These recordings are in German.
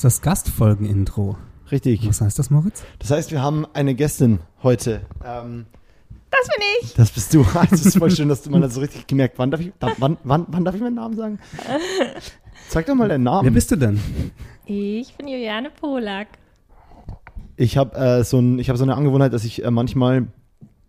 Das ist das Gastfolgen-Intro. Richtig. Was heißt das, Moritz? Das heißt, wir haben eine Gästin heute. Ähm, Das bin ich. das bist du. Es ist voll schön, dass du mal das so richtig gemerkt Wann darf ich, da, wann, wann, wann darf ich meinen Namen sagen? Sag doch mal deinen Namen. Wer bist du denn? Ich bin Juliane Polak. Ich habe äh, so, ein, ich hab so eine Angewohnheit, dass ich äh, manchmal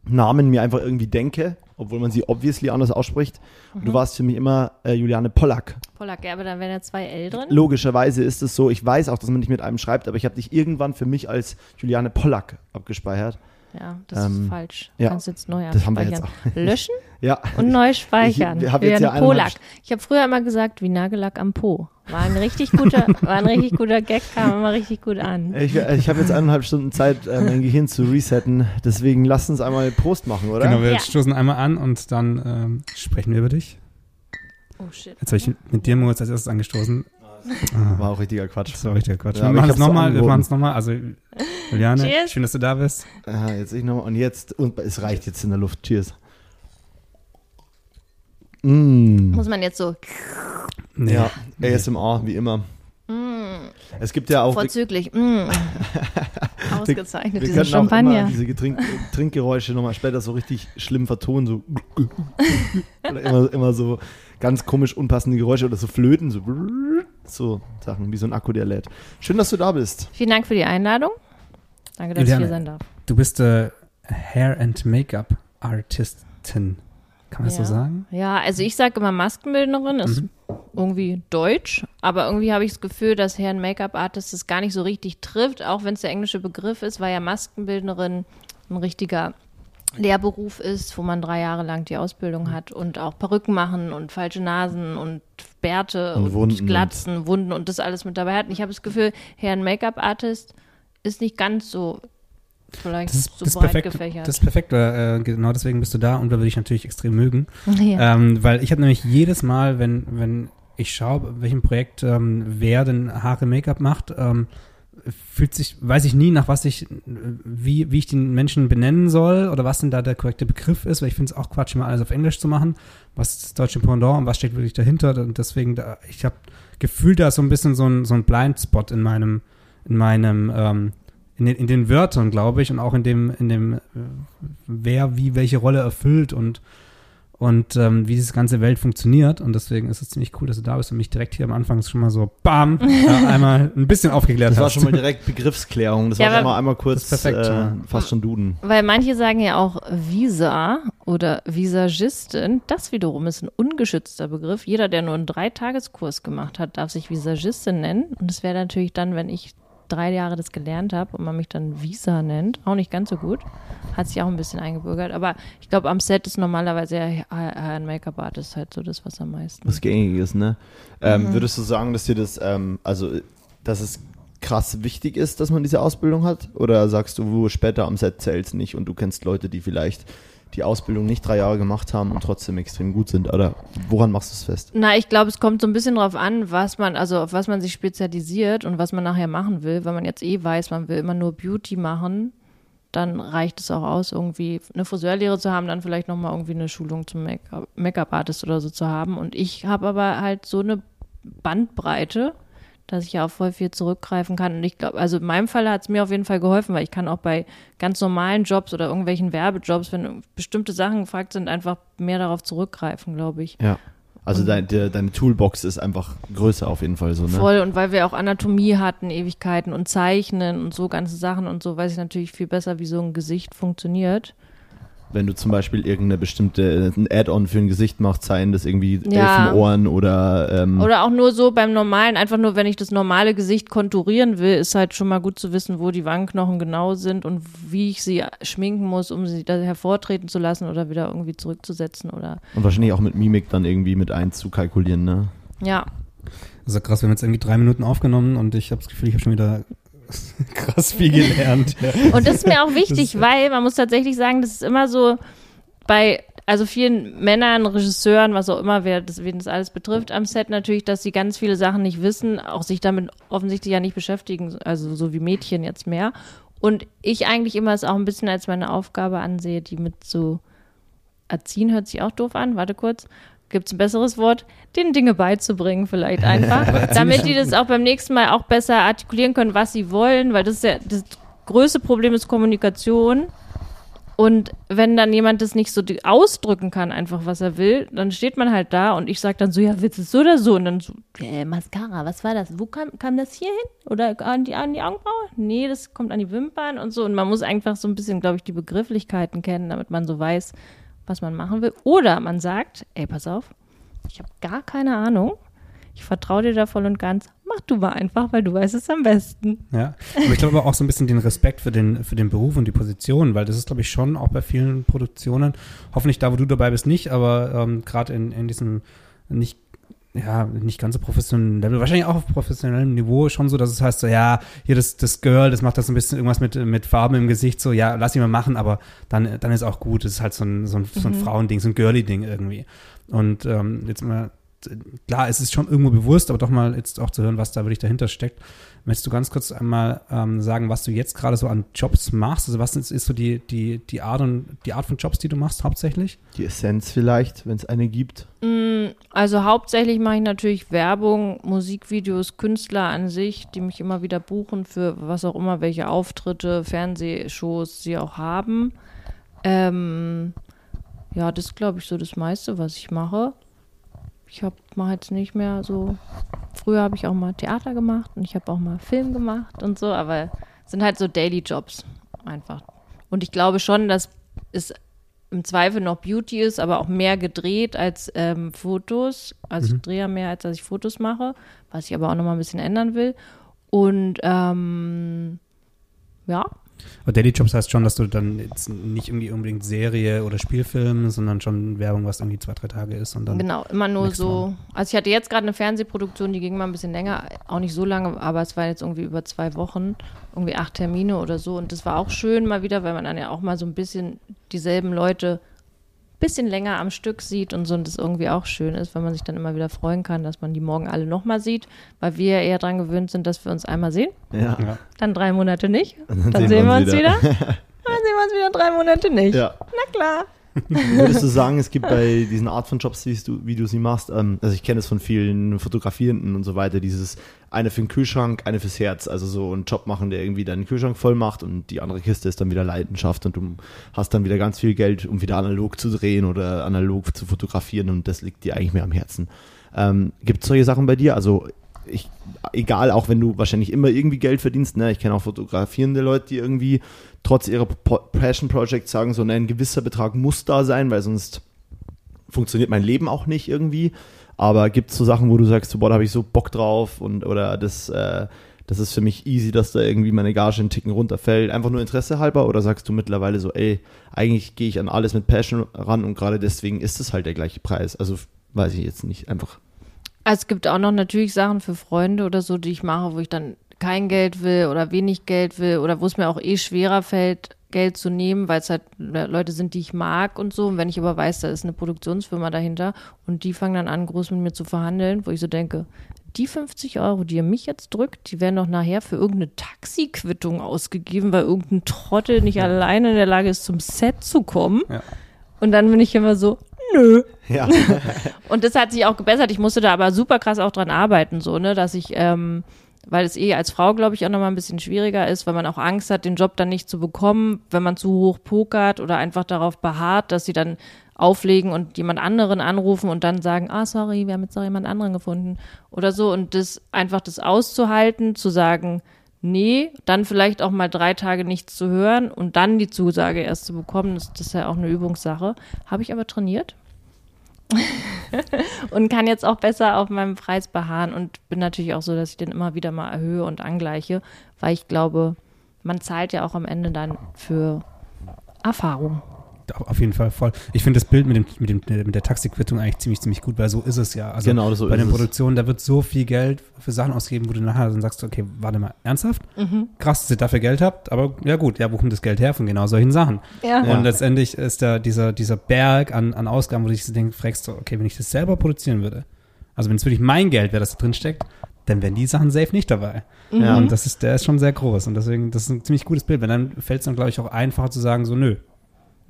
Namen mir einfach irgendwie denke, obwohl man sie obviously anders ausspricht. Und du warst für mich immer äh, Juliane Pollack. Polak, ja, aber dann wären ja zwei L drin. Logischerweise ist es so, ich weiß auch, dass man nicht mit einem schreibt, aber ich habe dich irgendwann für mich als Juliane Pollack abgespeichert. Ja, das Ähm, ist falsch. ja, Kannst jetzt neu das haben wir jetzt abspeichern. Löschen Ja. und neu speichern. Ich- wir haben jetzt Juliane ja Polak. Ich habe früher immer gesagt, wie Nagellack am Po. War ein richtig guter, war ein richtig guter Gag, kam immer richtig gut an. Ich, ich habe jetzt eineinhalb Stunden Zeit, äh, mein Gehirn zu resetten. Deswegen lass uns einmal Prost machen, oder? Genau, wir Ja. stoßen einmal an und dann ähm, sprechen wir über dich. Oh shit. Jetzt habe ich mit dir, Moritz, als erstes angestoßen. Ah, War auch richtiger Quatsch. das war richtiger Quatsch. Ja, wir machen es nochmal, wir machen es nochmal. Also, Juliane, Cheers. schön, dass du da bist. Ah, jetzt ich nochmal. Und jetzt, und es reicht jetzt in der Luft. Cheers. Mm. Muss man jetzt so Nee. Ja, ASMR, wie immer. Es gibt ja auch. vorzüglich. Mm. Ausgezeichnet, wir diese könnten auch immer Champagner. diese Getrink Trinkgeräusche nochmal später so richtig schlimm vertonen. So. oder immer, immer so ganz komisch unpassende Geräusche oder so Flöten. So, so Sachen, wie so ein Akku, der lädt. Schön, dass du da bist. Vielen Dank für die Einladung. Danke, dass Juliane. ich hier sein darf. Du bist äh, Hair- and Make-up-Artistin. Kann man das ja. so sagen? Ja, also ich sage immer Maskenbildnerin, ist Mhm. irgendwie deutsch, aber irgendwie habe ich das Gefühl, dass Herrn Make-up-Artist das gar nicht so richtig trifft, auch wenn es der englische Begriff ist, weil ja Maskenbildnerin ein richtiger Lehrberuf ist, wo man drei Jahre lang die Ausbildung hat und auch Perücken machen und falsche Nasen und Bärte Und und, Wunden Glatzen, Wunden und das alles mit dabei hat. Und ich habe das Gefühl, Herrn Make-up-Artist ist nicht ganz so vielleicht Das ist, so das breit perfekt. gefächert. Das ist perfekt, weil, äh, genau deswegen bist du da und da würde ich natürlich extrem mögen. ja. Ähm, weil ich habe nämlich jedes Mal, wenn, wenn ich schaue, welchem Projekt ähm, wer denn Haare Make-up macht, ähm, fühlt sich, weiß ich nie, nach was ich, wie, wie ich den Menschen benennen soll oder was denn da der korrekte Begriff ist, weil ich finde es auch Quatsch, immer alles auf Englisch zu machen. Was ist das deutsche Pendant und was steckt wirklich dahinter? Und deswegen, da, ich habe gefühlt da so ein bisschen so ein, so ein Blindspot in meinem, in meinem, ähm, in den, in den Wörtern, glaube ich, und auch in dem, in dem, äh, wer wie welche Rolle erfüllt und und ähm, wie diese ganze Welt funktioniert. Und deswegen ist es ziemlich cool, dass du da bist und mich direkt hier am Anfang schon mal so BAM äh, einmal ein bisschen aufgeklärt Das war hast. schon mal direkt Begriffsklärung. Das Ja, war schon mal einmal kurz Das perfekt, äh, ja. fast schon Duden. Weil manche sagen ja auch Visa oder Visagistin. Das wiederum ist ein ungeschützter Begriff. Jeder, der nur einen Dreitageskurs gemacht hat, darf sich Visagistin nennen. Und es wäre natürlich dann, wenn ich drei Jahre das gelernt habe und man mich dann Visa nennt, auch nicht ganz so gut. Hat sich auch ein bisschen eingebürgert. Aber ich glaube, am Set ist normalerweise ja ein Make-up-Artist halt so das, was am meisten. Was gängig ist, ne? Ähm, Mhm. Würdest du sagen, dass dir das, ähm, also, dass es krass wichtig ist, dass man diese Ausbildung hat? Oder sagst du, wo später am Set zählt nicht und du kennst Leute, die vielleicht die Ausbildung nicht drei Jahre gemacht haben und trotzdem extrem gut sind? Oder woran machst du es fest? Na, ich glaube, es kommt so ein bisschen drauf an, was man, also auf was man sich spezialisiert und was man nachher machen will. Wenn man jetzt eh weiß, man will immer nur Beauty machen, dann reicht es auch aus, irgendwie eine Friseurlehre zu haben, dann vielleicht nochmal irgendwie eine Schulung zum Make-up- Make-up-Artist oder so zu haben. Und ich habe aber halt so eine Bandbreite, dass ich ja auf voll viel zurückgreifen kann. Und ich glaube, also in meinem Fall hat es mir auf jeden Fall geholfen, weil ich kann auch bei ganz normalen Jobs oder irgendwelchen Werbejobs, wenn bestimmte Sachen gefragt sind, einfach mehr darauf zurückgreifen, glaube ich. Ja. Also dein, der, deine Toolbox ist einfach größer auf jeden Fall so, ne? Voll, und weil wir auch Anatomie hatten, Ewigkeiten und Zeichnen und so ganze Sachen und so, weiß ich natürlich viel besser, wie so ein Gesicht funktioniert. Wenn du zum Beispiel irgendeine bestimmte, ein Add-on für ein Gesicht machst, seien das irgendwie Ja. Elfenohren oder, ähm, Oder auch nur so beim normalen, einfach nur, wenn ich das normale Gesicht konturieren will, ist halt schon mal gut zu wissen, wo die Wangenknochen genau sind und wie ich sie schminken muss, um sie da hervortreten zu lassen oder wieder irgendwie zurückzusetzen oder, und wahrscheinlich auch mit Mimik dann irgendwie mit einzukalkulieren, ne? ja. Also krass, wir haben jetzt irgendwie drei Minuten aufgenommen und ich habe das Gefühl, ich habe schon wieder krass viel gelernt. Ja. Und das ist mir auch wichtig, Das- weil man muss tatsächlich sagen, das ist immer so bei, also vielen Männern, Regisseuren, was auch immer, wer das, wen das alles betrifft am Set natürlich, dass sie ganz viele Sachen nicht wissen, auch sich damit offensichtlich ja nicht beschäftigen, also so wie Mädchen jetzt mehr. Und ich eigentlich immer es auch ein bisschen als meine Aufgabe ansehe, die mit zu erziehen, hört sich auch doof an, warte kurz, gibt es ein besseres Wort, den Dinge beizubringen vielleicht einfach, damit die das auch beim nächsten Mal auch besser artikulieren können, was sie wollen, weil das ist ja das größte Problem ist Kommunikation. Und wenn dann jemand das nicht so ausdrücken kann, einfach was er will, dann steht man halt da und ich sage dann so, ja, willst du es so oder so? Und dann so, äh, Mascara, was war das? Wo kam, kam das hier hin? Oder an die, an die Augenbraue? Nee, das kommt an die Wimpern und so. Und man muss einfach so ein bisschen, glaube ich, die Begrifflichkeiten kennen, damit man so weiß, was man machen will. Oder man sagt, ey, pass auf, ich habe gar keine Ahnung. Ich vertraue dir da voll und ganz. Mach du mal einfach, weil du weißt es am besten. Ja, aber ich glaube auch so ein bisschen den Respekt für den, für den Beruf und die Position, weil das ist, glaube ich, schon auch bei vielen Produktionen, hoffentlich da, wo du dabei bist, nicht, aber ähm, gerade in, in diesem nicht ja, nicht ganz so professionellen Level, wahrscheinlich auch auf professionellem Niveau schon so, dass es heißt so, ja, hier das, das Girl, das macht das ein bisschen irgendwas mit, mit Farben im Gesicht, so, ja, lass ihn mal machen, aber dann, dann ist auch gut. Das ist halt so ein, so ein, so ein mhm. Frauending, so ein Girly-Ding irgendwie. Und ähm, jetzt mal klar, es ist schon irgendwo bewusst, aber doch mal jetzt auch zu hören, was da wirklich dahinter steckt. Möchtest du ganz kurz einmal ähm, sagen, was du jetzt gerade so an Jobs machst? Also was ist, ist so die, die, die, Art und, die Art von Jobs, die du machst hauptsächlich? Die Essenz vielleicht, wenn es eine gibt. Mm, also hauptsächlich mache ich natürlich Werbung, Musikvideos, Künstler an sich, die mich immer wieder buchen für was auch immer, welche Auftritte, Fernsehshows sie auch haben. Ähm, ja, das ist, glaube ich, so das meiste, was ich mache ich mache jetzt nicht mehr so. Früher habe ich auch mal Theater gemacht und ich habe auch mal Film gemacht und so, aber es sind halt so Daily Jobs einfach. Und ich glaube schon, dass es im Zweifel noch Beauty ist, aber auch mehr gedreht als ähm, Fotos. Also mhm. ich drehe ja mehr, als dass ich Fotos mache, was ich aber auch noch mal ein bisschen ändern will. Und ähm, ja, aber Daily Jobs heißt schon, dass du dann jetzt nicht irgendwie unbedingt Serie oder Spielfilm, sondern schon Werbung, was irgendwie zwei, drei Tage ist und dann. Genau, immer nur so. Also ich hatte jetzt gerade eine Fernsehproduktion, die ging mal ein bisschen länger, auch nicht so lange, aber es war jetzt irgendwie über zwei Wochen, irgendwie acht Termine oder so. Und das war auch schön mal wieder, weil man dann ja auch mal so ein bisschen dieselben Leute bisschen länger am Stück sieht und so und das irgendwie auch schön ist, wenn man sich dann immer wieder freuen kann, dass man die morgen alle nochmal sieht, weil wir ja eher daran gewöhnt sind, dass wir uns einmal sehen. Ja. Dann drei Monate nicht. Dann, dann sehen wir uns wieder. wieder. dann sehen wir uns wieder drei Monate nicht. Ja. Na klar. Würdest du sagen, es gibt bei diesen Art von Jobs, wie du, wie du sie machst, ähm, also ich kenne es von vielen Fotografierenden und so weiter, dieses eine für den Kühlschrank, eine fürs Herz, also so einen Job machen, der irgendwie deinen Kühlschrank voll macht und die andere Kiste ist dann wieder Leidenschaft und du hast dann wieder ganz viel Geld, um wieder analog zu drehen oder analog zu fotografieren und das liegt dir eigentlich mehr am Herzen. Ähm, gibt es solche Sachen bei dir? Also ich, egal, auch wenn du wahrscheinlich immer irgendwie Geld verdienst, ne? ich kenne auch fotografierende Leute, die irgendwie trotz ihrer Passion Projects sagen, so ein gewisser Betrag muss da sein, weil sonst funktioniert mein Leben auch nicht irgendwie. Aber gibt es so Sachen, wo du sagst, so, boah, da habe ich so Bock drauf und oder das, äh, das ist für mich easy, dass da irgendwie meine Gage einen Ticken runterfällt, einfach nur Interesse halber oder sagst du mittlerweile so, ey, eigentlich gehe ich an alles mit Passion ran und gerade deswegen ist es halt der gleiche Preis. Also weiß ich jetzt nicht, einfach also es gibt auch noch natürlich Sachen für Freunde oder so, die ich mache, wo ich dann kein Geld will oder wenig Geld will oder wo es mir auch eh schwerer fällt, Geld zu nehmen, weil es halt Leute sind, die ich mag und so. Und wenn ich aber weiß, da ist eine Produktionsfirma dahinter und die fangen dann an, groß mit mir zu verhandeln, wo ich so denke, die 50 Euro, die ihr mich jetzt drückt, die werden doch nachher für irgendeine Taxiquittung ausgegeben, weil irgendein Trottel nicht ja. alleine in der Lage ist, zum Set zu kommen. Ja. Und dann bin ich immer so, nö. Ja. und das hat sich auch gebessert. Ich musste da aber super krass auch dran arbeiten, so, ne, dass ich, ähm, weil es eh als Frau, glaube ich, auch nochmal ein bisschen schwieriger ist, weil man auch Angst hat, den Job dann nicht zu bekommen, wenn man zu hoch pokert oder einfach darauf beharrt, dass sie dann auflegen und jemand anderen anrufen und dann sagen, ah, sorry, wir haben jetzt noch jemand anderen gefunden oder so. Und das einfach das auszuhalten, zu sagen, nee, dann vielleicht auch mal drei Tage nichts zu hören und dann die Zusage erst zu bekommen, das, das ist ja auch eine Übungssache. Habe ich aber trainiert. und kann jetzt auch besser auf meinem Preis beharren und bin natürlich auch so, dass ich den immer wieder mal erhöhe und angleiche, weil ich glaube, man zahlt ja auch am Ende dann für Erfahrung auf jeden Fall voll. Ich finde das Bild mit, dem, mit, dem, mit der Taxiquittung eigentlich ziemlich, ziemlich gut, weil so ist es ja. Also genau, so bei den Produktionen, da wird so viel Geld für Sachen ausgegeben, wo du nachher dann sagst, okay, warte mal, ernsthaft? Mhm. Krass, dass ihr dafür Geld habt, aber ja gut, ja, wo kommt das Geld her von genau solchen Sachen? Ja. Und ja. letztendlich ist da dieser, dieser Berg an, an Ausgaben, wo du dich so denkst, fragst du, okay, wenn ich das selber produzieren würde, also wenn es wirklich mein Geld wäre, das da drin steckt, dann wären die Sachen safe nicht dabei. Mhm. Und das ist, der ist schon sehr groß. Und deswegen, das ist ein ziemlich gutes Bild. Weil dann fällt es dann, glaube ich, auch einfacher zu sagen, so, nö,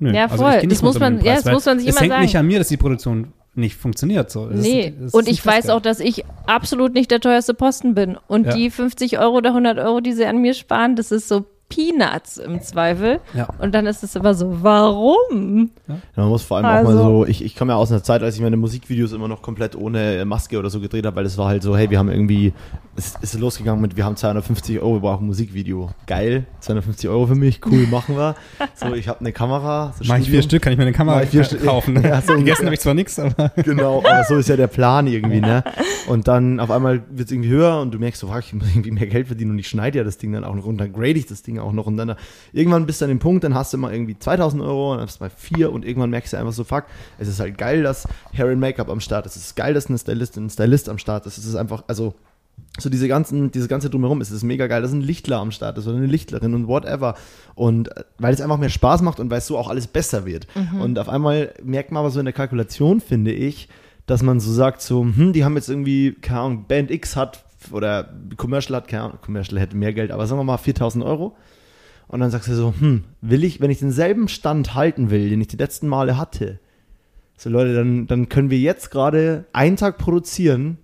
Nö. Ja, also voll. Also das, muss man, ja, das muss man sich es immer hängt nicht an mir, dass die Produktion nicht funktioniert. So. Das nee, ist, und ich weiß auch, dass ich absolut nicht der teuerste Posten bin. Und Ja. die 50 Euro oder 100 Euro, die sie an mir sparen, das ist so Peanuts im Zweifel. Ja. Und dann ist es immer so, warum? Ja, man muss vor allem auch mal Also- so, ich, ich komme ja aus einer Zeit, als ich meine Musikvideos immer noch komplett ohne Maske oder so gedreht habe, weil es war halt so, hey, wir haben irgendwie, es ist losgegangen mit, wir haben 250 Euro, wir brauchen ein Musikvideo. Geil, 250 Euro für mich, cool, machen wir. So, ich habe eine Kamera. So Mach ich vier Stück, kann ich mir eine Kamera vier kaufen. Ja, so Gegessen habe ich zwar nichts, aber Genau, aber so ist ja der Plan irgendwie, ne? Und dann auf einmal wird es irgendwie höher und du merkst so, fuck, ich muss irgendwie mehr Geld verdienen und ich schneide ja das Ding dann auch noch und dann grade ich das Ding auch noch und dann irgendwann bist du an dem Punkt, dann hast du mal irgendwie 2000 Euro und dann bist du bei vier und irgendwann merkst du einfach so, fuck, es ist halt geil, dass Hair and Make-up am Start ist, es ist geil, dass eine Stylistin, ein Stylist am Start ist, es ist einfach, also so diese ganzen, dieses ganze drumherum, es ist mega geil, dass ein Lichtler am Start ist oder eine Lichtlerin und whatever. Und äh, weil es einfach mehr Spaß macht und weil es so auch alles besser wird. Und auf einmal merkt man aber so in der Kalkulation, finde ich, dass man so sagt, so, hm, die haben jetzt irgendwie, keine Ahnung, Band X hat oder Commercial hat, keine Ahnung, Commercial hätte mehr Geld, aber sagen wir mal 4000 Euro. Und dann sagst du so, hm, will ich, wenn ich denselben Stand halten will, den ich die letzten Male hatte, so Leute, dann, dann können wir jetzt gerade einen Tag produzieren.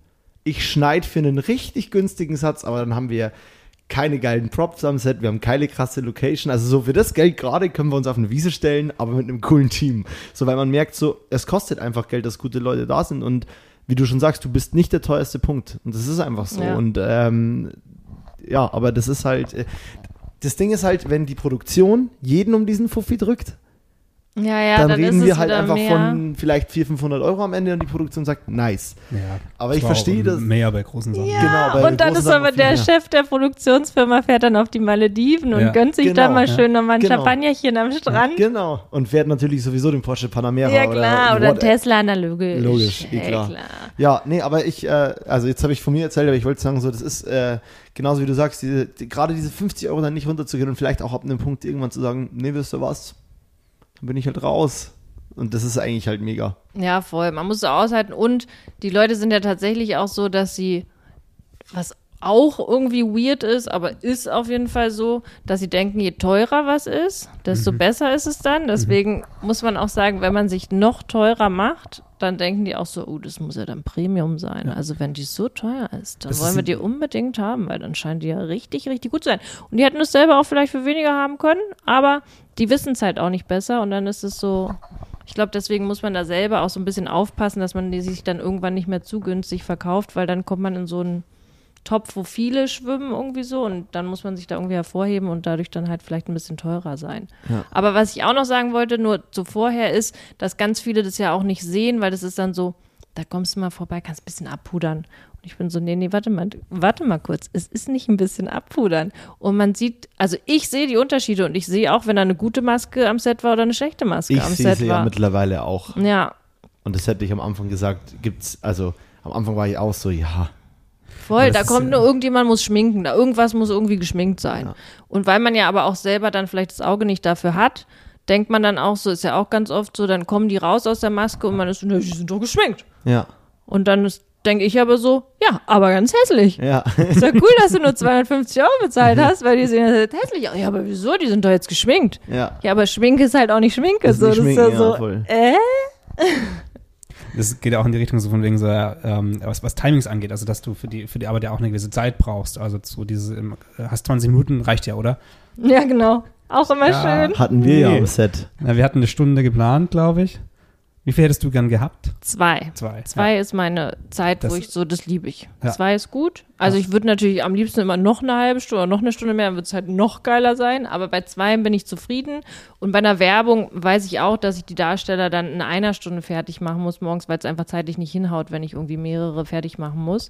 Ich schneide für einen richtig günstigen Satz, aber dann haben wir keine geilen Props am Set, wir haben keine krasse Location. Also so für das Geld gerade können wir uns auf eine Wiese stellen, aber mit einem coolen Team. So, weil man merkt so, es kostet einfach Geld, dass gute Leute da sind und wie du schon sagst, du bist nicht der teuerste Punkt. Und das ist einfach so. Ja. Und ähm, ja, aber das ist halt, äh, das Ding ist halt, wenn die Produktion jeden um diesen Fuffi drückt, Ja, ja, dann, dann, reden ist wir es halt einfach mehr. von vielleicht 400, 500 Euro am Ende und die Produktion sagt, nice. ja. Aber ich verstehe das. Mehr bei großen Sachen. Ja, Genau, bei und dann ist aber der mehr. Chef der Produktionsfirma fährt dann auf die Malediven und gönnt sich da Genau, mal ja. schön nochmal ein Genau. Champagnerchen am Strand. Genau. Und fährt natürlich sowieso den Porsche Panamera Ja, klar, oder, what- Tesla, na logisch. Logisch, eh klar. Ja, nee, aber ich, äh, also jetzt habe ich von mir erzählt, aber ich wollte sagen, so, das ist äh, genauso wie du sagst, diese, die, gerade diese 50 Euro dann nicht runterzugehen und vielleicht auch ab einem Punkt irgendwann zu sagen, nee, wisst ihr was, dann bin ich halt raus. Und das ist eigentlich halt mega. Ja, voll. Man muss es aushalten. Und die Leute sind ja tatsächlich auch so, dass sie, was auch irgendwie weird ist, aber ist auf jeden Fall so, dass sie denken, je teurer was ist, desto besser ist es dann. Deswegen muss man auch sagen, wenn man sich noch teurer macht, dann denken die auch so, oh, das muss ja dann Premium sein. Also wenn die so teuer ist, dann Das wollen wir die unbedingt haben, weil dann scheint die ja richtig, richtig gut zu sein. Und die hätten es selber auch vielleicht für weniger haben können, aber die wissen es halt auch nicht besser und dann ist es so, ich glaube, deswegen muss man da selber auch so ein bisschen aufpassen, dass man die sich dann irgendwann nicht mehr zu günstig verkauft, weil dann kommt man in so einen Topf, wo viele schwimmen irgendwie so und dann muss man sich da irgendwie hervorheben und dadurch dann halt vielleicht ein bisschen teurer sein. Ja. Aber was ich auch noch sagen wollte, nur so vorher ist, dass ganz viele das ja auch nicht sehen, weil das ist dann so, da kommst du mal vorbei, kannst ein bisschen abpudern. Und ich bin so, nee, nee, warte mal, warte mal kurz. Es ist nicht ein bisschen abpudern. Und man sieht, also ich sehe die Unterschiede und ich sehe auch, wenn da eine gute Maske am Set war oder eine schlechte Maske Ich am sehe Set sie ja war. mittlerweile auch. Ja, Und das hätte ich am Anfang gesagt, gibt's, also am Anfang war ich auch so, ja, Voll, da kommt nur irgendjemand muss schminken, da irgendwas muss irgendwie geschminkt sein. Ja. Und weil man ja aber auch selber dann vielleicht das Auge nicht dafür hat, denkt man dann auch so, ist ja auch ganz oft so, dann kommen die raus aus der Maske und man ist so, die sind doch geschminkt. Ja, Und dann denke ich aber so, ja, aber ganz hässlich. ja. Ist ja cool, dass du nur 250 Euro bezahlt hast, weil die sehen halt hässlich aus. Ja, aber wieso? Die sind doch jetzt geschminkt. ja. Ja, aber Schminke ist halt auch nicht Schminke. Ist so, nicht das ist ja ja, so, voll. äh? Das geht ja auch in die Richtung so von wegen so, ähm, was, was Timings angeht, also dass du für die, für die Arbeit ja auch eine gewisse Zeit brauchst. Also so diese, ähm, hast 20 Minuten, reicht ja, oder? Ja, genau. Auch immer Ja. schön. Hatten wir ja Nee. am Set. Na, wir hatten eine Stunde geplant, glaube ich. Wie viel hättest du gern gehabt? Zwei. Zwei. Zwei ist meine Zeit, Das- wo ich so, das liebe ich. Ja. Zwei ist gut. Also ich würde natürlich am liebsten immer noch eine halbe Stunde oder noch eine Stunde mehr, dann wird es halt noch geiler sein. Aber bei zwei bin ich zufrieden. Und bei einer Werbung weiß ich auch, dass ich die Darsteller dann in einer Stunde fertig machen muss morgens, weil es einfach zeitlich nicht hinhaut, wenn ich irgendwie mehrere fertig machen muss.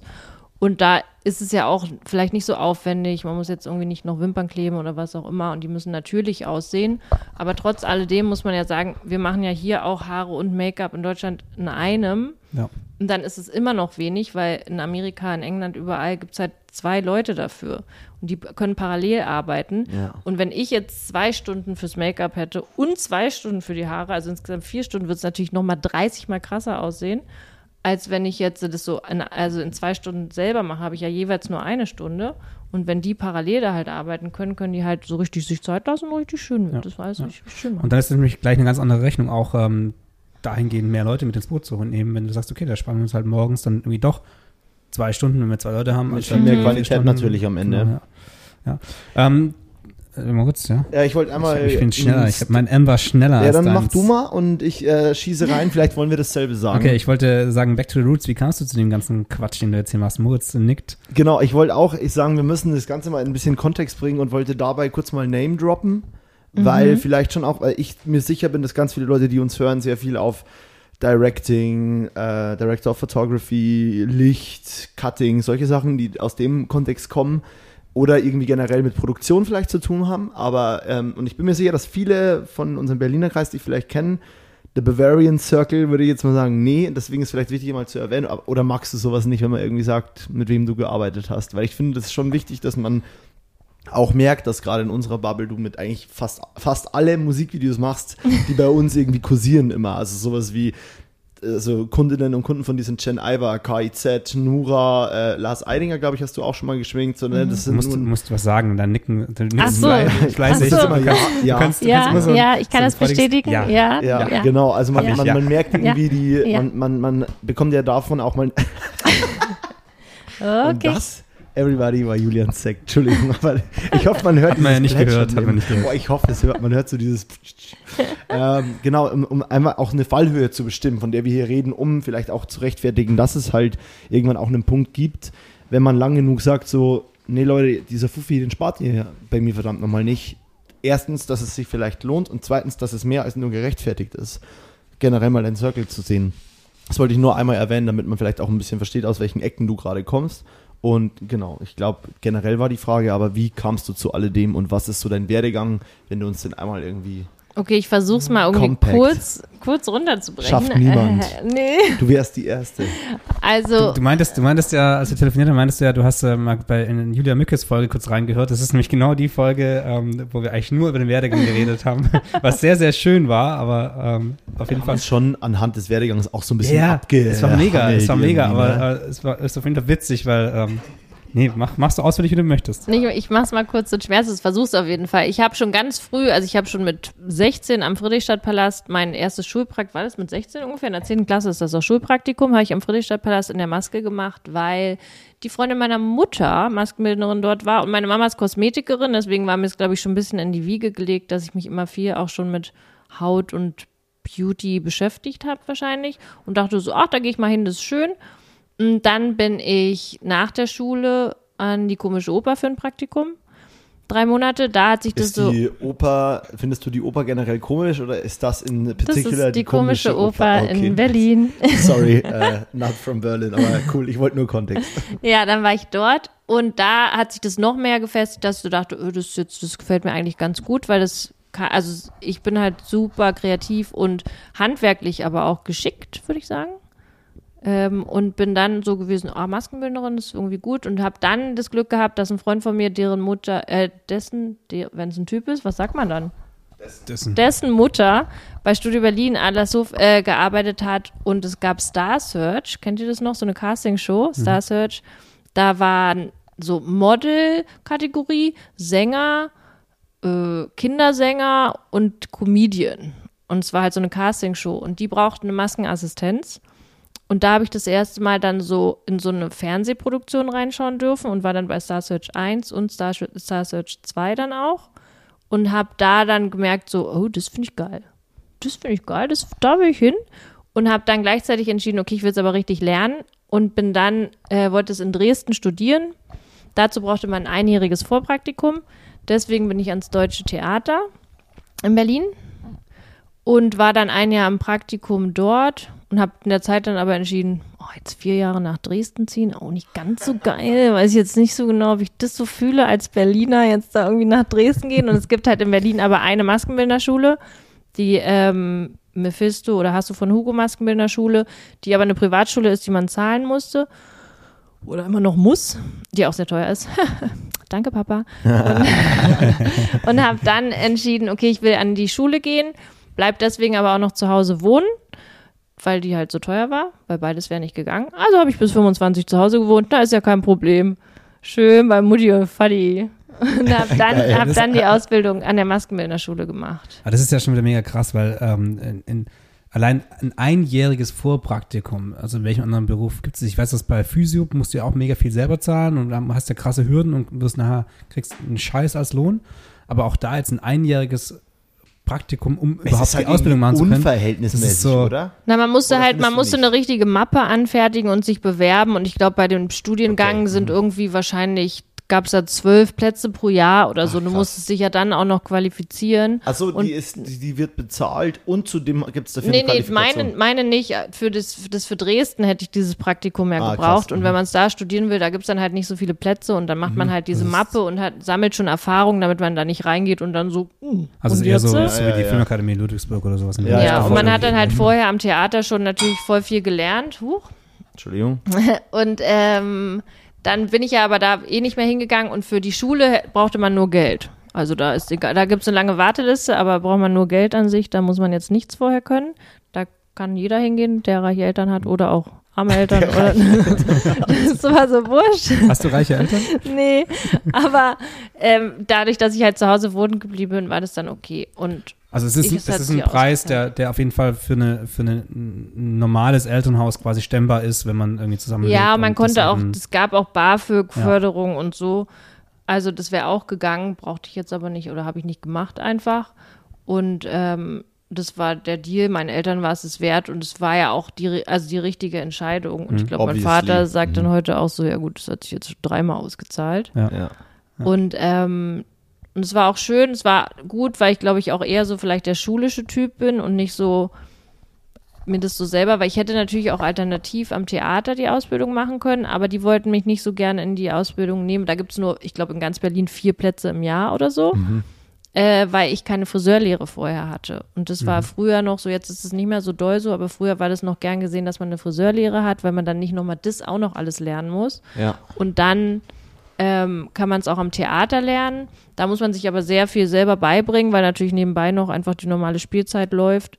Und da ist es ja auch vielleicht nicht so aufwendig. Man muss jetzt irgendwie nicht noch Wimpern kleben oder was auch immer. Und die müssen natürlich aussehen. Aber trotz alledem muss man ja sagen, wir machen ja hier auch Haare und Make-up in Deutschland in einem. Ja. Und dann ist es immer noch wenig, weil in Amerika, in England, überall gibt es halt zwei Leute dafür. Und die können parallel arbeiten. Ja. Und wenn ich jetzt zwei Stunden fürs Make-up hätte und zwei Stunden für die Haare, also insgesamt vier Stunden, wird es natürlich nochmal 30 Mal krasser aussehen, als wenn ich jetzt das so, in, also in zwei Stunden selber mache, habe ich ja jeweils nur eine Stunde. Und wenn die parallel da halt arbeiten können, können die halt so richtig sich Zeit lassen und richtig schön wird. Ja. Das weiß Ja. ich. Schön machen. Und dann ist nämlich gleich eine ganz andere Rechnung auch. Ähm, dahingehend mehr Leute mit ins Boot zu nehmen, wenn du sagst, okay, da sparen wir uns halt morgens dann irgendwie doch zwei Stunden, wenn wir zwei Leute haben. Mit anstatt viel mehr Qualität Stunden. natürlich am Ende. Genau, ja. ja. Ähm, äh, mal kurz, ja. Ja, ich wollte einmal. ich bin schneller. Ich hab, mein M war schneller ja, als dann mach du mal und ich äh, schieße rein. Vielleicht wollen wir dasselbe sagen. Okay, ich wollte sagen, back to the roots. Wie kamst du zu dem ganzen Quatsch, den du jetzt hier machst? Moritz nickt. Genau, ich wollte auch ich sagen, wir müssen das Ganze mal in ein bisschen Kontext bringen und wollte dabei kurz mal Name droppen, weil vielleicht schon auch, weil ich mir sicher bin, dass ganz viele Leute, die uns hören, sehr viel auf Directing, äh, Director of Photography, Licht, Cutting, solche Sachen, die aus dem Kontext kommen oder irgendwie generell mit Produktion vielleicht zu tun haben. Aber, ähm, und ich bin mir sicher, dass viele von unserem Berliner Kreis, die vielleicht kennen, The Bavarian Circle würde ich jetzt mal sagen, nee, deswegen ist vielleicht wichtig, mal zu erwähnen. Oder magst du sowas nicht, wenn man irgendwie sagt, mit wem du gearbeitet hast? Weil ich finde, das ist schon wichtig, dass man auch merkt, dass gerade in unserer Bubble du mit eigentlich fast, fast alle Musikvideos machst, die bei uns irgendwie kursieren immer. Also sowas wie äh, so Kundinnen und Kunden von diesen Chen Iver, KIZ, Nura, äh, Lars Eidinger, glaube ich, hast du auch schon mal geschwingt. So, ne? Das Du sind musst, nun, musst was sagen, dann nicken. Du Ach so. fleißig. Ach so. immer, ja, ja. Du kannst, du kannst Ja, so ein- ja, ich kann so das bestätigen. Ja. Ja, Ja, ja. genau. Also man, Ja. man, man merkt irgendwie die, man, man, man bekommt ja davon auch mal. Und Okay. das, everybody, war Julian Sekt. Entschuldigung, aber ich hoffe, man hört Hat man ja nicht Plätschern gehört, hat man nicht gehört. Boah, ich hoffe, es hört, man hört so dieses. ähm, genau, um, um einmal auch eine Fallhöhe zu bestimmen, von der wir hier reden, um vielleicht auch zu rechtfertigen, dass es halt irgendwann auch einen Punkt gibt, wenn man lang genug sagt, so, nee Leute, dieser Fuffi, den spart ihr bei mir verdammt nochmal nicht. Erstens, dass es sich vielleicht lohnt und zweitens, dass es mehr als nur gerechtfertigt ist, generell mal einen Circle zu sehen. Das wollte ich nur einmal erwähnen, damit man vielleicht auch ein bisschen versteht, aus welchen Ecken du gerade kommst. Und genau, ich glaube, generell war die Frage, aber wie kamst du zu alledem und was ist so dein Werdegang, wenn du uns den einmal irgendwie. Okay, ich versuch's mal irgendwie Compact. kurz, kurz runterzubrechen. Schafft niemand. Äh, nee, Du wärst die Erste. also Du meintest, du meintest ja, als wir telefoniert haben, meintest du ja, du hast äh, mal bei in Julia Mückes Folge kurz reingehört. Das ist nämlich genau die Folge, ähm, wo wir eigentlich nur über den Werdegang geredet haben, was sehr, sehr schön war, aber ähm, auf jeden Wir Fall. schon anhand des Werdegangs auch so ein bisschen Ja, abge es war mega, es war mega, aber ne? äh, es war ist auf jeden Fall witzig, weil, ähm, nee, mach, machst du ausführlich, wie du möchtest. nicht, ich mach's mal kurz so schmerzlos, versuch's auf jeden Fall. Ich habe schon ganz früh, also ich habe schon mit 16 am Friedrichstadtpalast mein erstes Schulpraktikum, war das mit 16 ungefähr? In der 10. Klasse ist das auch Schulpraktikum, habe ich am Friedrichstadtpalast in der Maske gemacht, weil die Freundin meiner Mutter Maskenbildnerin dort war und meine Mama ist Kosmetikerin, deswegen war mir es, glaube ich, schon ein bisschen in die Wiege gelegt, dass ich mich immer viel auch schon mit Haut und Beauty beschäftigt habe wahrscheinlich und dachte so, ach, da gehe ich mal hin, das ist schön. Und dann bin ich nach der Schule an die komische Oper für ein Praktikum. Drei Monate, da hat sich das Ist so. die Oper, findest du die Oper generell komisch oder ist das in Das particular ist die komische Oper Okay. in Berlin. Sorry, äh, not from Berlin, aber cool, ich wollte nur Kontext. Ja, dann war ich dort und da hat sich das noch mehr gefestigt, dass du dachte, öh, das, jetzt, das gefällt mir eigentlich ganz gut, weil das, also ich bin halt super kreativ und handwerklich, aber auch geschickt, würde ich sagen. Ähm, und bin dann so gewesen, ah, Maskenbildnerin ist irgendwie gut und habe dann das Glück gehabt, dass ein Freund von mir, deren Mutter, äh, dessen, wenn es ein Typ ist, was sagt man dann? Dessen. dessen Mutter bei Studio Berlin Adlershof äh, gearbeitet hat und es gab Star Search. Kennt ihr das noch? So eine Castingshow, Star Search. Da waren so Model-Kategorie, Sänger, äh, Kindersänger und Comedian. Und es war halt so eine Castingshow und die brauchten eine Maskenassistenz. Und da habe ich das erste Mal dann so in so eine Fernsehproduktion reinschauen dürfen und war dann bei Star Search 1 und Star, Star Search 2 dann auch und habe da dann gemerkt, so, oh, das finde ich geil. Das finde ich geil, das, da will ich hin. Und habe dann gleichzeitig entschieden, okay, ich will es aber richtig lernen und bin dann, äh, wollte es in Dresden studieren. Dazu brauchte man ein einjähriges Vorpraktikum. Deswegen bin ich ans Deutsche Theater in Berlin und war dann ein Jahr im Praktikum dort und habe in der Zeit dann aber entschieden, oh, jetzt vier Jahre nach Dresden ziehen, auch nicht ganz so geil. Weiß ich jetzt nicht so genau, ob ich das so fühle als Berliner, jetzt da irgendwie nach Dresden gehen. Und es gibt halt in Berlin aber eine Maskenbildnerschule, die ähm, Mephisto oder hast du von Hugo Maskenbildnerschule, die aber eine Privatschule ist, die man zahlen musste oder immer noch muss, die auch sehr teuer ist. Danke, Papa. Und, und habe dann entschieden, okay, ich will an die Schule gehen, bleib deswegen aber auch noch zu Hause wohnen, weil die halt so teuer war, weil beides wäre nicht gegangen. Also habe ich bis 25 zu Hause gewohnt, da ist ja kein Problem. Schön bei Mutti und Vati. Und habe dann, hab Das- dann die Ausbildung an der Maskenbildnerschule gemacht. Aber das ist ja schon wieder mega krass, weil ähm, in, in, allein ein einjähriges Vorpraktikum, also in welchem anderen Beruf gibt es? Ich weiß, dass bei Physio musst du ja auch mega viel selber zahlen und dann hast du krasse Hürden und wirst nachher, kriegst einen Scheiß als Lohn. Aber auch da jetzt ein einjähriges Praktikum, um Es überhaupt ist halt die Ausbildung machen zu können. Unverhältnismäßig, Das ist so- oder? Na, man musste Oder halt, man musste nicht? eine richtige Mappe anfertigen und sich bewerben. Und ich glaube, bei den Studiengängen Okay, sind irgendwie wahrscheinlich, gab es da zwölf Plätze pro Jahr oder so. Ach, du musstest dich ja dann auch noch qualifizieren. Achso, die, ist, die, wird bezahlt und zudem gibt es dafür Nee, eine nee, meine, meine nicht. Für das, für das für Dresden hätte ich dieses Praktikum ja Ah, gebraucht. krass, Und wenn man es da studieren will, da gibt es dann halt nicht so viele Plätze und dann macht man halt diese Mappe und hat, sammelt schon Erfahrung, damit man da nicht reingeht und dann so. hm, Also und ist eher jetzt, so, äh? so Ja, wie ja, die ja. Filmakademie Ludwigsburg oder sowas. der Ja, Ja, ja, und man hat dann halt vorher am Theater schon natürlich voll viel gelernt. Huch. Entschuldigung. Und ähm, dann bin ich ja aber da eh nicht mehr hingegangen und für die Schule brauchte man nur Geld. Also da ist egal, da gibt es eine lange Warteliste, aber braucht man nur Geld an sich, da muss man jetzt nichts vorher können. Da kann jeder hingehen, der reiche Eltern hat oder auch arme Eltern. Oder, das immer so wurscht. Hast du reiche Eltern? nee, aber ähm, dadurch, dass ich halt zu Hause wohnen geblieben bin, war das dann okay. Und Also es ist, es hat ist ein Preis, der, der auf jeden Fall für, eine, für eine, ein normales Elternhaus quasi stemmbar ist, wenn man irgendwie zusammen Ja, man konnte auch, es gab auch BAföG-Förderung und so. Also das wäre auch gegangen, brauchte ich jetzt aber nicht oder habe ich nicht gemacht einfach. Und ähm, das war der Deal. Meinen Eltern war es es wert und es war ja auch die, also die richtige Entscheidung. Und ich glaube, mein. Vater sagt dann heute auch so, ja gut, das hat sich jetzt dreimal ausgezahlt. Ja. Und, ähm, und es war auch schön, es war gut, weil ich glaube ich auch eher so vielleicht der schulische Typ bin und nicht so mir das so selber, weil ich hätte natürlich auch alternativ am Theater die Ausbildung machen können, aber die wollten mich nicht so gerne in die Ausbildung nehmen. Da gibt es nur, ich glaube, in ganz Berlin vier Plätze im Jahr oder so, äh, weil ich keine Friseurlehre vorher hatte. Und das war früher noch so, jetzt ist es nicht mehr so doll so, aber früher war das noch gern gesehen, dass man eine Friseurlehre hat, weil man dann nicht nochmal das auch noch alles lernen muss. Ja. Und dann ähm, kann man es auch am Theater lernen. Da muss man sich aber sehr viel selber beibringen, weil natürlich nebenbei noch einfach die normale Spielzeit läuft.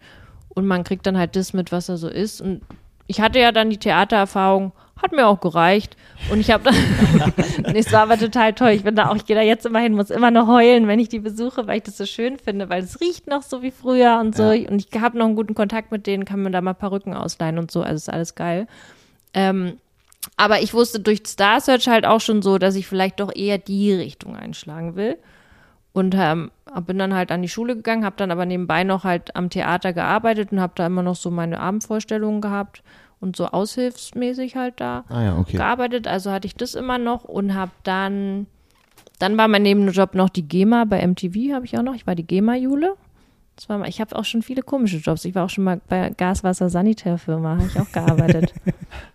Und man kriegt dann halt das mit, was er so ist. Und ich hatte ja dann die Theatererfahrung, hat mir auch gereicht. Und ich habe dann, es war aber total toll. Ich bin da auch, ich gehe da jetzt immer hin, muss immer noch heulen, wenn ich die besuche, weil ich das so schön finde, weil es riecht noch so wie früher und so. Und ich habe noch einen guten Kontakt mit denen, kann mir da mal Perücken ausleihen und so. Also ist alles geil. Ähm, aber ich wusste durch Star Search halt auch schon so, dass ich vielleicht doch eher die Richtung einschlagen will. Und ähm, bin dann halt an die Schule gegangen, habe dann aber nebenbei noch halt am Theater gearbeitet und habe da immer noch so meine Abendvorstellungen gehabt und so aushilfsmäßig halt da Ah ja, okay. gearbeitet. Also hatte ich das immer noch und habe dann, dann war mein Nebenjob noch die GEMA bei MTV, habe ich auch noch. Ich war die GEMA-Jule. Mal, ich habe auch schon viele komische Jobs. Ich war auch schon mal bei Gaswasser-Sanitärfirma, habe ich auch gearbeitet.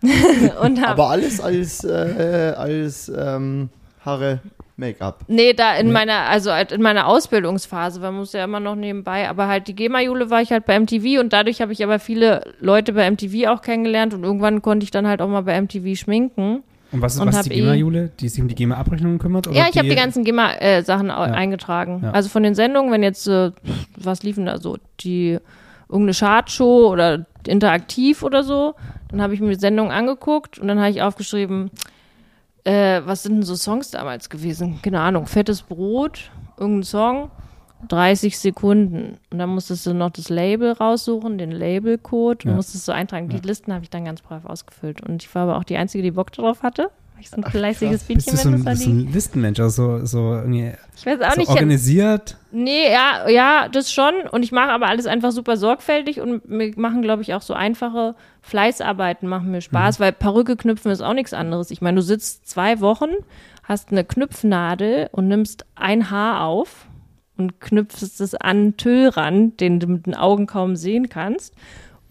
Aber alles als, äh, als ähm, Haare Make-up. Nee, da in meiner, also halt in meiner Ausbildungsphase, man muss ja immer noch nebenbei, aber halt die GEMA-Jule war ich halt bei MTV und dadurch habe ich aber viele Leute bei MTV auch kennengelernt und irgendwann konnte ich dann halt auch mal bei MTV schminken. Und was ist, und was ist die eh- GEMA-Jule, die sich um die GEMA-Abrechnungen kümmert? Oder ja, ich habe die ganzen GEMA-Sachen Ja. eingetragen. Ja. Also von den Sendungen, wenn jetzt, äh, was liefen da so, die irgendeine Chartshow oder interaktiv oder so, dann habe ich mir die Sendung angeguckt und dann habe ich aufgeschrieben, äh, was sind denn so Songs damals gewesen? Keine Ahnung, fettes Brot, irgendein Song, 30 Sekunden. Und dann musstest du noch das Label raussuchen, den Labelcode und Ja. musstest du eintragen. Die Listen habe ich dann ganz brav ausgefüllt. Und ich war aber auch die Einzige, die Bock drauf hatte. Weil ich so ein fleißiges Bist Bienchen du so bin, bist du die. ein Listenmensch, also so, so irgendwie Ich weiß auch so nicht. organisiert? Nee, ja, ja, das schon. Und ich mache aber alles einfach super sorgfältig und mir machen, glaube ich, auch so einfache Fleißarbeiten machen mir Spaß, weil Perücke knüpfen ist auch nichts anderes. Ich meine, du sitzt zwei Wochen, hast eine Knüpfnadel und nimmst ein Haar auf und knüpfst es an Tüllrand, den du mit den Augen kaum sehen kannst.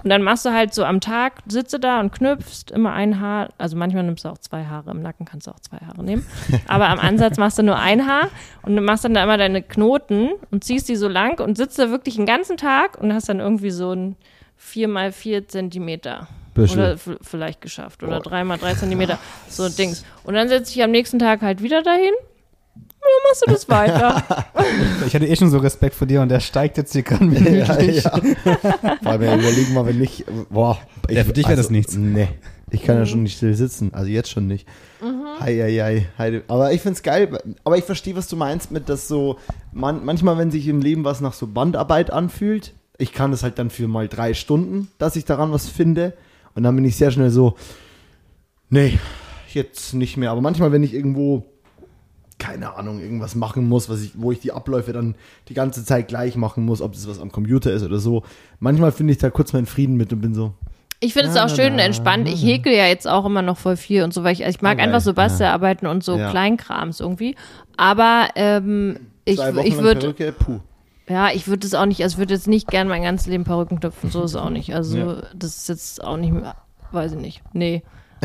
Und dann machst du halt so am Tag, sitze da und knüpfst immer ein Haar. Also manchmal nimmst du auch zwei Haare. Im Nacken kannst du auch zwei Haare nehmen. Aber am Ansatz machst du nur ein Haar und machst dann da immer deine Knoten und ziehst die so lang und sitzt da wirklich den ganzen Tag und hast dann irgendwie so ein vier mal vier Zentimeter. Büschel. Oder vielleicht geschafft. Oder Boah. drei mal drei Zentimeter. So Dings. Und dann setze ich am nächsten Tag halt wieder dahin. Machst du das weiter. Ich hatte eh schon so Respekt vor dir und der steigt jetzt hier gerade Ja, ja. Vor allem, ja, überlegen mal, wenn nicht, boah. Ich, also, Ja, für dich wäre das nichts. Nee. Ich kann ja schon nicht still sitzen. Also jetzt schon nicht. Hei, hei, hei, hei. Aber ich find's geil. Aber ich verstehe, was du meinst mit, dass so, man, manchmal, wenn sich im Leben was nach so Bandarbeit anfühlt, Ich kann das halt dann für mal drei Stunden, dass ich daran was finde. Und dann bin ich sehr schnell so, nee, jetzt nicht mehr. Aber manchmal, wenn ich irgendwo, keine Ahnung, irgendwas machen muss, was ich, wo ich die Abläufe dann die ganze Zeit gleich machen muss, ob das was am Computer ist oder so, manchmal finde ich da kurz meinen Frieden mit und bin so, Ich finde es Ja, auch schön und entspannt. Ich häkel ja jetzt auch immer noch voll viel und so, weil ich, ich mag Ah, einfach so. Bastelarbeiten und so Ja. Kleinkrams irgendwie. Aber ähm, ich, ich würde, ja, ich würde es auch nicht, also ich würde jetzt nicht gern mein ganzes Leben Perücken töpfen, so ist es auch nicht. Also Ja. das ist jetzt auch nicht mehr, weiß ich nicht, nee.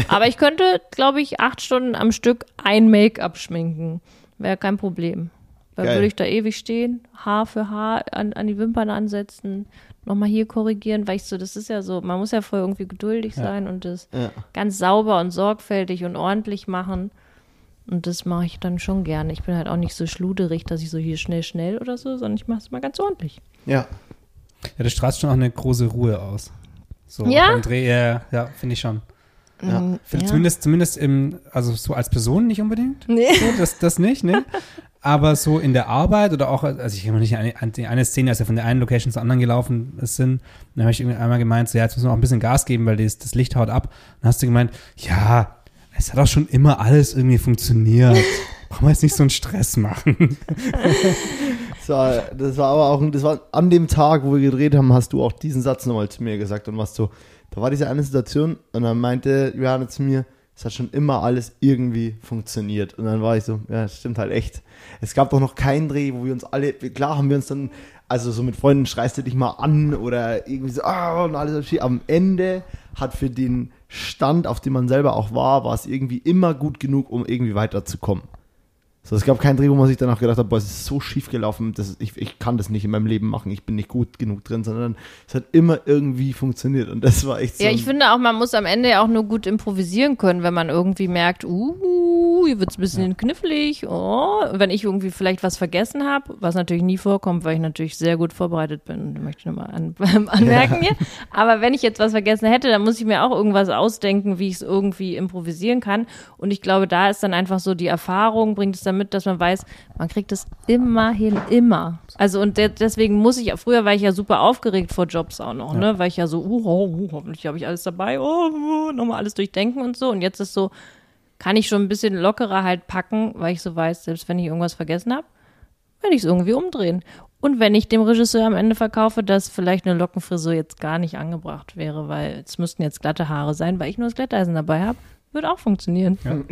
Aber ich könnte, glaube ich, acht Stunden am Stück ein Make-up schminken. Wäre kein Problem. Dann würde ich da ewig stehen, Haar für Haar an, an die Wimpern ansetzen, nochmal hier korrigieren, weil ich so, das ist ja so, man muss ja voll irgendwie geduldig sein und das Ja. ganz sauber und sorgfältig und ordentlich machen. Und das mache ich dann schon gerne. Ich bin halt auch nicht so schluderig, dass ich so hier schnell, schnell oder so, sondern ich mache es mal ganz ordentlich. Ja. Ja, das strahlt schon auch eine große Ruhe aus. So Ja? Dreh, ja, ja finde ich schon. Ja. Mm, Für- Zumindest, zumindest im, also so als Person nicht unbedingt. Nee. So, das, das nicht, ne? Aber so in der Arbeit oder auch, also ich habe nicht eine, eine eine Szene, als wir von der einen Location zur anderen gelaufen sind, dann habe ich irgendwie einmal gemeint, so, ja, jetzt müssen wir auch ein bisschen Gas geben, weil das, das Licht haut ab. Dann hast du gemeint, ja, es hat auch schon immer alles irgendwie funktioniert. Brauchen wir jetzt nicht so einen Stress machen. Das war, das war aber auch, das war an dem Tag, wo wir gedreht haben, hast du auch diesen Satz nochmal zu mir gesagt und warst so, da war diese eine Situation und dann meinte Johanna zu mir, es hat schon immer alles irgendwie funktioniert. Und dann war ich so, ja, stimmt halt echt. Es gab doch noch keinen Dreh, wo wir uns alle, klar haben wir uns dann, also so mit Freunden schreist du dich mal an oder irgendwie so, ah, und alles okay. Am Ende hat für den Stand, auf dem man selber auch war, war es irgendwie immer gut genug, um irgendwie weiterzukommen. So, es gab keinen Dreh, wo man sich danach gedacht hat, boah, es ist so schief gelaufen, das ich, ich kann das nicht in meinem Leben machen, ich bin nicht gut genug drin, sondern es hat immer irgendwie funktioniert und das war echt so. Ja, ich finde auch, man muss am Ende ja auch nur gut improvisieren können, wenn man irgendwie merkt, uh, hier wird's ein bisschen knifflig. Oh, wenn ich irgendwie vielleicht was vergessen habe, was natürlich nie vorkommt, weil ich natürlich sehr gut vorbereitet bin, möchte ich nochmal an, anmerken hier. Aber wenn ich jetzt was vergessen hätte, dann muss ich mir auch irgendwas ausdenken, wie ich es irgendwie improvisieren kann. Und ich glaube, da ist dann einfach so die Erfahrung, bringt es damit, dass man weiß, man kriegt es immerhin immer. Also und de deswegen muss ich, früher war ich ja super aufgeregt vor Jobs auch noch, ne, weil ich ja so, uh, oh, uh, hoffentlich habe ich alles dabei, oh, uh, nochmal alles durchdenken und so. Und jetzt ist so, kann ich schon ein bisschen lockerer halt packen, weil ich so weiß, selbst wenn ich irgendwas vergessen habe, werde ich es irgendwie umdrehen. Und wenn ich dem Regisseur am Ende verkaufe, dass vielleicht eine Lockenfrisur jetzt gar nicht angebracht wäre, weil es müssten jetzt glatte Haare sein, weil ich nur das Glätteisen dabei habe, wird auch funktionieren.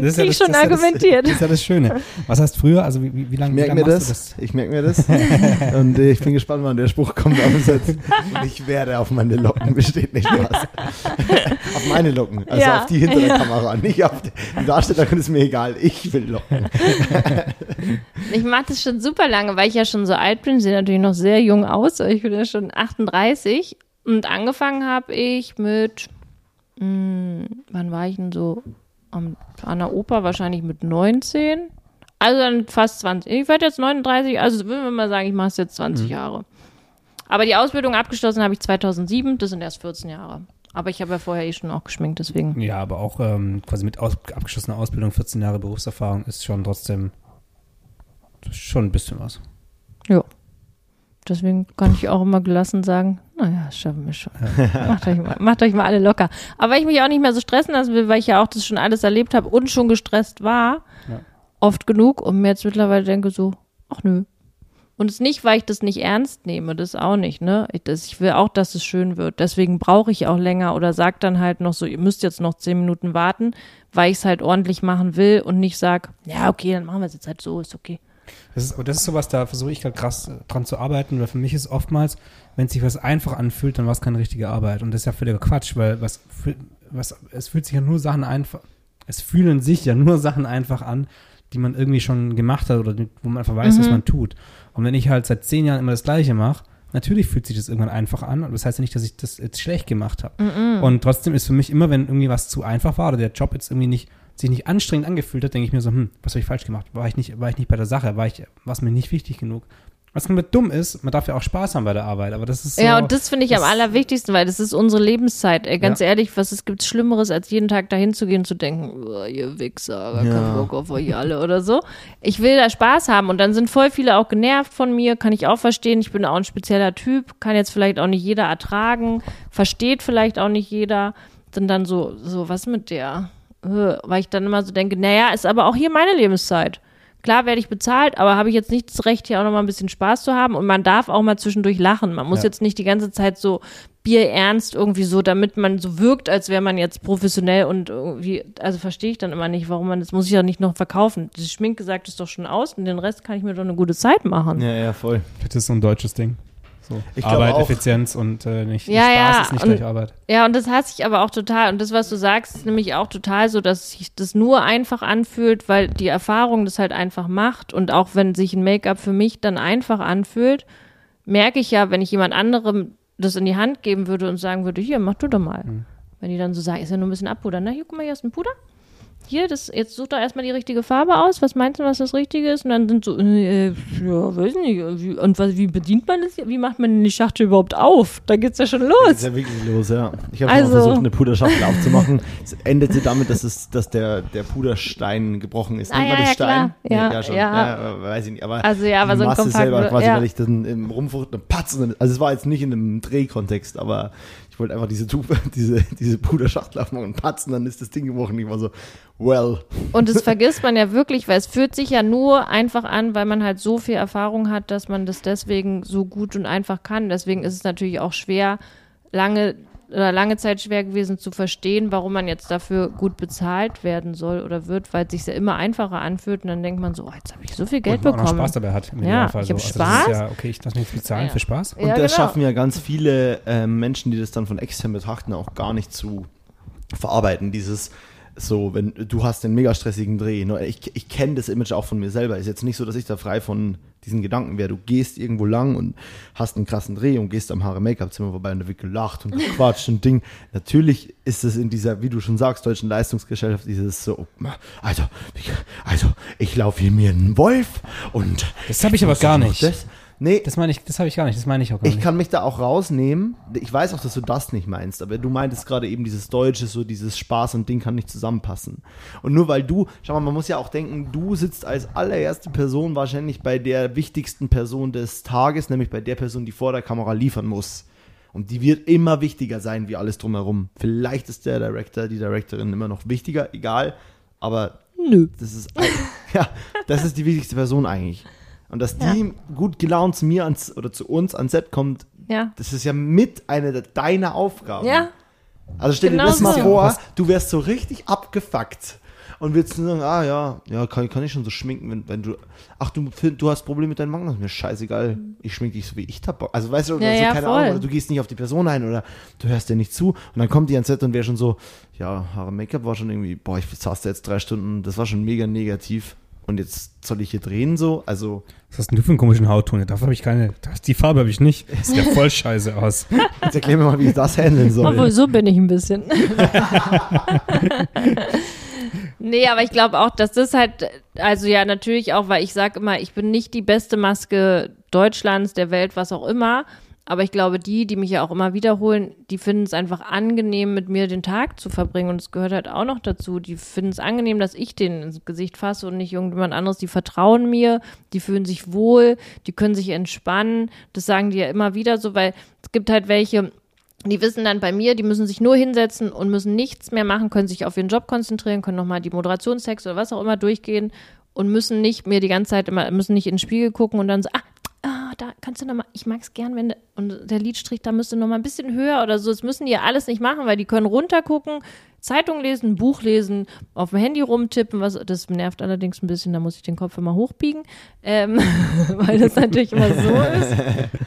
Das ist Krieg ich schon das, argumentiert. Das ist ja das Schöne. Was heißt früher, also wie, wie, wie lange ich wie merke lang mir machst das, du ich merke mir das und äh, ich bin gespannt, wann der Spruch kommt auf den Satz. Und ich werde auf meine Locken besteht nicht was. auf meine Locken, also Ja. auf die hinter der Kamera, nicht auf die, die Darstellerin ist mir egal, ich will Locken. Ich mache das schon super lange, weil ich ja schon so alt bin, sehe natürlich noch sehr jung aus, aber ich bin ja schon 38 und angefangen habe ich mit, mh, wann war ich denn so? Am, an der Oper wahrscheinlich mit 19. Also dann fast 20. Ich werde jetzt 39, also würden wir mal sagen, ich mache es jetzt 20 Jahre. Aber die Ausbildung abgeschlossen habe ich 2007, das sind erst 14 Jahre. Aber ich habe ja vorher eh schon auch geschminkt, deswegen. Ja, aber auch ähm, quasi mit aus, abgeschlossener Ausbildung, 14 Jahre Berufserfahrung ist schon trotzdem schon ein bisschen was. Ja. Deswegen kann ich auch immer gelassen sagen, naja, das schaffen wir schon. macht, euch mal, macht euch mal alle locker. Aber weil ich mich auch nicht mehr so stressen lassen will, weil ich ja auch das schon alles erlebt habe und schon gestresst war, Ja. oft genug und mir jetzt mittlerweile denke so, ach nö. Und es ist nicht, weil ich das nicht ernst nehme, das auch nicht, ne? Ich, das, ich will auch, dass es schön wird. Deswegen brauche ich auch länger oder sag dann halt noch so, ihr müsst jetzt noch zehn Minuten warten, weil ich es halt ordentlich machen will und nicht sag, ja, okay, dann machen wir es jetzt halt so, ist okay. Das ist, aber das ist sowas, da versuche ich halt krass äh, dran zu arbeiten, weil für mich ist oftmals, wenn sich was einfach anfühlt, dann war es keine richtige Arbeit. Und das ist ja völliger Quatsch, weil was, was, es fühlt sich ja nur Sachen einfach, es fühlen sich ja nur Sachen einfach an, die man irgendwie schon gemacht hat oder wo man einfach weiß, was man tut. Und wenn ich halt seit zehn Jahren immer das Gleiche mache, natürlich fühlt sich das irgendwann einfach an. Und das heißt ja nicht, dass ich das jetzt schlecht gemacht habe. Und trotzdem ist für mich immer, wenn irgendwie was zu einfach war oder der Job jetzt irgendwie nicht sich nicht anstrengend angefühlt hat, denke ich mir so, hm, was habe ich falsch gemacht? War ich nicht, war ich nicht bei der Sache? War ich, war es mir nicht wichtig genug? Was komplett dumm ist, man darf ja auch Spaß haben bei der Arbeit, aber das ist so. Ja, und das finde ich am das- allerwichtigsten, weil das ist unsere Lebenszeit. Ey, ganz Ja. ehrlich, was es gibt Schlimmeres, als jeden Tag dahin zu gehen und zu denken, oh, ihr Wichser, gar Ja. keinen Bock auf euch alle oder so. Ich will da Spaß haben und dann sind voll viele auch genervt von mir, kann ich auch verstehen. Ich bin auch ein spezieller Typ, kann jetzt vielleicht auch nicht jeder ertragen, versteht vielleicht auch nicht jeder. Sind dann so, so, was mit der? Weil ich dann immer so denke, naja, ist aber auch hier meine Lebenszeit. Klar werde ich bezahlt, aber habe ich jetzt nicht das Recht, hier auch noch mal ein bisschen Spaß zu haben. Und man darf auch mal zwischendurch lachen. Man muss Ja. jetzt nicht die ganze Zeit so bierernst irgendwie so, damit man so wirkt, als wäre man jetzt professionell und irgendwie, also verstehe ich dann immer nicht, warum man, das muss ich ja nicht noch verkaufen. Das Schminke sagt es doch schon aus und den Rest kann ich mir doch eine gute Zeit machen. Ja, ja, voll. Das ist so ein deutsches Ding. So. Arbeit, auch- Effizienz und äh, nicht Ja, Spaß ja, ist nicht und- gleich Arbeit. Ja, und das hasse ich aber auch total. Und das, was du sagst, ist nämlich auch total so, dass sich das nur einfach anfühlt, weil die Erfahrung das halt einfach macht. Und auch wenn sich ein Make-up für mich dann einfach anfühlt, merke ich ja, wenn ich jemand anderem das in die Hand geben würde und sagen würde, hier, mach du doch mal. Wenn die dann so sagen, ist ja nur ein bisschen abpudern. Na, hier, guck mal, hier ist ein Puder. Hier, das, jetzt such doch erstmal die richtige Farbe aus. Was meinst du, was das Richtige ist? Und dann sind so, äh, ja, weiß nicht. Wie, und was, wie bedient man das? hier? Wie macht man denn die Schachtel überhaupt auf? Da geht's ja schon Das los. ist ja wirklich los, ja. Ich habe Also- versucht, eine Puderschachtel aufzumachen. Es endete damit, dass, es, dass der, der Puderstein gebrochen ist. Ah, ja, das ja, Stein? klar. Ja, ja, schon. ja. Ja, weiß ich nicht. Aber Also ja, aber so ein Masse selber quasi, ja. weil ich dann im Rumfucht eine Patz. Also es war jetzt nicht in einem Drehkontext, aber wollte einfach diese, Tube, diese, diese Puderschachtel aufmachen und patzen, dann ist das Ding gebrochen. Ich war so, well. Und das vergisst man ja wirklich, weil es fühlt sich ja nur einfach an, weil man halt so viel Erfahrung hat, dass man das deswegen so gut und einfach kann. Deswegen ist es natürlich auch schwer, lange oder lange Zeit schwer gewesen zu verstehen, warum man jetzt dafür gut bezahlt werden soll oder wird, weil es sich ja immer einfacher anfühlt und dann denkt man so, oh, jetzt habe ich so viel Geld und man auch noch bekommen. Spaß dabei hat. Im Ja, Idealfall ich so. hab Also Spaß. Das ist ja, okay, ich lasse mich jetzt bezahlen Ja. für Spaß. Und Ja, das genau. schaffen ja ganz viele ähm, Menschen, die das dann von extern betrachten, auch gar nicht zu verarbeiten. Dieses so, wenn du hast den mega stressigen Dreh. Nur Ich, ich kenne das Image auch von mir selber. Ist jetzt nicht so, dass ich da frei von diesen Gedanken wäre. Du gehst irgendwo lang und hast einen krassen Dreh und gehst am Haare Make-up-Zimmer vorbei und da wird gelacht und gequatscht und Ding. Natürlich ist es in dieser, wie du schon sagst, deutschen Leistungsgesellschaft dieses so, also, ich- also ich laufe hier mir einen Wolf und Das habe ich aber gar nicht. Das, nee, Das meine ich, das habe ich gar nicht. Das meine ich auch gar ich nicht. kann mich da auch rausnehmen. Ich weiß auch, dass du das nicht meinst, aber du meintest gerade eben dieses Deutsche, so dieses Spaß und Ding kann nicht zusammenpassen. Und nur weil du, schau mal, man muss ja auch denken, du sitzt als allererste Person wahrscheinlich bei der wichtigsten Person des Tages, nämlich bei der Person, die vor der Kamera liefern muss. Und die wird immer wichtiger sein wie alles drumherum. Vielleicht ist der Director, die Directorin immer noch wichtiger, egal. Aber Nö. das ist, ja, das ist die wichtigste Person eigentlich. Und dass die gut gelaunt zu mir ans, oder zu uns ans Set kommt, Ja. das ist ja mit einer der- deiner Aufgaben. Ja. Also stell Genau dir das mal so. vor, du wärst so richtig abgefuckt und würdest nur sagen, ah ja, ja, kann, kann ich schon so schminken, wenn, wenn du, ach du, du hast Probleme mit deinen ist mir scheißegal, ich schminke dich so, wie ich da Bock. Also weißt du, Ja, so, ja, keine voll. Ahnung, oder du gehst nicht auf die Person ein oder du hörst dir nicht zu und dann kommt die ans Set und wäre schon so, ja, Haare Make-up war schon irgendwie, boah, ich saß da jetzt drei Stunden, das war schon mega negativ und jetzt soll ich hier drehen so, also Was hast denn du für einen komischen Hautton? Dafür habe ich keine. Das, die Farbe habe ich nicht. Das sieht ja voll scheiße aus. jetzt erklär mir mal, wie ich das handeln soll. Obwohl, so bin ich ein bisschen. nee, aber ich glaube auch, dass das halt, also ja, natürlich auch, weil ich sage immer, ich bin nicht die beste Maske Deutschlands, der Welt, was auch immer. Aber ich glaube, die, die mich ja auch immer wiederholen, die finden es einfach angenehm, mit mir den Tag zu verbringen. Und es gehört halt auch noch dazu. Die finden es angenehm, dass ich denen ins Gesicht fasse und nicht irgendjemand anderes. Die vertrauen mir, die fühlen sich wohl, die können sich entspannen. Das sagen die ja immer wieder so, weil es gibt halt welche, die wissen dann bei mir, die müssen sich nur hinsetzen und müssen nichts mehr machen, können sich auf ihren Job konzentrieren, können nochmal die Moderationstext oder was auch immer durchgehen und müssen nicht mir die ganze Zeit immer, müssen nicht in den Spiegel gucken und dann so, ah, ah da kannst du nochmal, ich mag es gern, wenn, und der Lidstrich, da müsste nochmal ein bisschen höher oder so. Das müssen die ja alles nicht machen, weil die können runtergucken, Zeitung lesen, Buch lesen, auf dem Handy rumtippen, was, das nervt allerdings ein bisschen, da muss ich den Kopf immer hochbiegen, ähm, weil das natürlich immer so ist.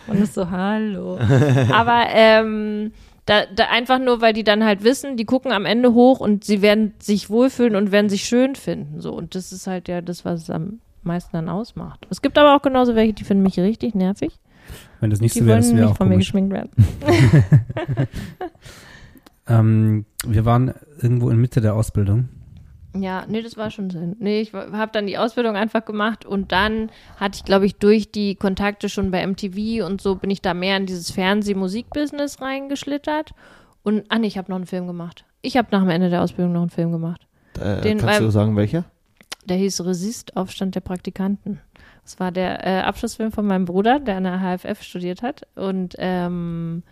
Und ist so, hallo. Aber ähm, da, da einfach nur, weil die dann halt wissen, die gucken am Ende hoch und sie werden sich wohlfühlen und werden sich schön finden. So. Und das ist halt ja das, was am meisten dann ausmacht. Es gibt aber auch genauso welche, die finden mich richtig nervig. Wenn das nicht Die so wäre, das wollen wäre nicht auch von mir geschminkt werden. Ähm, wir waren irgendwo in Mitte der Ausbildung Ja, nee, das war schon Sinn. Nee, ich habe dann die Ausbildung einfach gemacht und dann hatte ich, glaube ich, durch die Kontakte schon bei MTV und so bin ich da mehr in dieses Fernseh-Musik-Business reingeschlittert. Und, ah nee, ich habe noch einen Film gemacht. Ich habe nach dem Ende der Ausbildung noch einen Film gemacht. Äh, Den- kannst du weil- sagen, welcher? Der hieß Resist, Aufstand der Praktikanten. Das war der äh, Abschlussfilm von meinem Bruder, der an der HFF studiert hat. Und ähm,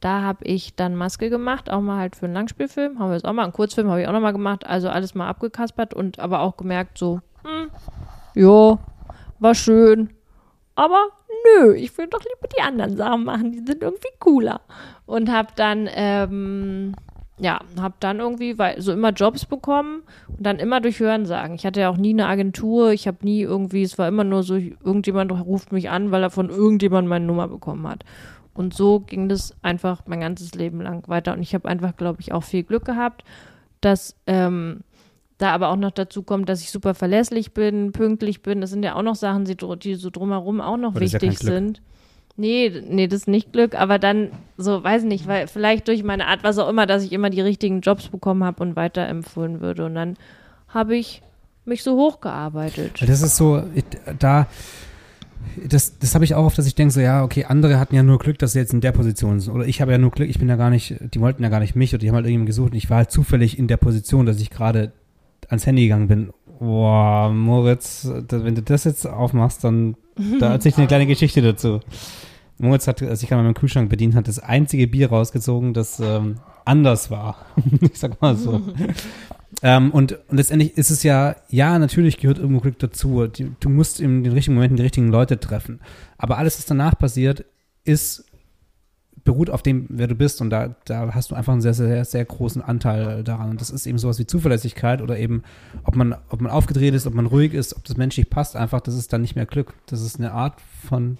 da habe ich dann Maske gemacht, auch mal halt für einen Langspielfilm. Haben wir jetzt auch mal, einen Kurzfilm habe ich auch noch mal gemacht. Also alles mal abgekaspert und aber auch gemerkt so, hm, jo, war schön. Aber nö, ich will doch lieber die anderen Sachen machen, die sind irgendwie cooler. Und habe dann, ähm, ja, habe dann irgendwie so immer Jobs bekommen und dann immer durch Hörensagen. Ich hatte ja auch nie eine Agentur, ich habe nie irgendwie, es war immer nur so, irgendjemand ruft mich an, weil er von irgendjemandem meine Nummer bekommen hat. Und so ging das einfach mein ganzes Leben lang weiter. Und ich habe einfach, glaube ich, auch viel Glück gehabt, dass ähm, da aber auch noch dazu kommt, dass ich super verlässlich bin, pünktlich bin. Das sind ja auch noch Sachen, die, so drumherum auch noch Aber ja wichtig Glück. sind. Nee, nee, das ist nicht Glück, aber dann so, weiß nicht, weil vielleicht durch meine Art, was auch immer, dass ich immer die richtigen Jobs bekommen habe und weiterempfohlen würde. Und dann habe ich mich so hochgearbeitet. Das ist so, da, das, das habe ich auch oft, dass ich denke so, ja, okay, andere hatten ja nur Glück, dass sie jetzt in der Position sind. Oder ich habe ja nur Glück, ich bin ja gar nicht, die wollten ja gar nicht mich oder die haben halt irgendjemanden gesucht und ich war halt zufällig in der Position, dass ich gerade ans Handy gegangen bin. Boah, Moritz, wenn du das jetzt aufmachst, dann da erzähle ich eine kleine Geschichte dazu. Moritz hat, als ich gerade meinen Kühlschrank bedient hat, das einzige Bier rausgezogen, das ähm, anders war. ich sag mal so. ähm, und, und letztendlich ist es ja, ja, natürlich gehört irgendwo Glück dazu. Die, du musst in den richtigen Momenten die richtigen Leute treffen. Aber alles, was danach passiert, ist beruht auf dem, wer du bist. Und da, da hast du einfach einen sehr, sehr, sehr, sehr großen Anteil daran. Und das ist eben sowas wie Zuverlässigkeit oder eben, ob man, ob man aufgedreht ist, ob man ruhig ist, ob das menschlich passt. Einfach, das ist dann nicht mehr Glück. Das ist eine Art von,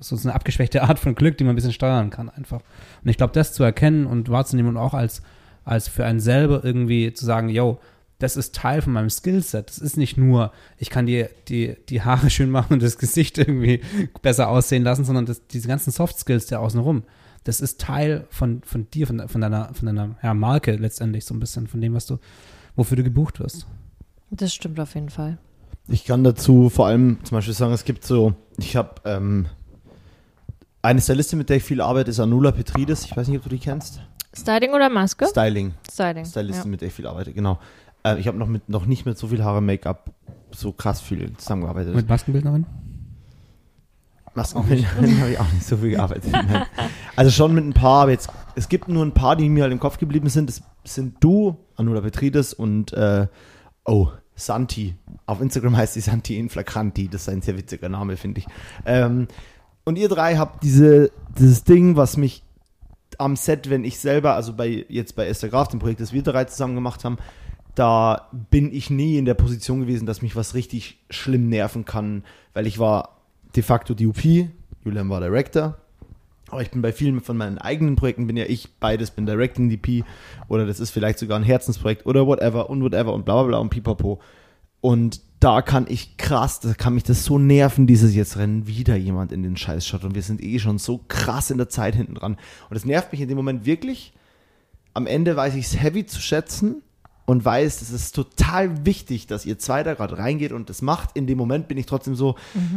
das ist eine abgeschwächte Art von Glück, die man ein bisschen steuern kann einfach. Und ich glaube, das zu erkennen und wahrzunehmen und auch als, als für einen selber irgendwie zu sagen, yo, das ist Teil von meinem Skillset. Das ist nicht nur, ich kann dir die, die Haare schön machen und das Gesicht irgendwie besser aussehen lassen, sondern das, diese ganzen Soft Skills der außenrum. Das ist Teil von, von dir, von, von deiner, von deiner ja, Marke letztendlich so ein bisschen, von dem, was du, wofür du gebucht wirst. Das stimmt auf jeden Fall. Ich kann dazu vor allem zum Beispiel sagen, es gibt so, ich habe ähm, eine Stylistin, mit der ich viel arbeite, ist Anula Petridis. Ich weiß nicht, ob du die kennst. Styling oder Maske? Styling. Styling. Stylistin, ja. mit der ich viel arbeite, genau. Äh, ich habe noch, mit, noch nicht mit so viel Haare Make-up so krass viel zusammengearbeitet. Mit Maskenbildnerin? Maskenbildnerin habe ich auch nicht so viel gearbeitet. Also schon mit ein paar, aber jetzt, es gibt nur ein paar, die mir halt im Kopf geblieben sind. Das sind du, Anula Petridis und äh, oh, Santi. Auf Instagram heißt sie Santi Inflagranti. Das ist ein sehr witziger Name, finde ich. Ähm, und ihr drei habt diese, dieses Ding, was mich am Set, wenn ich selber, also bei jetzt bei Esther Graf, dem Projekt, das wir drei zusammen gemacht haben, da bin ich nie in der Position gewesen, dass mich was richtig schlimm nerven kann, weil ich war de facto DOP, Julian war Director, aber ich bin bei vielen von meinen eigenen Projekten, bin ja ich beides, bin Directing DP oder das ist vielleicht sogar ein Herzensprojekt oder whatever und whatever und bla bla bla und pipapo. Und da kann ich krass, da kann mich das so nerven, dieses jetzt rennen wieder jemand in den Scheißshot und wir sind eh schon so krass in der Zeit hinten dran. Und das nervt mich in dem Moment wirklich. Am Ende weiß ich es heavy zu schätzen und weiß, es ist total wichtig, dass ihr zwei da gerade reingeht und das macht. In dem Moment bin ich trotzdem so,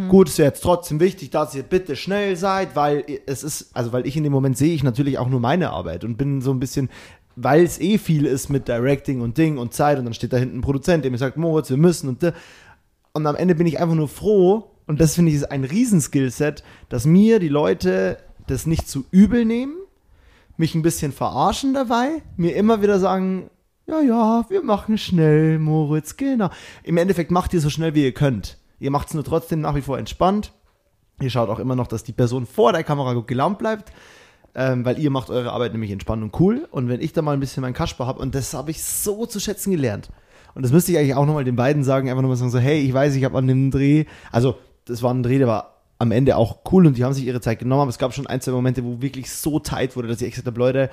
gut, es ist jetzt trotzdem wichtig, dass ihr bitte schnell seid, weil es ist, also weil ich in dem Moment sehe ich natürlich auch nur meine Arbeit und bin so ein bisschen, weil es eh viel ist mit Directing und Ding und Zeit und dann steht da hinten ein Produzent, der mir sagt, Moritz, wir müssen und da. Und am Ende bin ich einfach nur froh, und das finde ich ist ein Riesenskillset, dass mir die Leute das nicht zu übel nehmen, mich ein bisschen verarschen dabei, mir immer wieder sagen, ja, ja, wir machen schnell, Moritz, genau. Im Endeffekt macht ihr so schnell, wie ihr könnt. Ihr macht es nur trotzdem nach wie vor entspannt. Ihr schaut auch immer noch, dass die Person vor der Kamera gut gelaunt bleibt, ähm, weil ihr macht eure Arbeit nämlich entspannt und cool. Und wenn ich da mal ein bisschen meinen Kasper habe, und das habe ich so zu schätzen gelernt. Und das müsste ich eigentlich auch nochmal den beiden sagen, einfach nochmal sagen so, hey, ich weiß, ich habe an dem Dreh, also das war ein Dreh, der war am Ende auch cool und die haben sich ihre Zeit genommen, aber es gab schon ein, zwei Momente, wo wirklich so tight wurde, dass ich gesagt habe, Leute,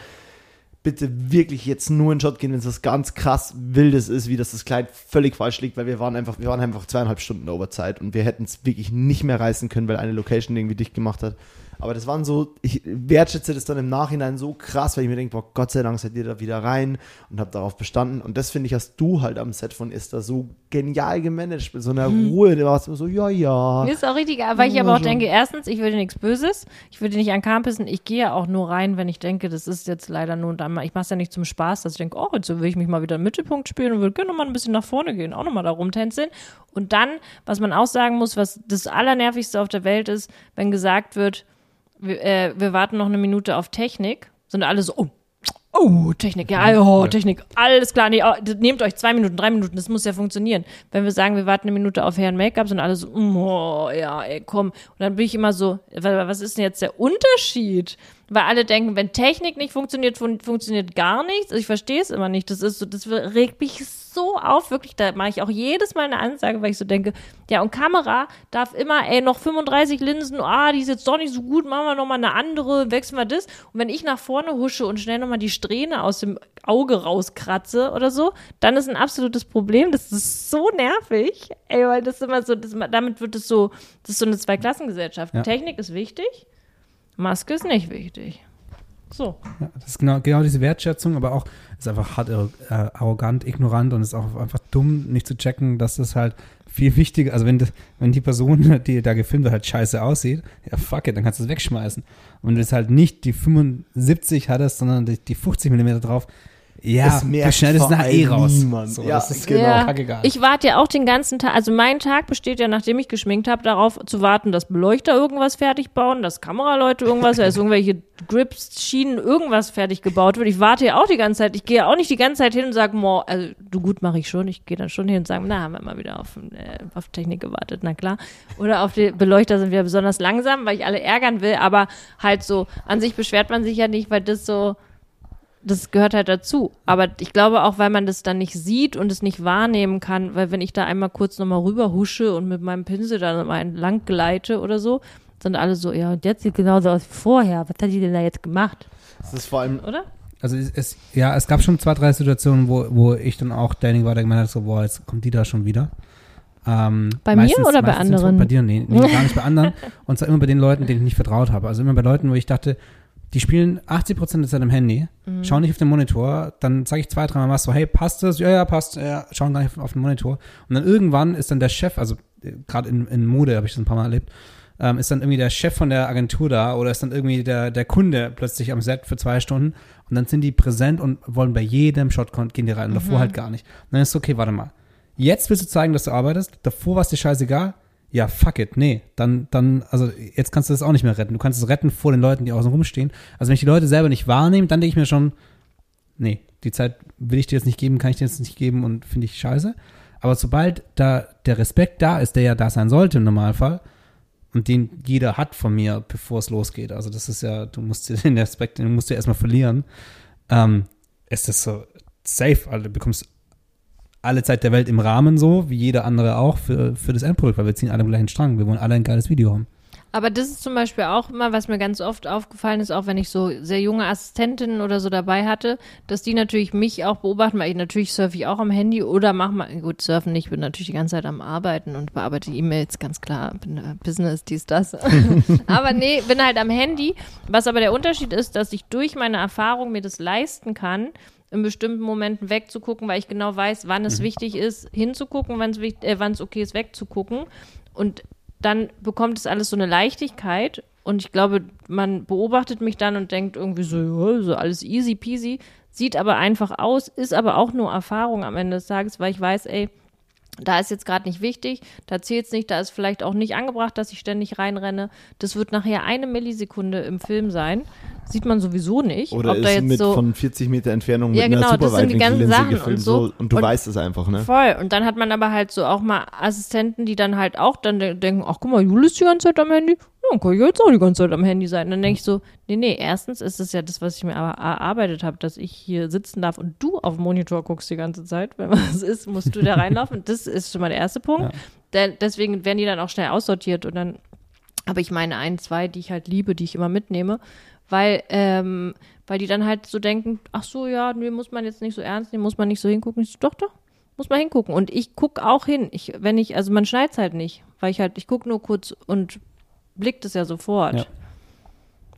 bitte wirklich jetzt nur in Shot gehen, wenn es was ganz krass Wildes ist, wie das das Kleid völlig falsch liegt, weil wir waren einfach, wir waren einfach zweieinhalb Stunden Overzeit und wir hätten es wirklich nicht mehr reißen können, weil eine Location irgendwie dicht gemacht hat. Aber das waren so, ich wertschätze das dann im Nachhinein so krass, weil ich mir denke, boah, Gott sei Dank seid ihr da wieder rein und habt darauf bestanden. Und das finde ich, hast du halt am Set von Esther so genial gemanagt, mit so einer Ruhe. Da warst du immer so, ja, ja. Mir ist auch richtig, weil ich aber auch schon. denke, erstens, ich würde nichts Böses, ich würde nicht an Kahn pissen, ich gehe ja auch nur rein, wenn ich denke, das ist jetzt leider nur und einmal, ich mache es ja nicht zum Spaß, dass ich denke, oh, jetzt will ich mich mal wieder im Mittelpunkt spielen und würde gerne mal ein bisschen nach vorne gehen, auch noch mal da rumtänzeln. Und dann, was man auch sagen muss, was das Allernervigste auf der Welt ist, wenn gesagt wird, wir, äh, wir warten noch eine Minute auf Technik, sind alle so, oh, Oh, Technik, ja, oh, Technik, alles klar, nee, oh, nehmt euch zwei Minuten, drei Minuten, das muss ja funktionieren. Wenn wir sagen, wir warten eine Minute auf Herrn Make-up, sind alle so, mm, oh, ja, ey, komm. Und dann bin ich immer so, wa- was ist denn jetzt der Unterschied? Weil alle denken, wenn Technik nicht funktioniert, fun funktioniert gar nichts. Also ich verstehe es immer nicht. Das ist so, das regt mich so auf, wirklich. Da mache ich auch jedes Mal eine Ansage, weil ich so denke, ja, und Kamera darf immer, ey, noch 35 Linsen, ah, die ist jetzt doch nicht so gut, machen wir nochmal eine andere, wechseln wir das. Und wenn ich nach vorne husche und schnell nochmal die Strähne aus dem Auge rauskratze oder so, dann ist ein absolutes Problem. Das ist so nervig, ey, weil das immer so, das, damit wird es so, das ist so eine Zweiklassengesellschaft. Ja. Technik ist wichtig, Maske ist nicht wichtig. So. Ja, das ist genau, genau diese Wertschätzung, aber auch ist einfach hart äh, arrogant, ignorant und ist auch einfach dumm, nicht zu checken, dass das halt viel wichtiger, also wenn, wenn die Person, die da gefilmt wird, halt scheiße aussieht, ja fuck it, dann kannst du es wegschmeißen. Und wenn du jetzt halt nicht die 75 hattest, sondern die, die 50 Millimeter drauf, ja, Es merkt du schneidest vor nachher eh raus. niemand. So, Ja, das ist genau. genau kackegal. Ich warte ja auch den ganzen Tag, also mein Tag besteht ja, nachdem ich geschminkt habe, darauf zu warten, dass Beleuchter irgendwas fertig bauen, dass Kameraleute irgendwas, dass irgendwelche Grips, Schienen, irgendwas fertig gebaut wird. Ich warte ja auch die ganze Zeit. Ich gehe ja auch nicht die ganze Zeit hin und sage, mo, also du gut mache ich schon. Ich gehe dann schon hin und sage, na, haben wir mal wieder auf, äh, auf Technik gewartet, na klar. Oder auf die Beleuchter sind wir besonders langsam, weil ich alle ärgern will, aber halt so, an sich beschwert man sich ja nicht, weil das so, das gehört halt dazu. Aber ich glaube auch, weil man das dann nicht sieht und es nicht wahrnehmen kann, weil wenn ich da einmal kurz nochmal rüber husche und mit meinem Pinsel da mal entlang gleite oder so, sind alle so, ja, und jetzt sieht genauso aus wie vorher. Was hat die denn da jetzt gemacht? Das ist vor allem, Oder? Also es, es, ja, es gab schon zwei, drei Situationen, wo, wo ich dann auch derjenige war, der gemeint hat, so, boah, jetzt kommt die da schon wieder. Ähm, Bei mir oder bei meistens anderen? Bei dir, nee, nee, gar nicht bei anderen. Und zwar immer bei den Leuten, denen ich nicht vertraut habe. Also immer bei Leuten, wo ich dachte, die spielen 80% der Zeit am Handy, Mhm. schauen nicht auf den Monitor, dann sage ich zwei, dreimal was so, hey, passt das? Ja, ja, passt, ja, schauen gar nicht auf, den Monitor. Und dann irgendwann ist dann der Chef, also äh, gerade in, in Mode habe ich das ein paar Mal erlebt, ähm, ist dann irgendwie der Chef von der Agentur da oder ist dann irgendwie der, der Kunde plötzlich am Set für zwei Stunden und dann sind die präsent und wollen bei jedem Shot gehen die rein und davor halt gar nicht. Und dann ist es okay, warte mal. Jetzt willst du zeigen, dass du arbeitest, davor war es dir scheißegal, ja, fuck it, nee, dann, dann, also jetzt kannst du das auch nicht mehr retten. Du kannst es retten vor den Leuten, die außen rumstehen. Also wenn ich die Leute selber nicht wahrnehme, dann denke ich mir schon, nee, die Zeit will ich dir jetzt nicht geben, kann ich dir jetzt nicht geben und finde ich scheiße. Aber sobald da der Respekt da ist, der ja da sein sollte im Normalfall, und den jeder hat von mir, bevor es losgeht, also das ist ja, du musst dir den Respekt, den musst du erstmal verlieren, ähm, ist das so safe, also du bekommst alle Zeit der Welt im Rahmen so, wie jeder andere auch, für, für das Endprodukt, weil wir ziehen alle am gleichen Strang. Wir wollen alle ein geiles Video haben. Aber das ist zum Beispiel auch immer, was mir ganz oft aufgefallen ist, auch wenn ich so sehr junge Assistentinnen oder so dabei hatte, dass die natürlich mich auch beobachten, weil ich natürlich surfe ich auch am Handy oder mach mal, gut, surfen nicht, bin natürlich die ganze Zeit am Arbeiten und bearbeite E-Mails, ganz klar, bin äh, Business, dies, das. aber nee, bin halt am Handy. Was aber der Unterschied ist, dass ich durch meine Erfahrung mir das leisten kann, in bestimmten Momenten wegzugucken, weil ich genau weiß, wann es wichtig ist, hinzugucken, wann es äh, wann es okay ist, wegzugucken. Und dann bekommt es alles so eine Leichtigkeit. Und ich glaube, man beobachtet mich dann und denkt irgendwie so, so alles easy peasy, sieht aber einfach aus, ist aber auch nur Erfahrung am Ende des Tages, weil ich weiß, ey, da ist jetzt gerade nicht wichtig, da zählt es nicht, da ist vielleicht auch nicht angebracht, dass ich ständig reinrenne. Das wird nachher eine Millisekunde im Film sein. Sieht man sowieso nicht. oder ob da ist jetzt mit so von 40 Meter Entfernung Ja, mit genau, einer das sind die ganzen Sachen gefilmt und so. so, und du Und- weißt es einfach, ne? Voll. Und dann hat man aber halt so auch mal Assistenten, die dann halt auch dann de denken, ach guck mal, Jule ist die ganze Zeit am Handy. Ja, dann kann ich jetzt auch die ganze Zeit am Handy sein. Und dann denke ich so, nee, nee, erstens ist es ja das, was ich mir aber erarbeitet habe, dass ich hier sitzen darf und du auf den Monitor guckst die ganze Zeit. Wenn was ist, musst du da reinlaufen. Das ist schon mal der erste Punkt. Ja. Denn deswegen werden die dann auch schnell aussortiert und dann habe ich meine ein, zwei, die ich halt liebe, die ich immer mitnehme, weil, ähm, weil die dann halt so denken, ach so, ja, nee, muss man jetzt nicht so ernst nehmen, muss man nicht so hingucken. Ich so, doch, doch, muss man hingucken. Und ich gucke auch hin. Ich, wenn ich, also man schneidet halt nicht, weil ich halt, ich gucke nur kurz und blickt es ja sofort. Ja.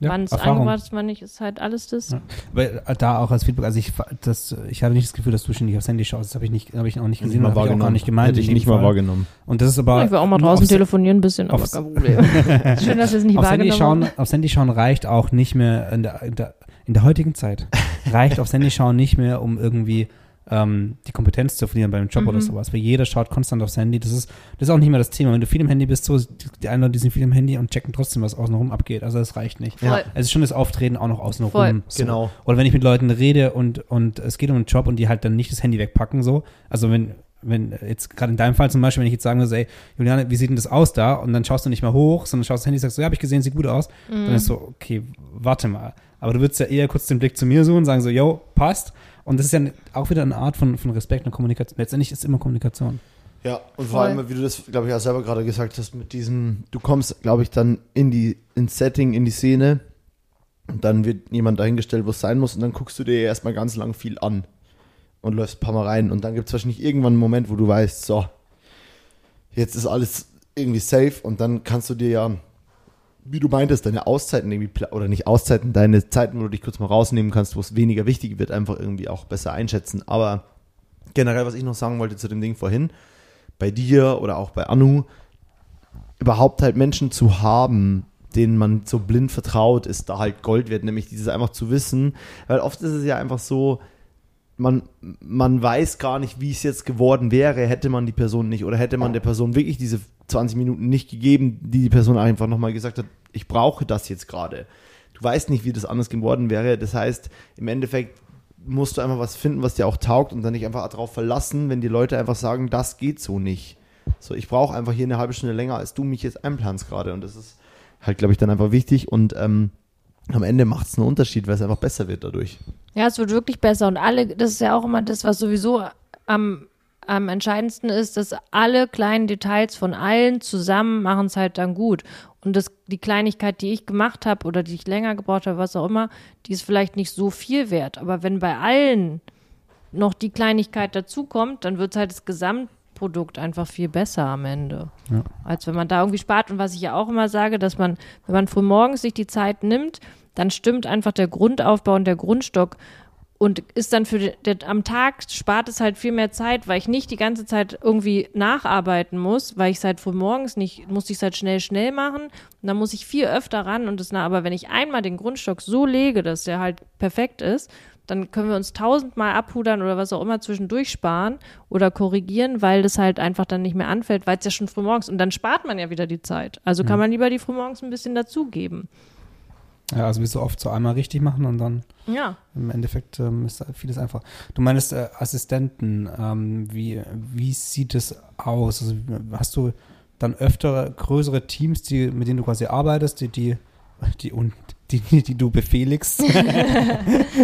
Ja, wann es angebracht ist, wann nicht, ist halt alles das. Ja. Weil äh, da auch als Feedback, also ich, das, ich hatte nicht das Gefühl, dass du ständig aufs Handy schaust. Das habe ich, nicht, hab ich auch nicht gesehen, mal habe ich auch gar nicht gemeint. Hätte ich nicht mal Fall. wahrgenommen. Und das ist aber. ich will auch mal draußen aufs- telefonieren ein bisschen, aber kein Problem. Schön, dass wir es nicht aufs Handy, wahrgenommen schauen, haben. aufs Handy schauen reicht auch nicht mehr in der, in der, in der heutigen Zeit. reicht aufs Handy schauen nicht mehr, um irgendwie ähm, die Kompetenz zu verlieren beim Job oder Mhm. sowas. Weil jeder schaut konstant aufs Handy. Das ist, das ist auch nicht mehr das Thema. Wenn du viel im Handy bist, so, die, die einen Leute, die sind viel im Handy und checken trotzdem, was außenrum abgeht. Also das reicht nicht. Es ist schon das Auftreten auch noch außenrum. Voll. So. Genau. Oder wenn ich mit Leuten rede und, und es geht um einen Job und die halt dann nicht das Handy wegpacken, so. Also wenn, wenn jetzt gerade in deinem Fall zum Beispiel, wenn ich jetzt sagen würde, ey, Juliane, wie sieht denn das aus da? Und dann schaust du nicht mehr hoch, sondern schaust aufs Handy und sagst so, ja, habe ich gesehen, sieht gut aus. Mhm. Dann ist so, okay, warte mal. Aber du würdest ja eher kurz den Blick zu mir suchen und sagen so, yo, passt. Und das ist ja auch wieder eine Art von, von Respekt und Kommunikation. Letztendlich ist es immer Kommunikation. Ja, und vor Voll. allem, wie du das, glaube ich, auch selber gerade gesagt hast, mit diesem, du kommst, glaube ich, dann in die, ins Setting, in die Szene und dann wird jemand dahingestellt, wo es sein muss und dann guckst du dir erstmal ganz lang viel an und läufst ein paar Mal rein und dann gibt es wahrscheinlich irgendwann einen Moment, wo du weißt, so, jetzt ist alles irgendwie safe und dann kannst du dir ja, wie du meintest, deine Auszeiten irgendwie, oder nicht Auszeiten, deine Zeiten, wo du dich kurz mal rausnehmen kannst, wo es weniger wichtig wird, einfach irgendwie auch besser einschätzen. Aber generell, was ich noch sagen wollte zu dem Ding vorhin, bei dir oder auch bei Anu, überhaupt halt Menschen zu haben, denen man so blind vertraut, ist da halt Gold wert, nämlich dieses einfach zu wissen, weil oft ist es ja einfach so, man, man weiß gar nicht, wie es jetzt geworden wäre, hätte man die Person nicht oder hätte man der Person wirklich diese 20 Minuten nicht gegeben, die die Person einfach nochmal gesagt hat, ich brauche das jetzt gerade. Du weißt nicht, wie das anders geworden wäre. Das heißt, im Endeffekt musst du einfach was finden, was dir auch taugt und dann nicht einfach darauf verlassen, wenn die Leute einfach sagen, das geht so nicht. So, ich brauche einfach hier eine halbe Stunde länger, als du mich jetzt einplanst gerade. Und das ist halt, glaube ich, dann einfach wichtig und ähm, am Ende macht es einen Unterschied, weil es einfach besser wird dadurch. Ja, es wird wirklich besser und alle, das ist ja auch immer das, was sowieso am, am entscheidendsten ist, dass alle kleinen Details von allen zusammen machen es halt dann gut. Und das, die Kleinigkeit, die ich gemacht habe oder die ich länger gebraucht habe, was auch immer, die ist vielleicht nicht so viel wert. Aber wenn bei allen noch die Kleinigkeit dazukommt, dann wird halt das Gesamtprodukt einfach viel besser am Ende. Ja. Als wenn man da irgendwie spart. Und was ich ja auch immer sage, dass man, wenn man früh morgens sich die Zeit nimmt, dann stimmt einfach der Grundaufbau und der Grundstock und ist dann für den, am Tag spart es halt viel mehr Zeit, weil ich nicht die ganze Zeit irgendwie nacharbeiten muss, weil ich es halt früh morgens nicht, muss ich es halt schnell, schnell machen. Und dann muss ich viel öfter ran und das, na, aber wenn ich einmal den Grundstock so lege, dass der halt perfekt ist, dann können wir uns tausendmal abhudern oder was auch immer zwischendurch sparen oder korrigieren, weil das halt einfach dann nicht mehr anfällt, weil es ja schon früh morgens und dann spart man ja wieder die Zeit. Also kann man lieber die früh morgens ein bisschen dazugeben. Ja, also wie so oft so einmal richtig machen und dann Ja. im Endeffekt ähm, ist vieles einfach. Du meinst äh, Assistenten, ähm, wie, wie sieht es aus? Also, hast du dann öfter größere Teams, die, mit denen du quasi arbeitest, die, die, die, und, die, die du befehligst, Deine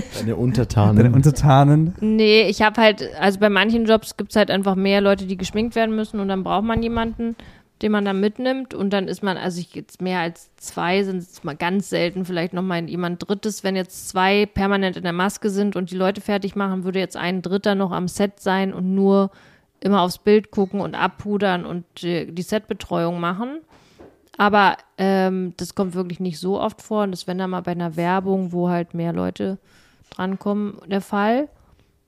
deine Untertanen. Untertanen? Nee, ich habe halt, also bei manchen Jobs gibt es halt einfach mehr Leute, die geschminkt werden müssen und dann braucht man jemanden, den man dann mitnimmt und dann ist man, also ich jetzt mehr als zwei sind es mal ganz selten, vielleicht noch mal jemand Drittes, wenn jetzt zwei permanent in der Maske sind und die Leute fertig machen, würde jetzt ein Dritter noch am Set sein und nur immer aufs Bild gucken und abpudern und die, die Setbetreuung machen. Aber ähm, das kommt wirklich nicht so oft vor und das wenn dann mal bei einer Werbung, wo halt mehr Leute drankommen, der Fall.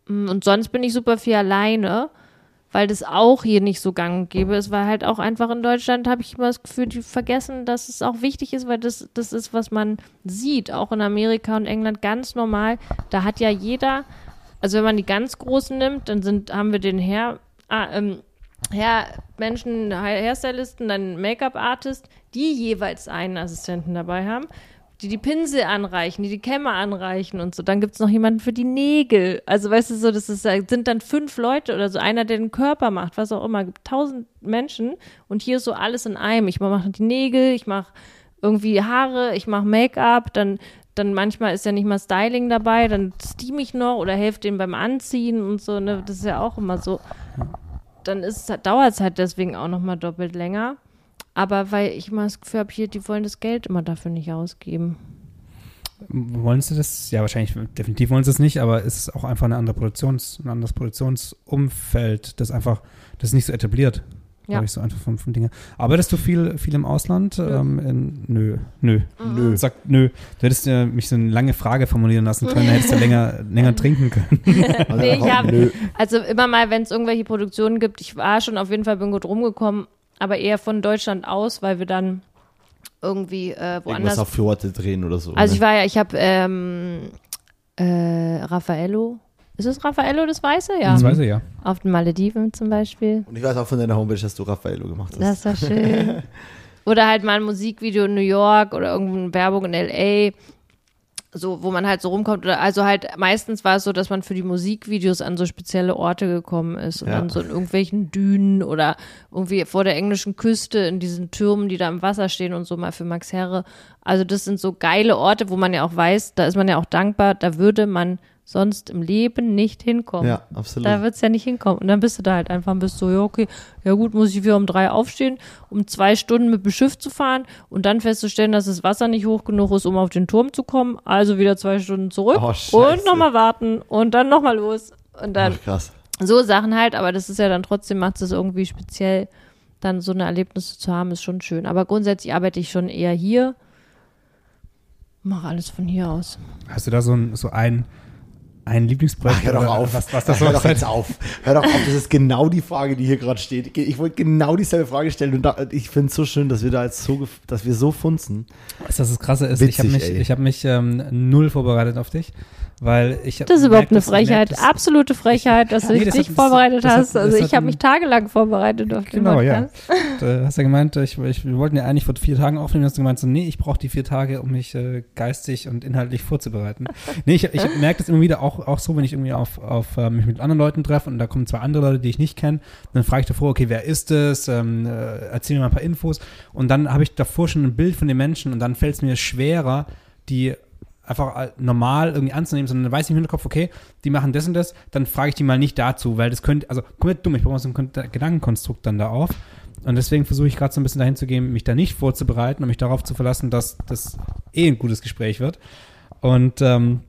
Mm, Und sonst bin ich super viel alleine, weil das auch hier nicht so gang und gäbe ist, weil halt auch einfach in Deutschland habe ich immer das Gefühl, die vergessen, dass es auch wichtig ist, weil das, das ist, was man sieht, auch in Amerika und England ganz normal. Da hat ja jeder, also wenn man die ganz Großen nimmt, dann sind, haben wir den Herr, ah, ähm, Herr Menschen, Hairstylisten, dann Make-up-Artist, die jeweils einen Assistenten dabei haben, die die Pinsel anreichen, die die Kämme anreichen und so. Dann gibt's noch jemanden für die Nägel. Also weißt du so, das ist, sind dann fünf Leute oder so, einer, der den Körper macht, was auch immer. Gibt tausend Menschen und hier ist so alles in einem. Ich mache die Nägel, ich mache irgendwie Haare, ich mache Make-up, dann dann manchmal ist ja nicht mal Styling dabei, dann steam ich noch oder helfe denen beim Anziehen und so, ne? Das ist ja auch immer so dann dauert es halt deswegen auch nochmal doppelt länger. Aber weil ich immer das Gefühl habe, hier, die wollen das Geld immer dafür nicht ausgeben. Wollen sie das? Ja, wahrscheinlich, definitiv wollen sie es nicht, aber es ist auch einfach eine andere Produktions, ein anderes Produktionsumfeld, das einfach, das ist nicht so etabliert. Ja. glaube ich, so einfach von, von Dingen. Arbeitest du viel, viel im Ausland? Ähm, in, nö, nö, nö. Sag nö. Du hättest ja mich so eine lange Frage formulieren lassen können, da hättest du länger, länger trinken können. Nee, ich hab, Nö. also immer mal, wenn es irgendwelche Produktionen gibt, ich war schon auf jeden Fall bin gut rumgekommen, aber eher von Deutschland aus, weil wir dann irgendwie äh, Irgendwas woanders. auf Fjorde drehen oder so. Also ich ne? war ja, ich habe ähm, äh, Raffaello. Ist es Raffaello das Weiße? Ja. Das weiß ich ja. Auf den Malediven zum Beispiel. Und ich weiß auch von deiner Homepage, dass du Raffaello gemacht hast. Das war schön. oder halt mal ein Musikvideo in New York oder irgendeine Werbung in L.A., so, wo man halt so rumkommt. Oder, also halt, meistens war es so, dass man für die Musikvideos an so spezielle Orte gekommen ist. Und Ja. dann so in irgendwelchen Dünen oder irgendwie vor der englischen Küste in diesen Türmen, die da im Wasser stehen und so mal für Max Herre. Also das sind so geile Orte, wo man ja auch weiß, da ist man ja auch dankbar, da würde man sonst im Leben nicht hinkommen. ja, absolut. Da wird's ja nicht hinkommen. Und dann bist du da halt einfach und bist so, ja, okay, ja gut, muss ich wieder um drei aufstehen, um zwei Stunden mit dem Schiff zu fahren und dann festzustellen, dass das Wasser nicht hoch genug ist, um auf den Turm zu kommen. Also wieder zwei Stunden zurück Oh, und nochmal warten und dann nochmal los. Und dann Ach, krass. so Sachen halt, aber das ist ja dann trotzdem, macht es irgendwie speziell, dann so eine Erlebnisse zu haben, ist schon schön. Aber grundsätzlich arbeite ich schon eher hier. Mach alles von hier aus. Hast du da so ein, so ein, ein Lieblingsprojekt? Ach, hör doch auf. Was, was das hör doch jetzt auf. Hör doch auf, das ist genau die Frage, die hier gerade steht. Ich wollte genau dieselbe Frage stellen und da, ich finde es so schön, dass wir da jetzt so, dass wir so funzen. Weißt du, was das Krasse ist? ich habe Witzig, mich, ey. ich hab mich ähm, null vorbereitet auf dich, weil ich Das ist überhaupt eine Frechheit, dass- absolute Frechheit, dass du Nee, dich das nicht hat- das- vorbereitet das hat- hast. Also das ich hat habe mich tagelang vorbereitet auf den Genau, ja. Podcast. Du hast ja gemeint, ich, ich, wir wollten ja eigentlich vor vier Tagen aufnehmen, hast du gemeint, so, nee, ich brauche die vier Tage, um mich äh, geistig und inhaltlich vorzubereiten. nee, ich, ich merke das immer wieder auch, auch so, wenn ich irgendwie auf, auf äh, mich mit anderen Leuten treffe und da kommen zwei andere Leute, die ich nicht kenne, dann frage ich davor, okay, wer ist es? Ähm, äh, erzähl mir mal ein paar Infos. Und dann habe ich davor schon ein Bild von den Menschen und dann fällt es mir schwerer, die einfach normal irgendwie anzunehmen, sondern dann weiß ich im Hinterkopf, okay, die machen das und das, dann frage ich die mal nicht dazu, weil das könnte, also komplett dumm, ich mal so ein Kon- Gedankenkonstrukt dann da auf. Und deswegen versuche ich gerade so ein bisschen dahin zu gehen, mich da nicht vorzubereiten und mich darauf zu verlassen, dass das eh ein gutes Gespräch wird. Und ähm,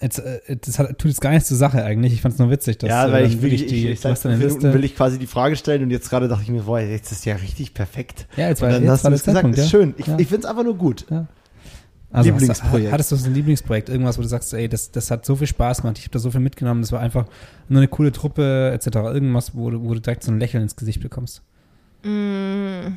jetzt, äh, das hat, tut jetzt gar nichts zur Sache eigentlich. Ich fand es nur witzig, dass ja, äh, weil dann ich will, wirklich ich, die, ich, seit fünf. Minuten will ich quasi die Frage stellen und jetzt gerade dachte ich mir, boah, jetzt ist ja richtig perfekt. ja, jetzt Und war, dann jetzt hast war du das es gesagt, ist ja. schön. Ich, Ja. ich finde es einfach nur gut. Also Lieblingsprojekt. Hast, hattest du so ein Lieblingsprojekt, irgendwas, wo du sagst, ey, das, das hat so viel Spaß gemacht, ich habe da so viel mitgenommen, das war einfach nur eine coole Truppe, etc. Irgendwas, wo du, wo du direkt so ein Lächeln ins Gesicht bekommst. Mm,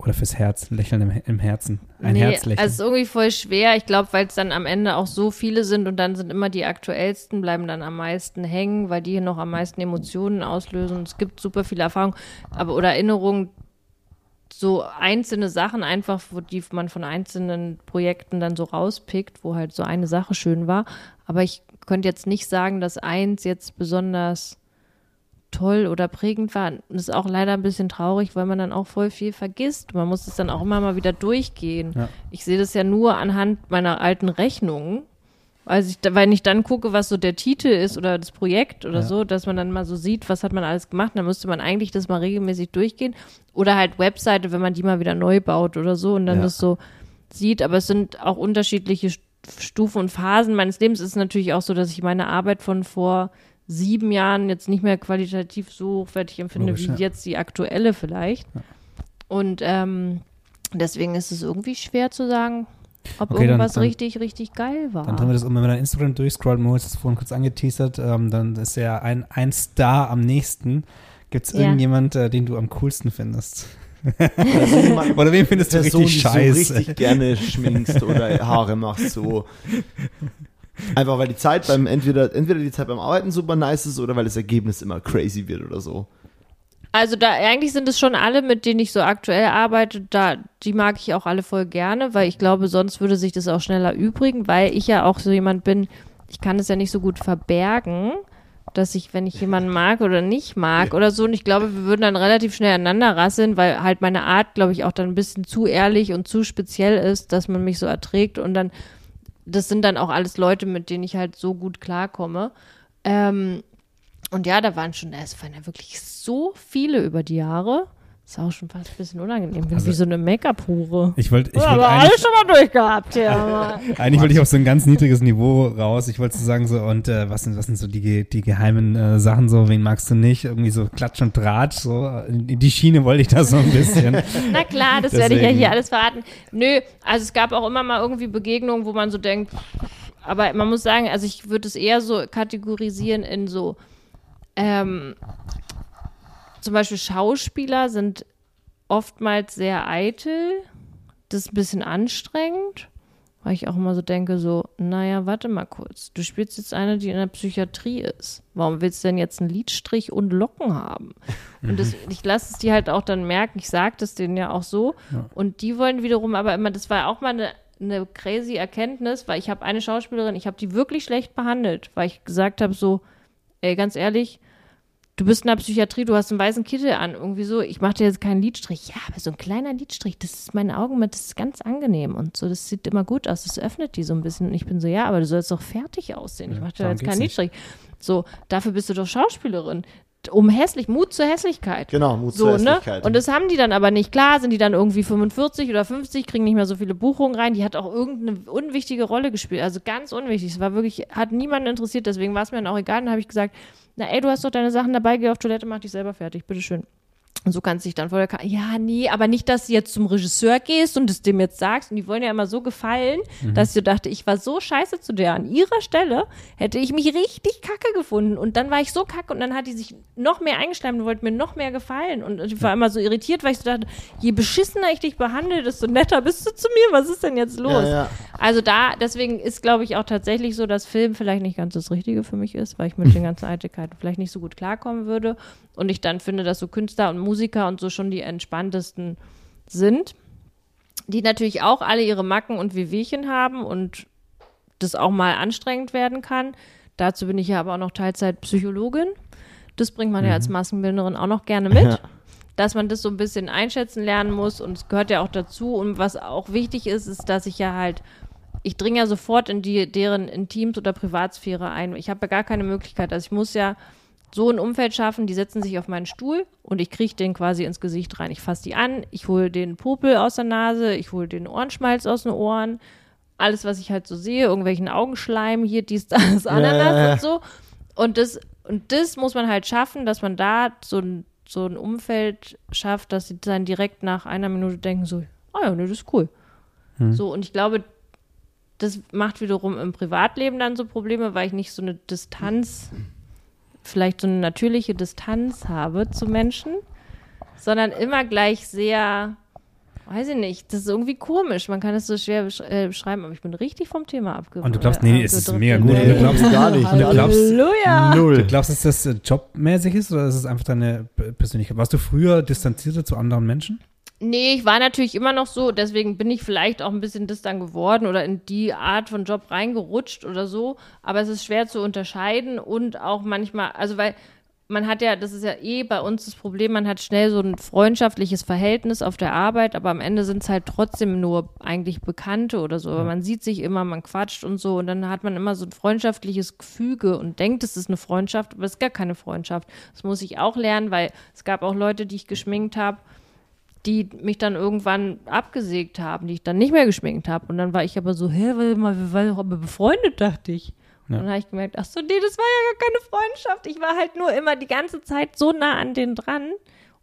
Oder fürs Herz, Lächeln im, im Herzen. Ein nee, Herzlächeln. also es ist irgendwie voll schwer. Ich glaube, weil es dann am Ende auch so viele sind und dann sind immer die aktuellsten, bleiben dann am meisten hängen, weil die hier noch am meisten Emotionen auslösen. Es gibt super viele Erfahrungen, aber oder Erinnerungen, so einzelne Sachen einfach, wo die man von einzelnen Projekten dann so rauspickt, wo halt so eine Sache schön war. Aber ich könnte jetzt nicht sagen, dass eins jetzt besonders toll oder prägend war. Das ist auch leider ein bisschen traurig, weil man dann auch voll viel vergisst. Man muss es dann auch immer mal wieder durchgehen. Ja. Ich sehe das ja nur anhand meiner alten Rechnungen. Also ich, wenn ich dann gucke, was so der Titel ist oder das Projekt oder Ja. so, dass man dann mal so sieht, was hat man alles gemacht, dann müsste man eigentlich das mal regelmäßig durchgehen. Oder halt Webseite, wenn man die mal wieder neu baut oder so und dann Ja. das so sieht. Aber es sind auch unterschiedliche St- Stufen und Phasen meines Lebens. Es ist natürlich auch so, dass ich meine Arbeit von vor sieben Jahren jetzt nicht mehr qualitativ so hochwertig empfinde Logisch, wie ja. jetzt die aktuelle vielleicht. Und ähm, deswegen ist es irgendwie schwer zu sagen, ob Okay, dann- irgendwas dann- richtig, richtig geil war. Dann drehen wir das um, wenn wir dann Instagram durchscrollen, Mo hat es vorhin kurz angeteasert, ähm, dann ist ja ein, ein Star am nächsten. Gibt es Ja. irgendjemand, äh, den du am coolsten findest? Oder wen findest du Person, richtig die scheiße? so richtig gerne schminkst oder Haare machst, so. Einfach weil die Zeit beim, entweder, entweder die Zeit beim Arbeiten super nice ist oder weil das Ergebnis immer crazy wird oder so. Also da eigentlich sind es schon alle, mit denen ich so aktuell arbeite, da die mag ich auch alle voll gerne, weil ich glaube, sonst würde sich das auch schneller übrigen, weil ich ja auch so jemand bin, ich kann es ja nicht so gut verbergen, dass ich, wenn ich jemanden mag oder nicht mag oder so, und ich glaube, wir würden dann relativ schnell aneinander rasseln, weil halt meine Art, glaube ich, auch dann ein bisschen zu ehrlich und zu speziell ist, dass man mich so erträgt und dann, das sind dann auch alles Leute, mit denen ich halt so gut klarkomme. Ähm, und ja, da waren schon, es waren ja wirklich so viele über die Jahre. Ist auch schon fast ein bisschen unangenehm. Bin Also- wie so eine Make-up-Hure. Ich wollte ich wollt aber alles schon mal durchgehabt, ja. eigentlich wollte ich auf so ein ganz niedriges Niveau raus. Ich wollte so sagen so, und äh, was, sind, was sind so die, die geheimen äh, Sachen so, wen magst du nicht? Irgendwie so Klatsch und Draht, so. In die Schiene wollte ich da so ein bisschen. Na klar, das werde ich ja hier alles verraten. Nö, also es gab auch immer mal irgendwie Begegnungen, wo man so denkt, aber man muss sagen, also ich würde es eher so kategorisieren in so, ähm, zum Beispiel Schauspieler sind oftmals sehr eitel, das ist ein bisschen anstrengend, weil ich auch immer so denke, so, naja, warte mal kurz, du spielst jetzt eine, die in der Psychiatrie ist. Warum willst du denn jetzt einen Lidstrich und Locken haben? Und das, ich lasse es die halt auch dann merken, ich sage das denen ja auch so. Und die wollen wiederum aber immer, das war auch mal eine, eine crazy Erkenntnis, weil ich habe eine Schauspielerin, ich habe die wirklich schlecht behandelt, weil ich gesagt habe so, ey, ganz ehrlich, du bist in der Psychiatrie, du hast einen weißen Kittel an, irgendwie so, ich mache dir jetzt keinen Lidstrich. Ja, aber so ein kleiner Lidstrich, das ist meine Augen mit, das ist ganz angenehm und so, das sieht immer gut aus, das öffnet die so ein bisschen. Und ich bin so, ja, aber du sollst doch fertig aussehen. Ich mache dir jetzt keinen. Lidstrich. So, dafür bist du doch Schauspielerin. Um hässlich, Mut zur Hässlichkeit. Genau, Mut So, zur ne? Hässlichkeit. Und das haben die dann aber nicht. Klar sind die dann irgendwie 45 oder 50, kriegen nicht mehr so viele Buchungen rein. Die hat auch irgendeine unwichtige Rolle gespielt. Also ganz unwichtig. Es war wirklich, hat niemanden interessiert, deswegen war es mir dann auch egal. Dann habe ich gesagt, na ey, du hast doch deine Sachen dabei, geh auf Toilette, mach dich selber fertig, bitteschön. Und so kannst du dich dann vor der Kamera, ja, nee, aber nicht, dass du jetzt zum Regisseur gehst und es dem jetzt sagst. Und die wollen ja immer so gefallen, dass ich so dachte, ich war so scheiße zu der. An ihrer Stelle hätte ich mich richtig kacke gefunden. Und dann war ich so kacke und dann hat die sich noch mehr eingeschleimt und wollte mir noch mehr gefallen. Und ich war immer so irritiert, weil ich so dachte, je beschissener ich dich behandle, desto netter bist du zu mir. Was ist denn jetzt los? Ja, ja. Also da, deswegen ist, glaube ich, auch tatsächlich so, dass Film vielleicht nicht ganz das Richtige für mich ist, weil ich mit den ganzen Eitelkeiten vielleicht nicht so gut klarkommen würde. Und ich dann finde, dass so Künstler und Musiker und so schon die entspanntesten sind, die natürlich auch alle ihre Macken und Wehwehchen haben und das auch mal anstrengend werden kann. Dazu bin ich ja aber auch noch Teilzeitpsychologin. Das bringt man ja als Maskenbildnerin auch noch gerne mit. Ja. Dass man das so ein bisschen einschätzen lernen muss und es gehört ja auch dazu. Und was auch wichtig ist, ist, dass ich ja halt, ich dringe ja sofort in die, deren Intims- oder Privatsphäre ein. Ich habe ja gar keine Möglichkeit. Also ich muss ja so ein Umfeld schaffen, die setzen sich auf meinen Stuhl und ich kriege den quasi ins Gesicht rein. Ich fasse die an, ich hole den Popel aus der Nase, ich hole den Ohrenschmalz aus den Ohren, alles, was ich halt so sehe, irgendwelchen Augenschleim, hier, dies, das, Ananas ja. und so. Und das, und das muss man halt schaffen, dass man da so ein, so ein Umfeld schafft, dass sie dann direkt nach einer Minute denken so, ah ja, ne, das ist cool. So, und ich glaube, das macht wiederum im Privatleben dann so Probleme, weil ich nicht so eine Distanz, vielleicht so eine natürliche Distanz habe zu Menschen, sondern immer gleich sehr, weiß ich nicht, das ist irgendwie komisch. Man kann es so schwer besch äh, beschreiben, aber ich bin richtig vom Thema abgekommen. Und du glaubst, nee, nee, es ist mega gut. Nee, Du glaubst, gar nicht. du glaubst, Halleluja! du Null. glaubst, dass das äh, jobmäßig ist oder ist es einfach deine Persönlichkeit? Warst du früher distanzierter zu anderen Menschen? Nee, ich war natürlich immer noch so, deswegen bin ich vielleicht auch ein bisschen das dann geworden oder in die Art von Job reingerutscht oder so. Aber es ist schwer zu unterscheiden und auch manchmal, also weil man hat ja, das ist ja eh bei uns das Problem, man hat schnell so ein freundschaftliches Verhältnis auf der Arbeit, aber am Ende sind es halt trotzdem nur eigentlich Bekannte oder so. Aber man sieht sich immer, man quatscht und so und dann hat man immer so ein freundschaftliches Gefüge und denkt, es ist eine Freundschaft, aber es ist gar keine Freundschaft. Das muss ich auch lernen, weil es gab auch Leute, die ich geschminkt habe, die mich dann irgendwann abgesägt haben, die ich dann nicht mehr geschminkt habe. Und dann war ich aber so, hä, wir waren doch aber befreundet, dachte ich. Ja. Und dann habe ich gemerkt, ach so, nee, das war ja gar keine Freundschaft. Ich war halt nur immer die ganze Zeit so nah an denen dran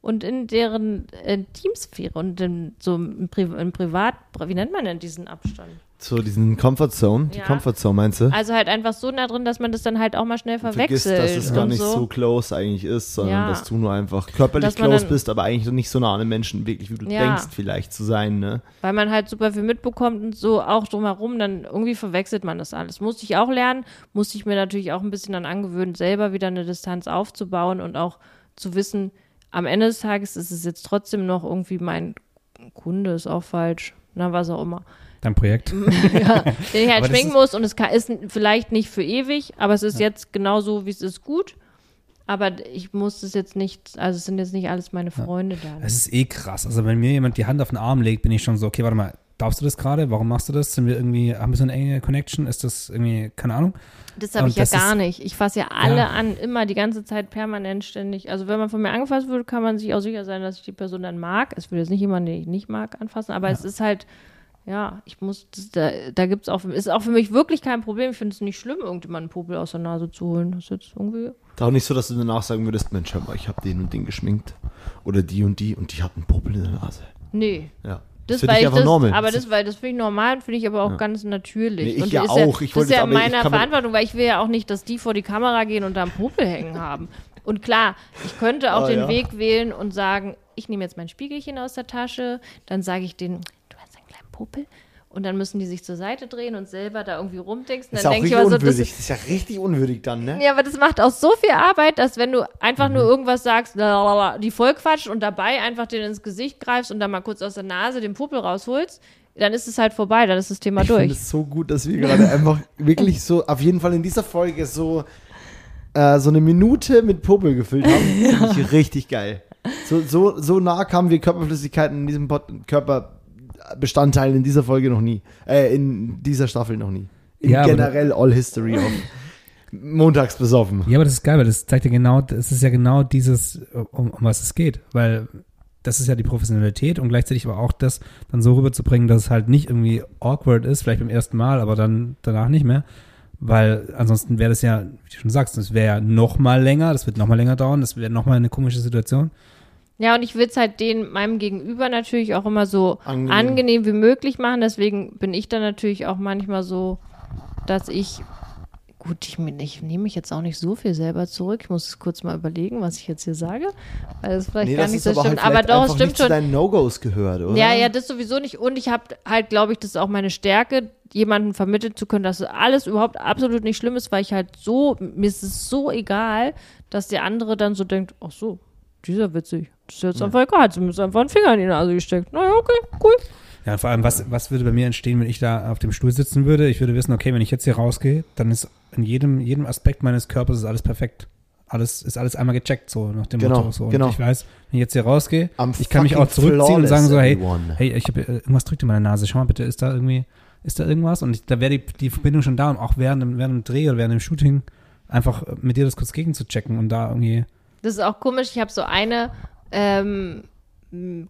und in deren äh, Teamsphäre und in, so im, Pri im Privat, wie nennt man denn diesen Abstand? So diesen Comfort Zone, die Ja. Comfort Zone meinst du? Also halt einfach so nah drin, dass man das dann halt auch mal schnell Vergiss, verwechselt. dass es gar nicht so. so. close eigentlich ist, sondern Ja. dass du nur einfach körperlich close bist, aber eigentlich nicht so nah an den Menschen wirklich, wie du Ja. denkst, vielleicht zu sein, ne? weil man halt super viel mitbekommt und so auch drumherum, dann irgendwie verwechselt man das alles. Musste ich auch lernen, musste ich mir natürlich auch ein bisschen dann angewöhnen, selber wieder eine Distanz aufzubauen und auch zu wissen, am Ende des Tages ist es jetzt trotzdem noch irgendwie mein Kunde, ist auch falsch, na, was auch immer. Dein Projekt? ja, den ich halt Aber ist- muss und es kann, ist vielleicht nicht für ewig, aber es ist jetzt genau so, wie es ist, gut. Aber ich muss es jetzt nicht, also es sind jetzt nicht alles meine Freunde da. Es ist eh krass. Also wenn mir jemand die Hand auf den Arm legt, bin ich schon so, okay, warte mal, darfst du das gerade? Warum machst du das? Sind wir irgendwie, haben wir so eine enge Connection? Ist das irgendwie, keine Ahnung? Das habe ich ja gar ist- nicht. Ich fasse ja alle Ja. an, immer die ganze Zeit permanent ständig. Also wenn man von mir angefasst wird, kann man sich auch sicher sein, dass ich die Person dann mag. Es würde jetzt nicht jemanden, den ich nicht mag, anfassen, aber es ist halt, ja, ich muss, da, da gibt es auch, ist auch für mich wirklich kein Problem. Ich finde es nicht schlimm, irgendjemanden einen Popel aus der Nase zu holen. Das ist jetzt irgendwie, Ist auch nicht so, dass du danach sagen würdest, Mensch, hör mal, ich habe den und den geschminkt. Oder die und die und die hat einen Popel in der Nase. nee. Ja. Das, weil dich ich einfach das, normal. aber das, weil das finde ich normal, finde ich aber auch ganz natürlich. Nee, ich und ja auch. Ich das ist ja aber- ich meine kann mir- Verantwortung, weil ich will ja auch nicht, dass die vor die Kamera gehen und da einen Popel hängen haben. Und klar, ich könnte auch Ah, den ja. Weg wählen und sagen, ich nehme jetzt mein Spiegelchen aus der Tasche, dann sage ich denen, du hast einen kleinen Popel. Und dann müssen die sich zur Seite drehen und selber da irgendwie rumdingsen. Das ist Dann auch ich richtig aber so, das unwürdig. Das ist ja richtig unwürdig dann, ne? ja, aber das macht auch so viel Arbeit, dass wenn du einfach Mhm. nur irgendwas sagst, lalalala, die voll quatscht und dabei einfach den ins Gesicht greifst und dann mal kurz aus der Nase den Puppel rausholst, dann ist es halt vorbei, dann ist das Thema Ich finde durch. es so gut, dass wir gerade einfach wirklich so, auf jeden Fall in dieser Folge so, äh, so eine Minute mit Popel gefüllt haben. Finde ich richtig geil. So, so, so nah kamen wir Körperflüssigkeiten in diesem Pod Körperbestandteil in dieser Folge noch nie. Äh, in dieser Staffel noch nie. In Ja, generell All History of Montags besoffen. Ja, aber das ist geil, weil das zeigt ja genau, das ist ja genau dieses, um, um was es geht. Weil das ist ja die Professionalität und gleichzeitig aber auch das dann so rüberzubringen, dass es halt nicht irgendwie awkward ist, vielleicht beim ersten Mal, aber dann danach nicht mehr. Weil ansonsten wäre das ja, wie du schon sagst, das wäre ja noch mal länger, das wird noch mal länger dauern, das wäre noch mal eine komische Situation. Ja, und ich will es halt den, meinem Gegenüber natürlich auch immer so Angenehm. angenehm. wie möglich machen. Deswegen bin ich dann natürlich auch manchmal so, dass ich, gut, ich, ich nehme mich jetzt auch nicht so viel selber zurück. Ich muss kurz mal überlegen, was ich jetzt hier sage, weil das vielleicht gar nicht so stimmt. aber halt doch, es stimmt nicht zu schon. deinen No-Gos gehört, oder? Ja, ja, das sowieso nicht. Und ich habe halt, glaube ich, das ist auch meine Stärke, jemanden vermitteln zu können, dass alles überhaupt absolut nicht schlimm ist, weil ich halt so, mir ist es so egal, dass der andere dann so denkt, ach so, dieser witzig. Das ist jetzt einfach egal, sie mir einfach einen Finger in die Nase gesteckt. Naja, okay, cool. Ja, vor allem, was, was würde bei mir entstehen, wenn ich da auf dem Stuhl sitzen würde? Ich würde wissen, okay, wenn ich jetzt hier rausgehe, dann ist in jedem, jedem Aspekt meines Körpers ist alles perfekt. Alles, ist alles einmal gecheckt, so nach dem Genau, Motto. So. Und genau. ich weiß, wenn ich jetzt hier rausgehe, I'm ich kann mich auch zurückziehen und sagen so, hey, hey, ich habe irgendwas drückt in meiner Nase, schau mal bitte, ist da irgendwie, ist da irgendwas? Und ich, da wäre die, die Verbindung schon da und auch während dem, während dem Dreh oder während dem Shooting einfach mit dir das kurz gegen zu checken und da irgendwie, Das ist auch komisch. Ich habe so eine ähm,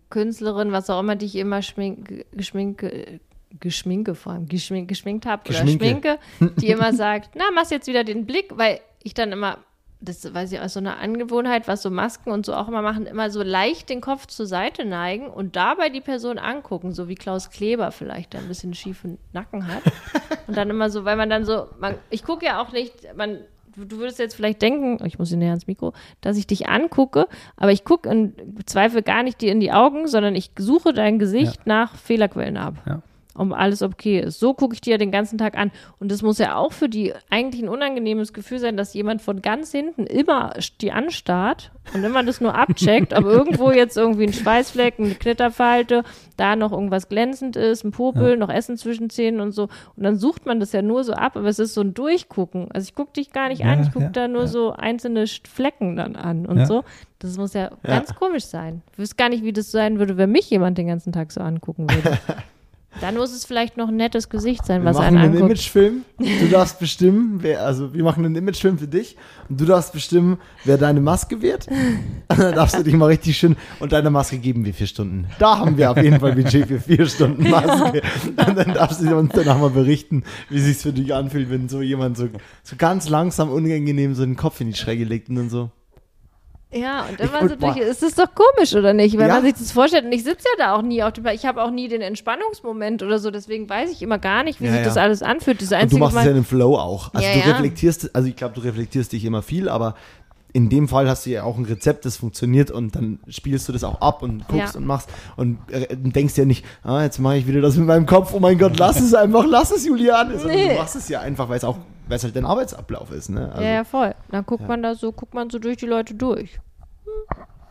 Künstlerin, was auch immer, die ich immer schmink, geschminke, geschminke vor allem, geschmink, geschminkt habe oder schminke, die immer sagt, na, machst jetzt wieder den Blick, weil ich dann immer, das weiß ich aus so einer Angewohnheit, was so Masken und so auch immer machen, immer so leicht den Kopf zur Seite neigen und dabei die Person angucken, so wie Klaus Kleber vielleicht, der ein bisschen schiefen Nacken hat. Und dann immer so, weil man dann so, man, ich gucke ja auch nicht, man, du, würdest jetzt vielleicht denken, oh, ich muss hier näher ans Mikro, dass ich dich angucke, aber ich gucke im Zweifel gar nicht dir in die Augen, sondern ich suche dein Gesicht nach Fehlerquellen ab. Ja. Um alles okay ist. So gucke ich dir den ganzen Tag an. Und das muss ja auch für die eigentlich ein unangenehmes Gefühl sein, dass jemand von ganz hinten immer die anstarrt und immer das nur abcheckt, ob irgendwo jetzt irgendwie ein Schweißfleck, eine Knitterfalte, da noch irgendwas glänzend ist, ein Popel, noch Essen zwischen Zähnen und so. Und dann sucht man das ja nur so ab, aber es ist so ein Durchgucken. Also ich gucke dich gar nicht Ja, an, ich gucke ja, da nur ja. so einzelne Flecken dann an und Ja. so. Das muss ja, ganz komisch sein. Ich wüsste gar nicht, wie das sein würde, wenn mich jemand den ganzen Tag so angucken würde. Dann muss es vielleicht noch ein nettes Gesicht sein, Wir was machen einen einen anguckt. Imagefilm. Du darfst bestimmen, wer, also wir machen einen Imagefilm für dich und du darfst bestimmen, wer deine Maske wird. Und dann darfst du dich mal richtig schön und deine Maske geben wir vier Stunden. Da haben wir auf jeden Fall Budget für vier Stunden Maske. Und dann darfst du uns danach mal berichten, wie sich's für dich anfühlt, wenn so jemand so, so ganz langsam, unangenehm so den Kopf in die Schräge legt und dann so. Ja, und Ich- immer und so durch. boah. Ist das doch komisch, oder nicht? Wenn Ja. man sich das vorstellt. Und ich sitze ja da auch nie auf dem Ich habe auch nie den Entspannungsmoment oder so. Deswegen weiß ich immer gar nicht, wie Ja, sich ja. das alles anfühlt. Das Und du machst es ja einem Flow auch. Also du reflektierst, also ich glaube, du reflektierst dich immer viel, aber in dem Fall hast du ja auch ein Rezept, das funktioniert und dann spielst du das auch ab und guckst Ja. und machst und äh, denkst ja nicht, ah, jetzt mache ich wieder das mit meinem Kopf, oh mein Gott, lass es einfach, lass es. Sondern Nee. du machst es ja einfach, weil es auch, weil es halt dein Arbeitsablauf ist. Ne? Also, ja, ja, voll. Dann guckt man da so, guckt man so durch die Leute durch.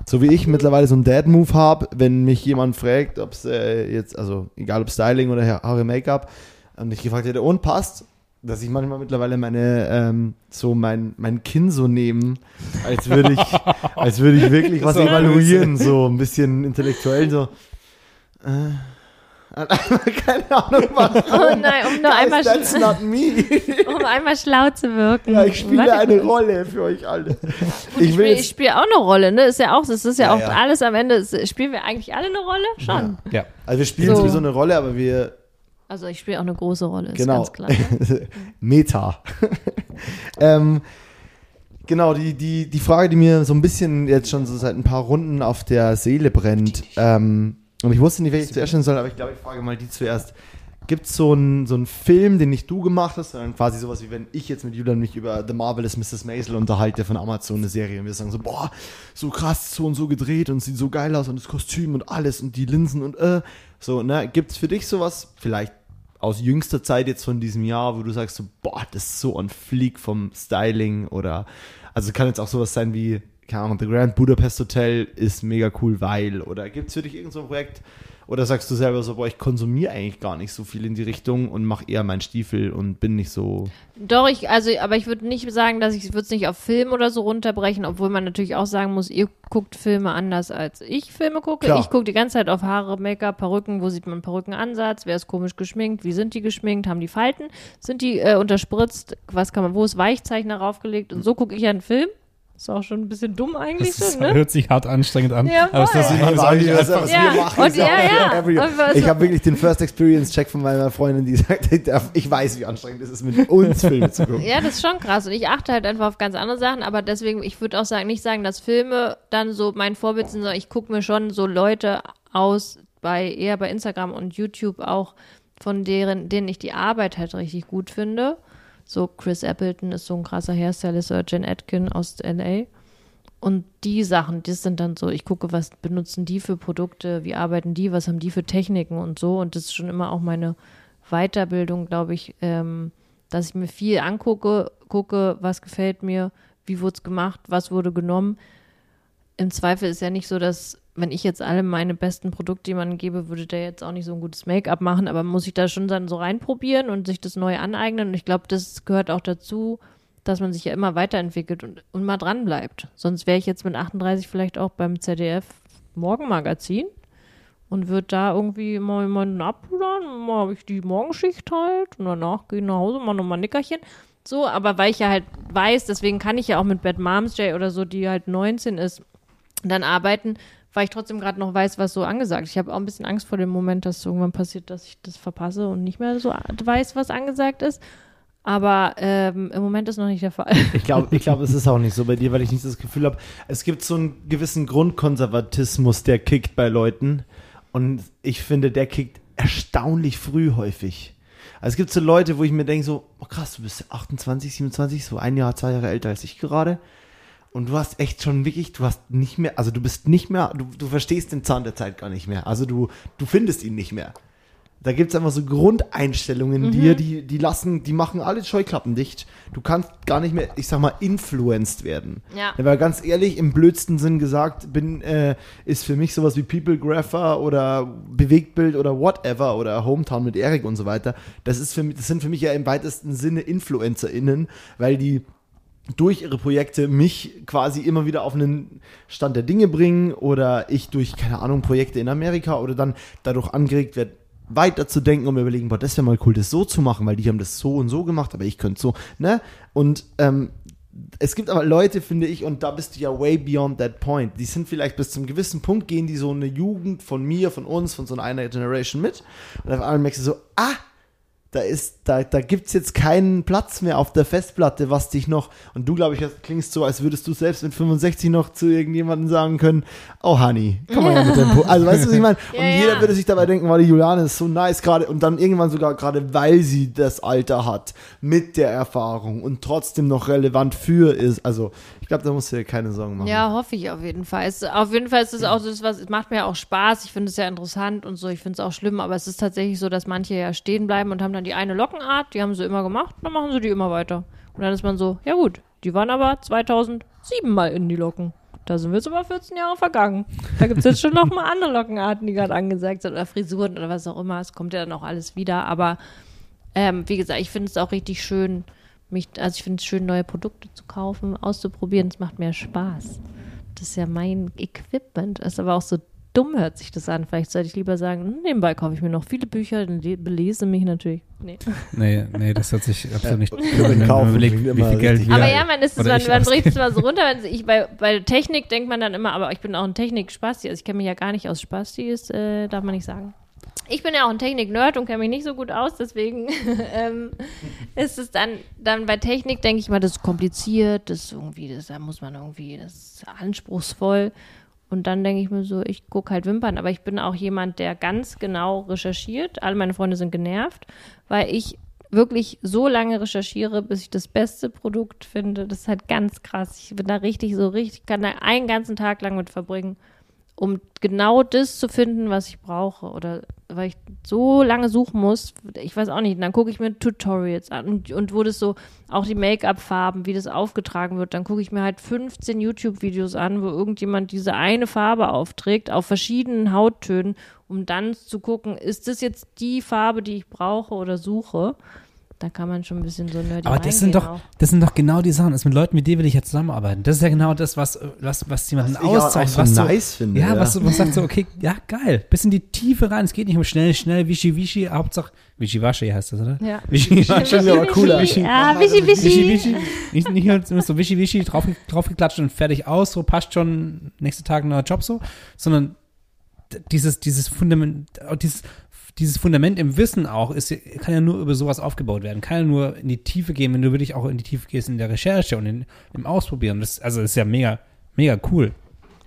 So wie ich mittlerweile so einen Dad-Move habe, wenn mich jemand fragt, ob es äh, jetzt, also egal ob Styling oder Ha- Haare, Make-up, und ich gefragt hätte, und passt, dass ich manchmal mittlerweile meine, ähm, so mein, mein Kinn so nehmen, als würde ich, als würde ich wirklich was evaluieren, so ein bisschen intellektuell, so, äh, Keine Ahnung, warum. Oh nein, um nur einmal, Guys, that's not me. um einmal schlau zu wirken. Ja, ich spiele Warte eine kurz. Rolle für euch alle. Ich Ich spiele spiel auch eine Rolle, ne? Ist ja auch, das ist ja, Ja, auch ja. alles am Ende. ist- Spielen wir eigentlich alle eine Rolle? Schon. Ja. also wir spielen So. sowieso eine Rolle, aber wir Also ich spiele auch eine große Rolle, ist Genau. ganz klar. ne? Meta. ähm, genau, die, die, die Frage, die mir so ein bisschen jetzt schon so seit ein paar Runden auf der Seele brennt, ähm, und ich wusste nicht, welche ich zuerst stellen soll, aber ich glaube, ich frage mal die zuerst. Gibt es so einen so Film, den nicht du gemacht hast, sondern quasi sowas wie wenn ich jetzt mit Julian mich über The Marvelous Mrs. Maisel unterhalte von Amazon, eine Serie, und wir sagen so, boah, so krass, so und so gedreht und sieht so geil aus und das Kostüm und alles und die Linsen und äh, so, ne? Gibt es für dich sowas, vielleicht aus jüngster Zeit jetzt von diesem Jahr, wo du sagst so, boah, das ist so on fleek vom Styling oder, also kann jetzt auch sowas sein wie, keine Ahnung, The Grand Budapest Hotel ist mega cool, weil, oder gibt es für dich irgend so Projekt, oder sagst du selber so, boah, ich konsumiere eigentlich gar nicht so viel in die Richtung und mache eher meinen Stiefel und bin nicht so, Doch, ich, also, aber ich würde nicht sagen, dass ich würde es nicht auf Film oder so runterbrechen, obwohl man natürlich auch sagen muss, ihr guckt Filme anders als ich Filme gucke. Klar. Ich gucke die ganze Zeit auf Haare, Make-up, Perücken, wo sieht man Perückenansatz, wer ist komisch geschminkt, wie sind die geschminkt, haben die Falten, sind die äh, unterspritzt, was kann man, wo ist Weichzeichner raufgelegt und so gucke ich einen Film. Ist auch schon ein bisschen dumm eigentlich Das schon, ne? hört sich hart anstrengend an. Ja, aber das ist Wally, was, wir machen, ja, ja. Ich habe wirklich den First Experience Check von meiner Freundin, die sagt, ich weiß, wie anstrengend es ist, mit uns Filme zu gucken. Ja, das ist schon krass. Und ich achte halt einfach auf ganz andere Sachen, aber deswegen, ich würde auch sagen, nicht sagen, dass Filme dann so mein Vorbild sind, sondern ich gucke mir schon so Leute aus, bei eher bei Instagram und YouTube auch, von deren, denen ich die Arbeit halt richtig gut finde. So Chris Appleton ist so ein krasser Hairstylist oder Jen Atkin aus LA. Und die Sachen, das sind dann so, ich gucke, was benutzen die für Produkte, wie arbeiten die, was haben die für Techniken und so. Und das ist schon immer auch meine Weiterbildung, glaube ich, ähm, dass ich mir viel angucke, gucke, was gefällt mir, wie wurde es gemacht, was wurde genommen. Im Zweifel ist ja nicht so, dass, wenn ich jetzt alle meine besten Produkte jemandem gebe, würde der jetzt auch nicht so ein gutes Make-up machen, aber muss ich da schon dann so reinprobieren und sich das neu aneignen. Und ich glaube, das gehört auch dazu, dass man sich ja immer weiterentwickelt und, und mal dran bleibt. Sonst wäre ich jetzt mit 38 vielleicht auch beim ZDF Morgenmagazin und würde da irgendwie mal jemanden abpudern, mal habe ich die Morgenschicht halt und danach gehe ich nach Hause, mal nochmal ein Nickerchen. So, aber weil ich ja halt weiß, deswegen kann ich ja auch mit Bad Moms Jay oder so, die halt 19 ist, dann arbeiten, weil ich trotzdem gerade noch weiß, was so angesagt ist. Ich habe auch ein bisschen Angst vor dem Moment, dass irgendwann passiert, dass ich das verpasse und nicht mehr so weiß, was angesagt ist. Aber ähm, im Moment ist noch nicht der Fall. Ich glaube, ich glaub, es ist auch nicht so bei dir, weil ich nicht das Gefühl habe, es gibt so einen gewissen Grundkonservatismus, der kickt bei Leuten. Und ich finde, der kickt erstaunlich früh häufig. Also es gibt so Leute, wo ich mir denke, so, oh krass, du bist 28, 27, so ein Jahr, zwei Jahre älter als ich gerade. Und du hast echt schon wirklich, du hast nicht mehr, also du bist nicht mehr, du, du verstehst den Zahn der Zeit gar nicht mehr. Also du, du findest ihn nicht mehr. Da gibt es einfach so Grundeinstellungen in dir, die, die lassen, die machen alle Scheuklappen dicht. Du kannst gar nicht mehr, ich sag mal, influenced werden. Ja. Aber ganz ehrlich, im blödsten Sinn gesagt, bin, äh, ist für mich sowas wie People Grapher oder Bewegtbild oder whatever oder Hometown mit Erik und so weiter. Das ist für mich, das sind für mich ja im weitesten Sinne InfluencerInnen, weil die durch ihre Projekte mich quasi immer wieder auf einen Stand der Dinge bringen oder ich durch, keine Ahnung, Projekte in Amerika oder dann dadurch angeregt werde, weiter zu denken und mir überlegen, boah, das wäre mal cool, das so zu machen, weil die haben das so und so gemacht, aber ich könnte so, ne? Und ähm, es gibt aber Leute, finde ich, und da bist du ja way beyond that point. Die sind vielleicht bis zum gewissen Punkt, gehen die so eine Jugend von mir, von uns, von so einer Generation mit. Und auf einmal merkst du so, ah, da ist, da, da gibt's jetzt keinen Platz mehr auf der Festplatte, was dich noch, und du, glaube ich, das klingst so, als würdest du selbst mit 65 noch zu irgendjemandem sagen können, oh Honey, komm mal her mit dem Po. Also weißt du, was ich meine? Ja, und jeder ja. würde sich dabei denken, wow, die Juliane ist so nice gerade, und dann irgendwann sogar gerade, weil sie das Alter hat, mit der Erfahrung und trotzdem noch relevant für ist. Also, ich glaube, da musst du dir keine Sorgen machen. Ja, hoffe ich auf jeden Fall. Es, auf jeden Fall ist es auch so, es macht mir auch Spaß. Ich finde es ja interessant und so. Ich finde es auch schlimm, aber es ist tatsächlich so, dass manche ja stehen bleiben und haben dann die eine Lockenart, die haben sie immer gemacht, dann machen sie die immer weiter. Und dann ist man so, ja gut, die waren aber 2007 mal in die Locken. Da sind wir jetzt aber 14 Jahre vergangen. Da gibt es jetzt schon noch mal andere Lockenarten, die gerade angesagt sind oder Frisuren oder was auch immer. Es kommt ja dann auch alles wieder. Aber ähm, wie gesagt, ich finde es auch richtig schön, mich, also ich finde es schön, neue Produkte zu kaufen, auszuprobieren. Es macht mir Spaß. Das ist ja mein Equipment. Ist aber auch so dumm hört sich das an. Vielleicht sollte ich lieber sagen, hm, nebenbei kaufe ich mir noch viele Bücher, dann le- belese mich natürlich. Nee. Nee, nee, das hört sich absolut nicht kaufen überlegt, wie viel Geld wir Aber ja, man ist es, man, man bricht es mal so runter. Wenn ich bei, bei Technik denkt man dann immer, aber ich bin auch ein Technik-Spasti. Also ich kenne mich ja gar nicht aus Spasti, ist, äh, darf man nicht sagen. Ich bin ja auch ein Technik-Nerd und kenne mich nicht so gut aus, deswegen ähm, ist es dann, dann bei Technik, denke ich mal, das ist kompliziert, das ist irgendwie, das, da muss man irgendwie, das ist anspruchsvoll. Und dann denke ich mir so, ich gucke halt Wimpern, aber ich bin auch jemand, der ganz genau recherchiert. Alle meine Freunde sind genervt, weil ich wirklich so lange recherchiere, bis ich das beste Produkt finde. Das ist halt ganz krass. Ich bin da richtig so richtig, kann da einen ganzen Tag lang mit verbringen, um genau das zu finden, was ich brauche. Oder weil ich so lange suchen muss, ich weiß auch nicht. Dann gucke ich mir Tutorials an und, und wo das so, auch die Make-up-Farben, wie das aufgetragen wird, dann gucke ich mir halt 15 YouTube-Videos an, wo irgendjemand diese eine Farbe aufträgt, auf verschiedenen Hauttönen, um dann zu gucken, ist das jetzt die Farbe, die ich brauche oder suche? Da kann man schon ein bisschen so nerdy Aber das sind doch, auch. das sind doch genau die Sachen. Das mit Leuten, mit denen will ich ja zusammenarbeiten. Das ist ja genau das, was, was, was jemanden Was ich auch auszeichnet. so nice finde, Ja, ja. was man sagt so, okay, ja, geil. Bis in die Tiefe rein. Es geht nicht um schnell, schnell, wischi, wischi. Hauptsache, wischi, waschi heißt das, oder? Ja. Wischi, Schon aber cooler. Ja, wischi, Wischi, wischi. wischi. Nicht, nicht nur so wischi, wischi, drauf, draufgeklatscht und fertig aus, so passt schon, nächste Tag ein neuer Job so, sondern dieses, dieses Fundament, dieses, dieses Fundament im Wissen auch, ist, kann ja nur über sowas aufgebaut werden, kann ja nur in die Tiefe gehen, wenn du wirklich auch in die Tiefe gehst in der Recherche und in, im Ausprobieren. Das, also, das ist ja mega, mega cool.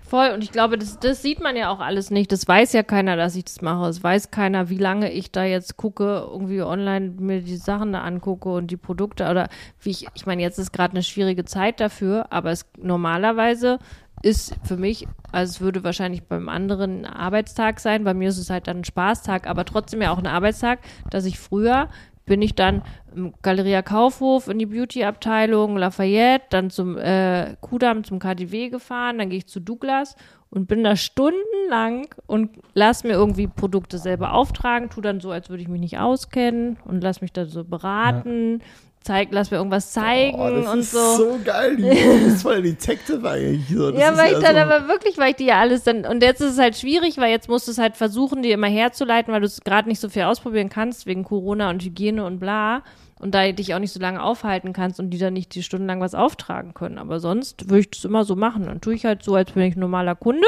Voll, und ich glaube, das, das sieht man ja auch alles nicht. Das weiß ja keiner, dass ich das mache. Es weiß keiner, wie lange ich da jetzt gucke, irgendwie online mir die Sachen da angucke und die Produkte oder wie ich, ich meine, jetzt ist gerade eine schwierige Zeit dafür, aber es normalerweise ist für mich, also es würde wahrscheinlich beim anderen ein Arbeitstag sein, bei mir ist es halt dann ein Spaßtag, aber trotzdem ja auch ein Arbeitstag, dass ich früher bin ich dann im Galeria Kaufhof in die Beauty-Abteilung, Lafayette, dann zum äh, Kudamm, zum KDW gefahren, dann gehe ich zu Douglas und bin da stundenlang und lass mir irgendwie Produkte selber auftragen, tu dann so, als würde ich mich nicht auskennen und lass mich da so beraten, zeig, lass mir irgendwas zeigen Oh, das und ist so. so geil. Die ist voll Detective eigentlich. So. Das Ja, weil ich dann so, aber wirklich, weil ich die ja alles dann, und jetzt ist es halt schwierig, weil jetzt musst du es halt versuchen, die immer herzuleiten, weil du es gerade nicht so viel ausprobieren kannst, wegen Corona und Hygiene und bla. Und da dich auch nicht so lange aufhalten kannst und die dann nicht die stundenlang was auftragen können. Aber sonst würde ich das immer so machen. Dann tue ich halt so, als bin ich ein normaler Kunde.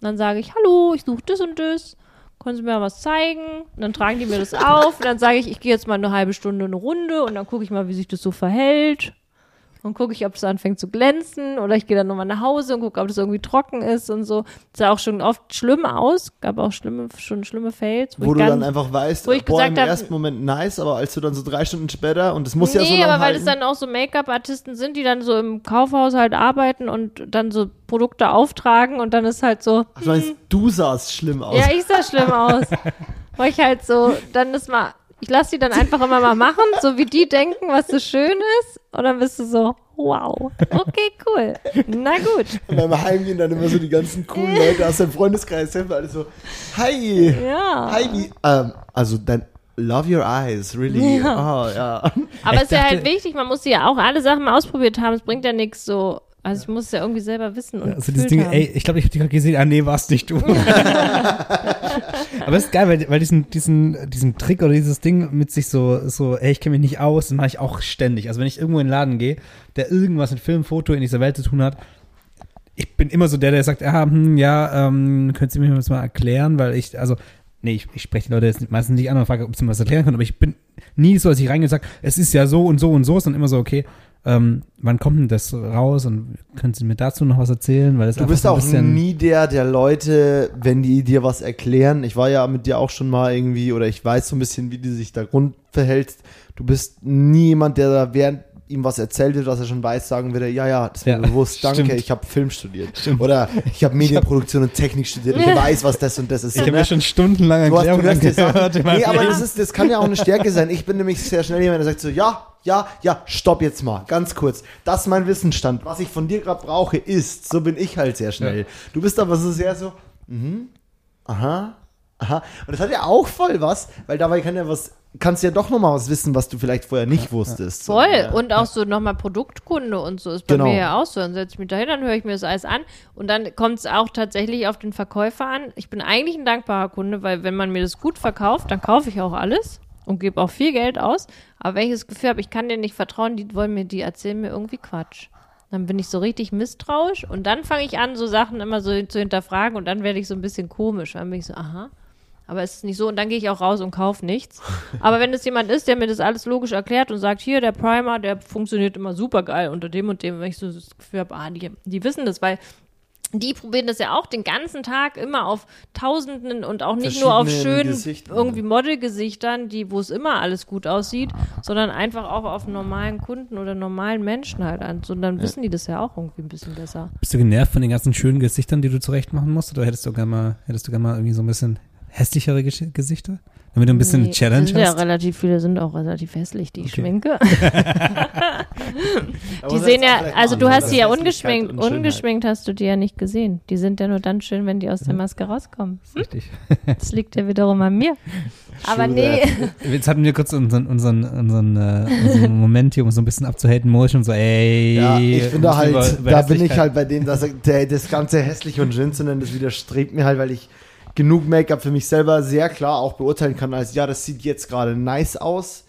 Und dann sage ich, hallo, ich suche das und das. Können Sie mir mal was zeigen? Und dann tragen die mir das auf. Und dann sage ich, ich gehe jetzt mal eine halbe Stunde eine Runde und dann gucke ich mal, wie sich das so verhält. Und gucke ich, ob es anfängt zu glänzen. Oder ich gehe dann nochmal nach Hause und gucke, ob das irgendwie trocken ist und so. sah auch schon oft schlimm aus. Gab auch schlimme, schon schlimme Fails. wo ich du ganz- dann einfach weißt, wo ich boah, im hab- ersten Moment nice, aber als du dann so drei Stunden später und das muss ja so nee, aber weil halten, es dann auch so Make-up-Artisten sind, die dann so im Kaufhaus halt arbeiten und dann so Produkte auftragen und dann ist halt so, Ach, du meinst, du sahst schlimm aus. ja, ich sah schlimm aus. Weil ich halt so, dann ist mal, ich lasse die dann einfach immer mal machen, so wie die denken, was so schön ist. Und dann bist du so, wow, okay, cool. Na gut. Und beim Heimgehen dann immer so die ganzen coolen Leute aus deinem Freundeskreis helfen alle so, hi, Ja. hi, wie, ähm, also dein Love your eyes, really. Ja. Oh, ja. Aber es ist ja halt wichtig, man muss ja auch alle Sachen mal ausprobiert haben. Es bringt ja nichts so. Also ich muss es ja irgendwie selber wissen und Also dieses Ding, haben. ey, ich glaube, ich habe die gerade gesehen, ah nee, war's nicht du. Aber es ist geil, weil, weil diesen, diesen, diesen Trick oder dieses Ding mit sich so, so, ey, ich kenne mich nicht aus, das mache ich auch ständig. Also wenn ich irgendwo in den Laden gehe, der irgendwas mit Film, Foto in dieser Welt zu tun hat, ich bin immer so der, der sagt, ah, hm, ja, ähm, können Sie mir das mal erklären, weil ich, also, nee, ich, ich spreche die Leute jetzt meistens nicht an und frage, ob sie mir was erklären können, aber ich bin nie so, als ich reingehe und sage, es ist ja so und so und so, sondern immer so, okay, ähm, wann kommt denn das raus und können Sie mir dazu noch was erzählen? Weil das Du bist auch nie der, der Leute, wenn die dir was erklären, ich war ja mit dir auch schon mal irgendwie, oder ich weiß so ein bisschen, wie du sich da rund verhältst, du bist nie jemand, der da während ihm was erzählt wird, was er schon weiß, sagen würde, ja, ja, das ist mir Ja, bewusst, danke, stimmt. ich habe Film studiert. Oder ich habe Medienproduktion und Technik studiert, ich weiß, was das und das ist. ich habe ne? mir schon stundenlang Erklärungen meinem nee, aber das, ist, das kann ja auch eine Stärke sein. Ich bin nämlich sehr schnell jemand, der sagt so, ja, ja, ja, stopp jetzt mal, ganz kurz. Das ist mein Wissensstand. Was ich von dir gerade brauche, ist, so bin ich halt sehr schnell. Ja. Du bist aber so sehr so, mhm, aha, aha. Und das hat ja auch voll was, weil dabei kann ja was kannst ja doch nochmal was wissen, was du vielleicht vorher nicht wusstest. So, Voll. ja. Und auch so nochmal Produktkunde und so ist bei Genau. mir ja auch so. Dann setze ich mich da hin, dann höre ich mir das alles an. Und dann kommt es auch tatsächlich auf den Verkäufer an. Ich bin eigentlich ein dankbarer Kunde, weil wenn man mir das gut verkauft, dann kaufe ich auch alles und gebe auch viel Geld aus. Aber das Gefühl habe, ich kann denen nicht vertrauen, die wollen mir, die erzählen mir irgendwie Quatsch. Dann bin ich so richtig misstrauisch und dann fange ich an, so Sachen immer so zu hinterfragen und dann werde ich so ein bisschen komisch. Dann bin ich so, aha. Aber es ist nicht so und dann gehe ich auch raus und kaufe nichts. Aber wenn es jemand ist, der mir das alles logisch erklärt und sagt, hier, der Primer, der funktioniert immer super geil unter dem und dem, wenn ich so das Gefühl habe, ah, die, die wissen das, weil die probieren das ja auch den ganzen Tag immer auf Tausenden und auch nicht nur auf schönen Gesichtern. irgendwie Modelgesichtern, die, wo es immer alles gut aussieht, sondern einfach auch auf normalen Kunden oder normalen Menschen halt an. Und dann wissen die das ja auch irgendwie ein bisschen besser. Bist du genervt von den ganzen schönen Gesichtern, die du zurecht machen musst? Oder hättest du gerne mal, hättest du gerne mal irgendwie so ein bisschen hässlichere Gesch- Gesichter? Damit du ein bisschen Nee, Challenge sind ja hast? relativ viele sind auch relativ hässlich, die ich Okay. schminke. Aber Die sehen ja, also du hast die ja ungeschminkt, und ungeschminkt hast du die ja nicht gesehen. Die sind ja nur dann schön, wenn die aus der Maske rauskommen. Richtig. Das liegt ja wiederum an mir. Aber nee, Jetzt hatten wir kurz unseren, unseren, unseren, äh, unseren Moment hier, um so ein bisschen abzuhaten, Mo schon so, ey. Ja, ich bin da über- halt, über da bin ich halt bei dem, dass er- der, das Ganze hässlich und schön zu nennen, das widerstrebt mir halt, weil ich genug Make-up für mich selber sehr klar auch beurteilen kann, als ja, das sieht jetzt gerade nice aus,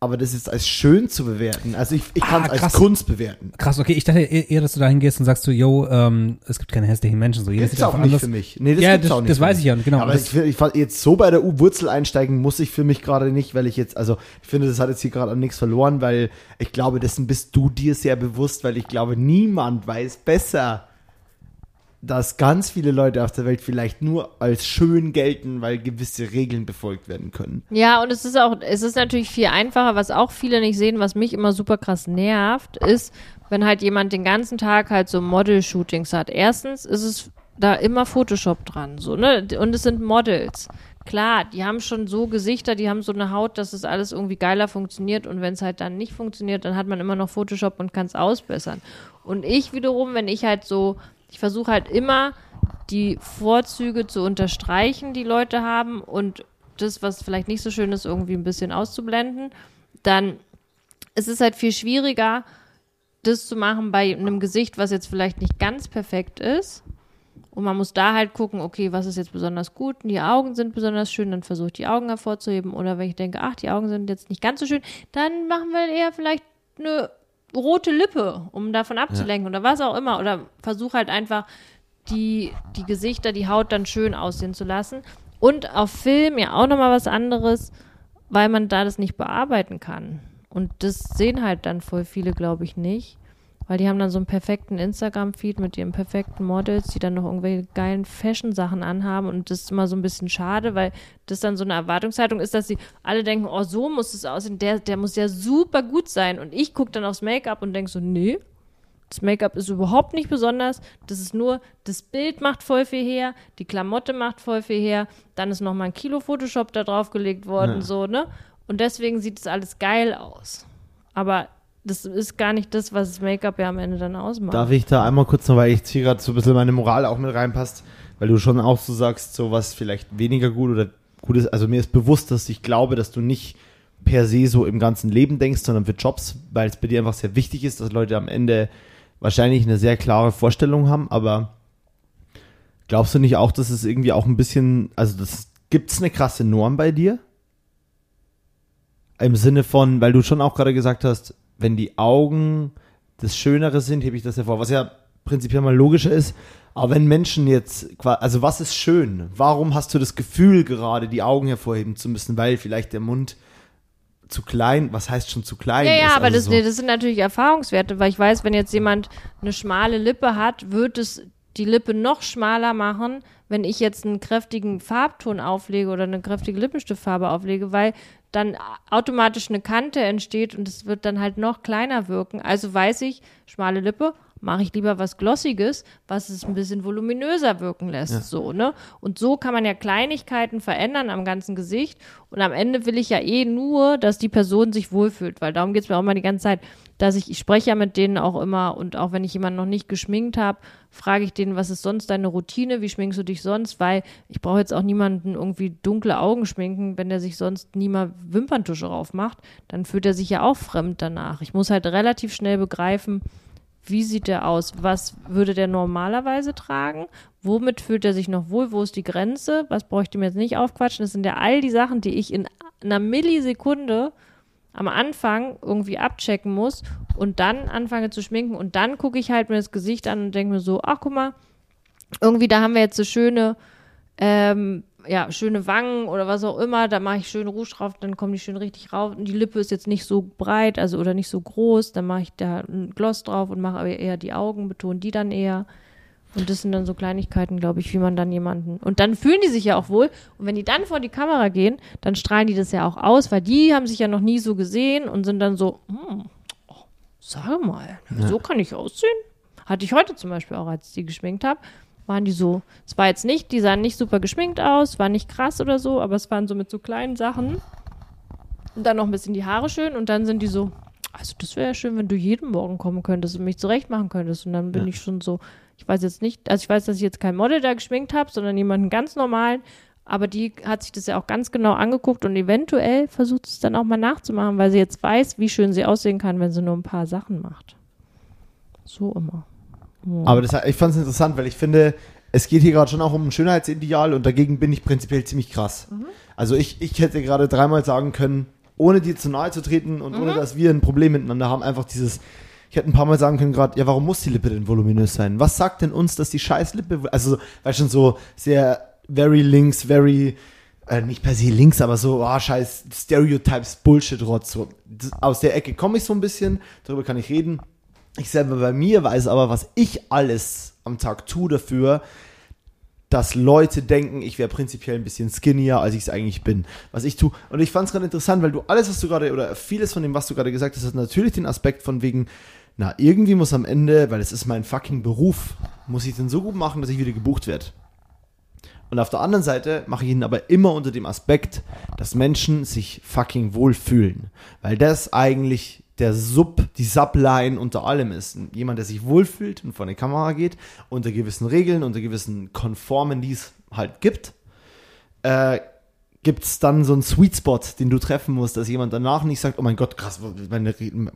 aber das ist als schön zu bewerten. Also ich, ich kann es Ah, als. Kunst bewerten. Krass, okay, ich dachte eher, eher, dass du dahin gehst und sagst so, yo, ähm, es gibt keine hässlichen Menschen. So, jeder Gibt's sieht auch nicht anders. für mich. Nee, das Ja, gibt's das- auch nicht das weiß mich. ich ja, genau. Aber Das- ich, ich, jetzt so bei der U-Wurzel einsteigen muss ich für mich gerade nicht, weil ich jetzt, also ich finde, das hat jetzt hier gerade an nichts verloren, weil ich glaube, dessen bist du dir sehr bewusst, weil ich glaube, niemand weiß besser, dass ganz viele Leute auf der Welt vielleicht nur als schön gelten, weil gewisse Regeln befolgt werden können. Ja, und es ist auch, es ist natürlich viel einfacher, was auch viele nicht sehen, was mich immer super krass nervt, ist, wenn halt jemand den ganzen Tag halt so Model-Shootings hat. Erstens ist es da immer Photoshop dran, so, ne? Und es sind Models. Klar, die haben schon so Gesichter, die haben so eine Haut, dass es alles irgendwie geiler funktioniert und wenn es halt dann nicht funktioniert, dann hat man immer noch Photoshop und kann es ausbessern. Und ich wiederum, wenn ich halt so, ich versuche halt immer die Vorzüge zu unterstreichen, die Leute haben und das, was vielleicht nicht so schön ist, irgendwie ein bisschen auszublenden, dann ist es halt viel schwieriger, das zu machen bei einem Gesicht, was jetzt vielleicht nicht ganz perfekt ist. Und man muss da halt gucken, okay, was ist jetzt besonders gut? Die Augen sind besonders schön, dann versuche ich die Augen hervorzuheben. Oder wenn ich denke, ach, die Augen sind jetzt nicht ganz so schön, dann machen wir eher vielleicht eine rote Lippe, um davon abzulenken oder was auch immer. Oder versuche halt einfach die, die Gesichter, die Haut dann schön aussehen zu lassen. Und auf Film ja auch nochmal was anderes, weil man da das nicht bearbeiten kann. Und das sehen halt dann voll viele, glaube ich, nicht. Weil die haben dann so einen perfekten Instagram-Feed mit ihren perfekten Models, die dann noch irgendwelche geilen Fashion-Sachen anhaben. Und das ist immer so ein bisschen schade, weil das dann so eine Erwartungshaltung ist, dass sie alle denken, oh, so muss es aussehen, der, der muss ja super gut sein. Und ich gucke dann aufs Make-up und denke so, nee, das Make-up ist überhaupt nicht besonders. Das ist nur, das Bild macht voll viel her, die Klamotte macht voll viel her. Dann ist nochmal ein Kilo Photoshop da draufgelegt worden, so, ne? Und deswegen sieht es alles geil aus. Aber das ist gar nicht das, was Make-up ja am Ende dann ausmacht. Darf ich da einmal kurz noch, weil ich hier gerade so ein bisschen meine Moral auch mit reinpasst, weil du schon auch so sagst, so was vielleicht weniger gut oder gut ist. Also mir ist bewusst, dass ich glaube, dass du nicht per se so im ganzen Leben denkst, sondern für Jobs, weil es bei dir einfach sehr wichtig ist, dass Leute am Ende wahrscheinlich eine sehr klare Vorstellung haben, aber glaubst du nicht auch, dass es irgendwie auch ein bisschen, also das es eine krasse Norm bei dir? Im Sinne von, weil du schon auch gerade gesagt hast, wenn die Augen das Schönere sind, hebe ich das hervor, was ja prinzipiell mal logischer ist. Aber wenn Menschen jetzt, also was ist schön? Warum hast du das Gefühl, gerade die Augen hervorheben zu müssen, weil vielleicht der Mund zu klein, was heißt schon zu klein ja, ja, aber also das, so. nee, das sind natürlich Erfahrungswerte, weil ich weiß, wenn jetzt jemand eine schmale Lippe hat, wird es die Lippe noch schmaler machen, wenn ich jetzt einen kräftigen Farbton auflege oder eine kräftige Lippenstiftfarbe auflege, weil dann automatisch eine Kante entsteht und es wird dann halt noch kleiner wirken. Also weiß ich, schmale Lippe, mache ich lieber was Glossiges, was es ein bisschen voluminöser wirken lässt, so, ne? Und so kann man ja Kleinigkeiten verändern am ganzen Gesicht und am Ende will ich ja eh nur, dass die Person sich wohlfühlt, weil darum geht's mir auch mal die ganze Zeit. Dass ich, ich spreche ja mit denen auch immer und auch wenn ich jemanden noch nicht geschminkt habe, frage ich denen, was ist sonst deine Routine, wie schminkst du dich sonst, weil ich brauche jetzt auch niemanden irgendwie dunkle Augen schminken, wenn der sich sonst nie mal Wimperntusche drauf macht, dann fühlt er sich ja auch fremd danach. Ich muss halt relativ schnell begreifen, wie sieht der aus? Was würde der normalerweise tragen? Womit fühlt er sich noch wohl? Wo ist die Grenze? Was bräuchte ich mir jetzt nicht aufquatschen? Das sind ja all die Sachen, die ich in einer Millisekunde am Anfang irgendwie abchecken muss und dann anfange zu schminken und dann gucke ich halt mir das Gesicht an und denke mir so, ach guck mal, irgendwie da haben wir jetzt so schöne, ähm, ja, schöne Wangen oder was auch immer, da mache ich schön Rouge drauf, dann kommen die schön richtig rauf und die Lippe ist jetzt nicht so breit, also oder nicht so groß, dann mache ich da ein Gloss drauf und mache eher die Augen, betone die dann eher. Und das sind dann so Kleinigkeiten, glaube ich, wie man dann jemanden. Und dann fühlen die sich ja auch wohl. Und wenn die dann vor die Kamera gehen, dann strahlen die das ja auch aus, weil die haben sich ja noch nie so gesehen und sind dann so, hm, oh, sage mal, Ja. so kann ich aussehen. Hatte ich heute zum Beispiel auch, als ich die geschminkt habe, waren die so, es war jetzt nicht, die sahen nicht super geschminkt aus, war nicht krass oder so, aber es waren so mit so kleinen Sachen. Und dann noch ein bisschen die Haare schön und dann sind die so, also das wäre ja schön, wenn du jeden Morgen kommen könntest und mich zurecht machen könntest. Und dann bin Ja. ich schon so, ich weiß jetzt nicht, also ich weiß, dass ich jetzt kein Model da geschminkt habe, sondern jemanden ganz normalen. Aber die hat sich das ja auch ganz genau angeguckt und eventuell versucht es dann auch mal nachzumachen, weil sie jetzt weiß, wie schön sie aussehen kann, wenn sie nur ein paar Sachen macht. So immer. Ja. Aber das, ich fand es interessant, weil ich finde, es geht hier gerade schon auch um ein Schönheitsideal und dagegen bin ich prinzipiell ziemlich krass. Also ich, ich hätte gerade dreimal sagen können, ohne dir zu nahe zu treten und ohne dass wir ein Problem miteinander haben, einfach dieses, ich hätte ein paar Mal sagen können gerade, ja, warum muss die Lippe denn voluminös sein? Was sagt denn uns, dass die scheiß Lippe, also, weil schon so sehr very links, very, äh, nicht per se links, aber so, ah, scheiß Stereotypes, Bullshit-Rotz, so. Aus der Ecke komme ich so ein bisschen, darüber kann ich reden. Ich selber bei mir weiß aber, was ich alles am Tag tue dafür, dass Leute denken, ich wäre prinzipiell ein bisschen skinnier, als ich es eigentlich bin. Was ich tue. Und ich fand es gerade interessant, weil du alles, was du gerade, oder vieles von dem, was du gerade gesagt hast, hat natürlich den Aspekt von wegen, na, irgendwie muss am Ende, weil es ist mein fucking Beruf, muss ich den so gut machen, dass ich wieder gebucht werde. Und auf der anderen Seite mache ich ihn aber immer unter dem Aspekt, dass Menschen sich fucking wohlfühlen. Weil das eigentlich der Sub, die Subline unter allem ist. Jemand, der sich wohlfühlt und vor eine Kamera geht, unter gewissen Regeln, unter gewissen Konformen, die es halt gibt, äh, gibt es dann so einen Sweet Spot, den du treffen musst, dass jemand danach nicht sagt, oh mein Gott, krass, meine,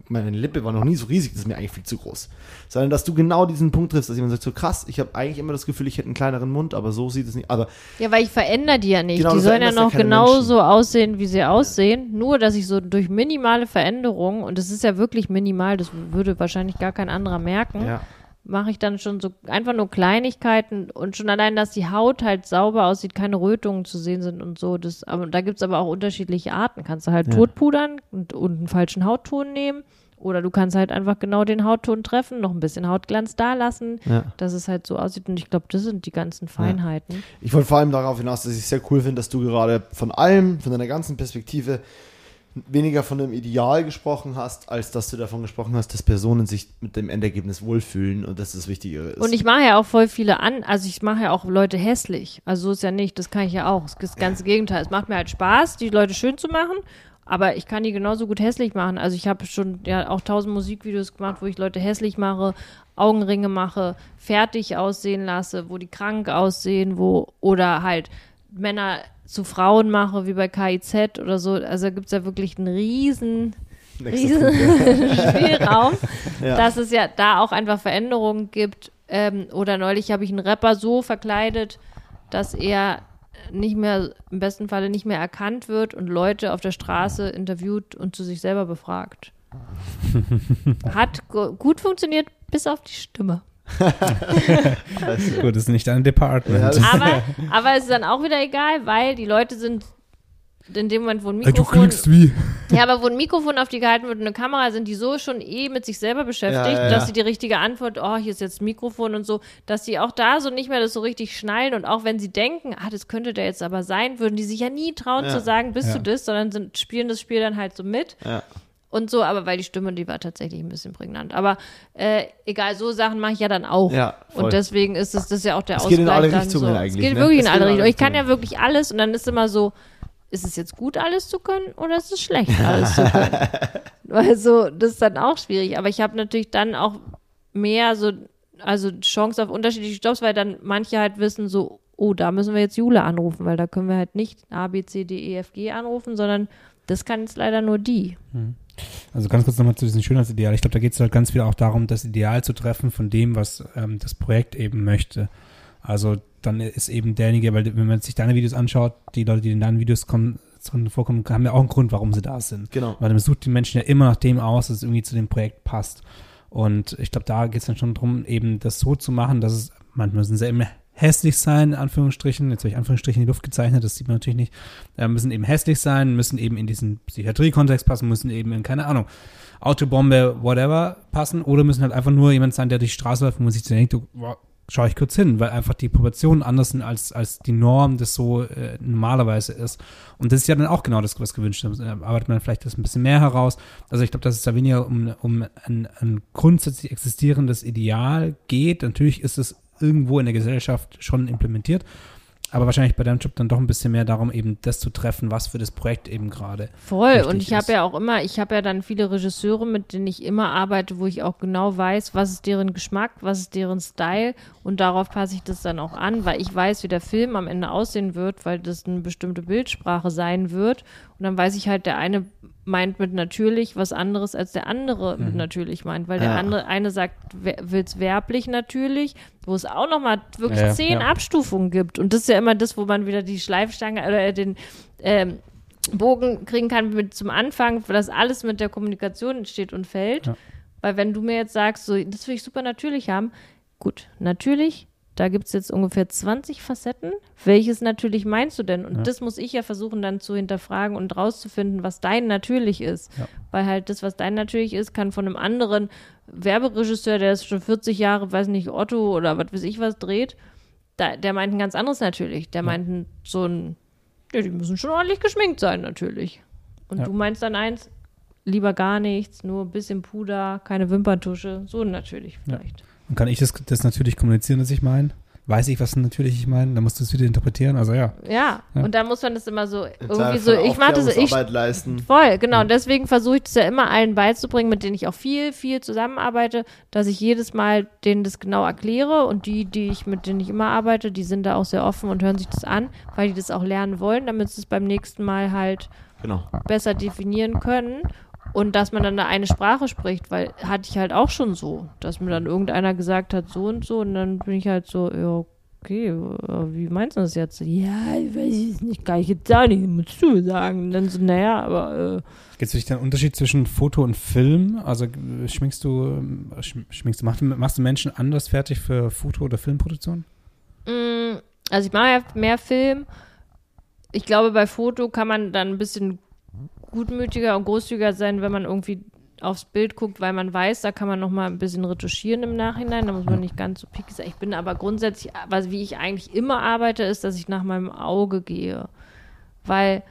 meine Lippe war noch nie so riesig, das ist mir eigentlich viel zu groß. Sondern dass du genau diesen Punkt triffst, dass jemand sagt, so krass, ich habe eigentlich immer das Gefühl, ich hätte einen kleineren Mund, aber so sieht es nicht. Aber Ja, weil ich verändere die ja nicht. Genau, die sollen ja ja noch genauso aussehen, wie sie aussehen. Nur, dass ich so durch minimale Veränderungen, und das ist ja wirklich minimal, das würde wahrscheinlich gar kein anderer merken, ja, mache ich dann schon so einfach nur Kleinigkeiten und schon allein, dass die Haut halt sauber aussieht, keine Rötungen zu sehen sind und so. Das, aber da gibt es aber auch unterschiedliche Arten. Kannst du halt Ja. totpudern und, und einen falschen Hautton nehmen. Oder du kannst halt einfach genau den Hautton treffen, noch ein bisschen Hautglanz da lassen, ja. dass es halt so aussieht. Und ich glaube, das sind die ganzen Feinheiten. Ich wollte vor allem darauf hinaus, dass ich es sehr cool finde, dass du gerade von allem, von deiner ganzen Perspektive, weniger von dem Ideal gesprochen hast, als dass du davon gesprochen hast, dass Personen sich mit dem Endergebnis wohlfühlen und dass das Wichtigere ist. Und ich mache ja auch voll viele an, also ich mache ja auch Leute hässlich. Also so ist ja nicht, das kann ich ja auch. Das ganze Gegenteil. Es macht mir halt Spaß, die Leute schön zu machen, aber ich kann die genauso gut hässlich machen. Also ich habe schon ja auch tausend Musikvideos gemacht, wo ich Leute hässlich mache, Augenringe mache, fertig aussehen lasse, wo die krank aussehen, wo oder halt Männer zu Frauen mache, wie bei KIZ oder so. Also gibt es ja wirklich einen riesen riesen Spielraum, Ja. dass es ja da auch einfach Veränderungen gibt. Ähm, oder neulich habe ich einen Rapper so verkleidet, dass er nicht mehr, im besten Falle nicht mehr erkannt wird und Leute auf der Straße interviewt und zu sich selber befragt. Hat gu- gut funktioniert, bis auf die Stimme. Gut, das ist nicht dein Department. Aber, aber es ist dann auch wieder egal, weil die Leute sind in dem Moment, wo ein du Mikrofon klingst wie. Ja, aber wo ein Mikrofon auf die gehalten wird und eine Kamera, sind die so schon eh mit sich selber beschäftigt, Ja, ja, dass ja. sie die richtige Antwort, oh, hier ist jetzt ein Mikrofon und so, dass die auch da so nicht mehr das so richtig schnallen und auch wenn sie denken, ah, das könnte der jetzt aber sein, würden die sich ja nie trauen Ja. zu sagen, bist Ja. du das, sondern sind, spielen das Spiel dann halt so mit ja. Und so, aber weil die Stimme, die war tatsächlich ein bisschen prägnant. Aber äh, egal, so Sachen mache ich ja dann auch. Ja, voll. und deswegen ist es das ist ja auch der Es Ausgleich geht in alle Richtungen so. eigentlich, Es geht ne? wirklich Es in alle Richtungen. Ich kann ja wirklich alles und dann ist immer so, ist es jetzt gut, alles zu können oder ist es schlecht, alles zu können? Also, das ist dann auch schwierig. Aber ich habe natürlich dann auch mehr so, also Chance auf unterschiedliche Jobs, weil dann manche halt wissen so, oh, da müssen wir jetzt Jule anrufen, weil da können wir halt nicht A, B, C, D, E, F, G anrufen, sondern das kann jetzt leider nur die. Also ganz kurz nochmal zu diesem Schönheitsideal. Ich glaube, da geht es halt ganz viel auch darum, das Ideal zu treffen von dem, was ähm, das Projekt eben möchte. Also dann ist eben derjenige, weil wenn man sich deine Videos anschaut, die Leute, die in deinen Videos kommen, drin vorkommen, haben ja auch einen Grund, warum sie da sind. Genau. Weil man sucht die Menschen ja immer nach dem aus, dass es irgendwie zu dem Projekt passt. Und ich glaube, da geht es dann schon darum, eben das so zu machen, dass es, manchmal müssen sie eben hässlich sein, in Anführungsstrichen, jetzt habe ich Anführungsstrichen in die Luft gezeichnet, das sieht man natürlich nicht, äh, müssen eben hässlich sein, müssen eben in diesen Psychiatrie-Kontext passen, müssen eben in, keine Ahnung, Autobombe, whatever passen, oder müssen halt einfach nur jemand sein, der durch die Straße läuft, wo man sich denkt, wow, schaue ich kurz hin, weil einfach die Proportionen anders sind, als, als die Norm das so äh, normalerweise ist. Und das ist ja dann auch genau das, was gewünscht ist. Da arbeitet man vielleicht das ein bisschen mehr heraus. Also ich glaube, dass es da weniger um, um ein, ein grundsätzlich existierendes Ideal geht. Natürlich ist es irgendwo in der Gesellschaft schon implementiert. Aber wahrscheinlich bei deinem Job dann doch ein bisschen mehr darum, eben das zu treffen, was für das Projekt eben gerade. Voll. Und ich habe ja auch immer, ich habe ja dann viele Regisseure, mit denen ich immer arbeite, wo ich auch genau weiß, was ist deren Geschmack, was ist deren Style und darauf passe ich das dann auch an, weil ich weiß, wie der Film am Ende aussehen wird, weil das eine bestimmte Bildsprache sein wird. Und dann weiß ich halt, der eine meint mit natürlich was anderes als der andere mit natürlich meint, weil der Ja. andere eine sagt, will es werblich natürlich, wo es auch nochmal wirklich Ja, ja, zehn ja. Abstufungen gibt. Und das ist ja immer das, wo man wieder die Schleifstange oder äh, den ähm, Bogen kriegen kann mit zum Anfang, dass alles mit der Kommunikation steht und fällt. Ja. Weil wenn du mir jetzt sagst, so, das will ich super natürlich haben, gut, natürlich, da gibt es jetzt ungefähr 20 Facetten. Welches natürlich meinst du denn? Und Ja. das muss ich ja versuchen dann zu hinterfragen und rauszufinden, was dein natürlich ist. Ja. Weil halt das, was dein natürlich ist, kann von einem anderen Werberegisseur, der ist schon 40 Jahre, weiß nicht, Otto oder was weiß ich was dreht, da, der meint ein ganz anderes natürlich. Der meint ein, so ein, ja, die müssen schon ordentlich geschminkt sein, natürlich. Und Ja. du meinst dann eins, lieber gar nichts, nur ein bisschen Puder, keine Wimperntusche, so natürlich Ja. Und kann ich das, das natürlich kommunizieren, was ich meine? Weiß ich, was natürlich ich meine? Dann musst du es wieder interpretieren. Also ja. Ja, Ja. und da muss man das immer so irgendwie so, ich mache das, ich leisten. Voll, genau. Und deswegen versuche ich das ja immer allen beizubringen, mit denen ich auch viel, viel zusammenarbeite, dass ich jedes Mal denen das genau erkläre. Und die, die ich, mit denen ich immer arbeite, die sind da auch sehr offen und hören sich das an, weil die das auch lernen wollen, damit sie es beim nächsten Mal halt Genau. besser definieren können. Und dass man dann da eine Sprache spricht, weil hatte ich halt auch schon so, dass mir dann irgendeiner gesagt hat, so und so, und dann bin ich halt so, ja, okay, äh, wie meinst du das jetzt? Ja, ich weiß es nicht, kann ich jetzt auch nicht, musst du sagen. Und dann so, naja, aber äh, Gibt es für dich einen Unterschied zwischen Foto und Film? Also äh, schminkst du, schm- schminkst du, machst, du- machst du Menschen anders fertig für Foto- oder Filmproduktion? Mm, Also ich mache ja mehr Film. Ich glaube, bei Foto kann man dann ein bisschen gutmütiger und großzügiger sein, wenn man irgendwie aufs Bild guckt, weil man weiß, da kann man noch mal ein bisschen retuschieren im Nachhinein. Da muss man nicht ganz so picky sein. Ich bin aber grundsätzlich, was wie ich eigentlich immer arbeite, ist, dass ich nach meinem Auge gehe, weil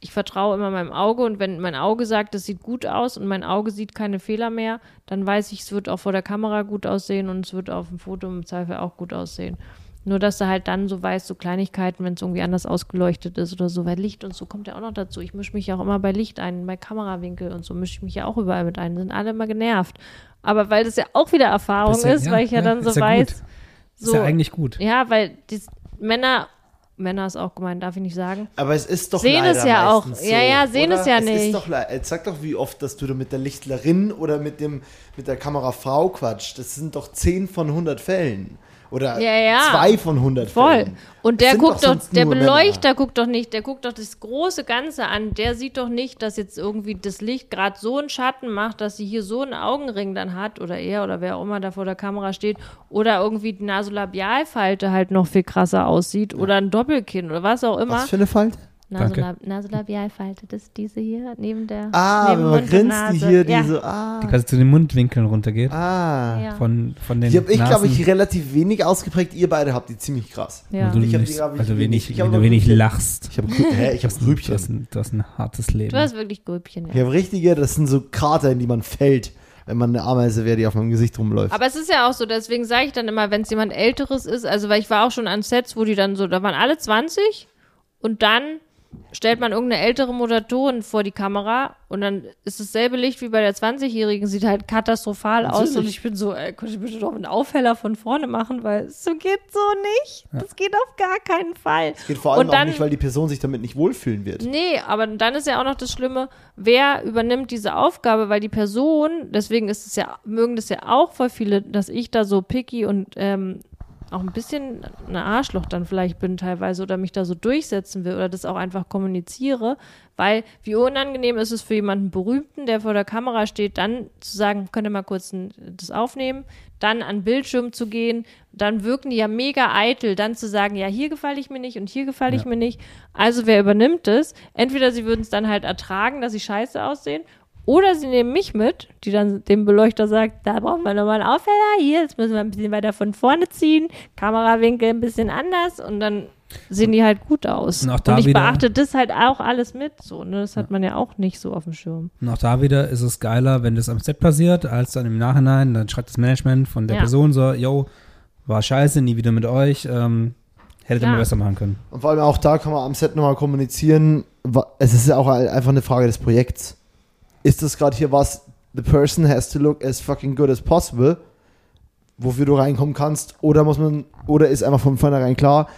ich vertraue immer meinem Auge und wenn mein Auge sagt, es sieht gut aus und mein Auge sieht keine Fehler mehr, dann weiß ich, es wird auch vor der Kamera gut aussehen und es wird auf dem Foto im Zweifel auch gut aussehen. Nur, dass du halt dann so weißt, so Kleinigkeiten, wenn es irgendwie anders ausgeleuchtet ist oder so, weil Licht und so kommt ja auch noch dazu. Ich mische mich ja auch immer bei Licht ein, bei Kamerawinkel und so mische ich mich ja auch überall mit ein. Sind alle immer genervt. Aber weil das ja auch wieder Erfahrung ja- ist, ja, weil ich ja, ja, dann so ist ja weiß. gut. So, Ist ja eigentlich gut. ja, weil die Männer, Männer ist auch gemeint, darf ich nicht sagen. Aber es ist doch Sehen leider es ja auch. meistens Ja, ja, sehen oder? es ja Ist nicht. doch, sag doch, wie oft, dass du da mit der Lichtlerin oder mit dem mit der Kamerafrau quatscht. Das sind doch 10 von 100 Fällen. Oder Ja, ja. zwei von 100 Voll. Fällen. Und der guckt doch, sonst der Beleuchter guckt doch nicht, der guckt doch das große Ganze an. Der sieht doch nicht, dass jetzt irgendwie das Licht gerade so einen Schatten macht, dass sie hier so einen Augenring dann hat oder er oder wer auch immer da vor der Kamera steht oder irgendwie die Nasolabialfalte halt noch viel krasser aussieht oder ein Doppelkinn oder was auch immer. Was für eine Falte? Nasolab Nasolabialfalte, das ist diese hier neben der Ah, neben wenn man grinst, die hier, ja. die so, ah. Die quasi zu den Mundwinkeln runtergeht. Ah. Ja. Von, von den Die habe ich, glaube ich, relativ wenig ausgeprägt. Ihr beide habt die ziemlich krass. Ja. Weil du, Ich hab nicht, die, glaub ich, weil du wenig, wenig- ich hab weil du wenig Grübchen. lachst. Ich habe ich hab Du hast, Grübchen. ein, du hast ein hartes Leben. Du hast wirklich Gröbchen, ja. Ich habe richtige, das sind so Krater, in die man fällt, wenn man eine Ameise wäre, die auf meinem Gesicht rumläuft. Aber es ist ja auch so, deswegen sage ich dann immer, wenn es jemand Älteres ist, also weil ich war auch schon an Sets, wo die dann so, da waren alle 20 und dann stellt man irgendeine ältere Moderatorin vor die Kamera und dann ist dasselbe Licht wie bei der 20-Jährigen, sieht halt katastrophal aus Natürlich. und ich bin so, ey, könnte ich bitte doch einen Aufheller von vorne machen, weil so geht so nicht. Das geht auf gar keinen Fall. Geht vor allem dann, auch nicht, weil die Person sich damit nicht wohlfühlen wird. Nee, aber dann ist ja auch noch das Schlimme, wer übernimmt diese Aufgabe, weil die Person, deswegen ist es ja, mögen das ja auch voll viele, dass ich da so picky und ähm, auch ein bisschen ein Arschloch dann vielleicht bin teilweise oder mich da so durchsetzen will oder das auch einfach kommuniziere, weil wie unangenehm ist es für jemanden Berühmten, der vor der Kamera steht, dann zu sagen, könnt ihr mal kurz ein, das aufnehmen, dann an den Bildschirm zu gehen, dann wirken die ja mega eitel, dann zu sagen, ja, hier gefalle ich mir nicht und hier gefalle ich Ja. mir nicht. Also wer übernimmt es? Entweder sie würden es dann halt ertragen, dass sie scheiße aussehen, oder sie nehmen mich mit, die dann dem Beleuchter sagt, da brauchen wir nochmal einen Aufheller, hier, jetzt müssen wir ein bisschen weiter von vorne ziehen, Kamerawinkel ein bisschen anders und dann sehen die halt gut aus. Und Und, auch da ich wieder- beachte das halt auch alles mit, so, ne? Das hat man ja auch nicht so auf dem Schirm. Und auch da wieder ist es geiler, wenn das am Set passiert, als dann im Nachhinein, dann schreibt das Management von der Ja. Person so, yo, war scheiße, nie wieder mit euch, ähm, hättet ihr Ja. mal besser machen können. Und vor allem auch da kann man am Set nochmal kommunizieren. Es ist ja auch einfach eine Frage des Projekts. Ist das gerade hier was, the person has to look as fucking good as possible, wofür du reinkommen kannst, oder muss man, oder ist einfach von vornherein klar,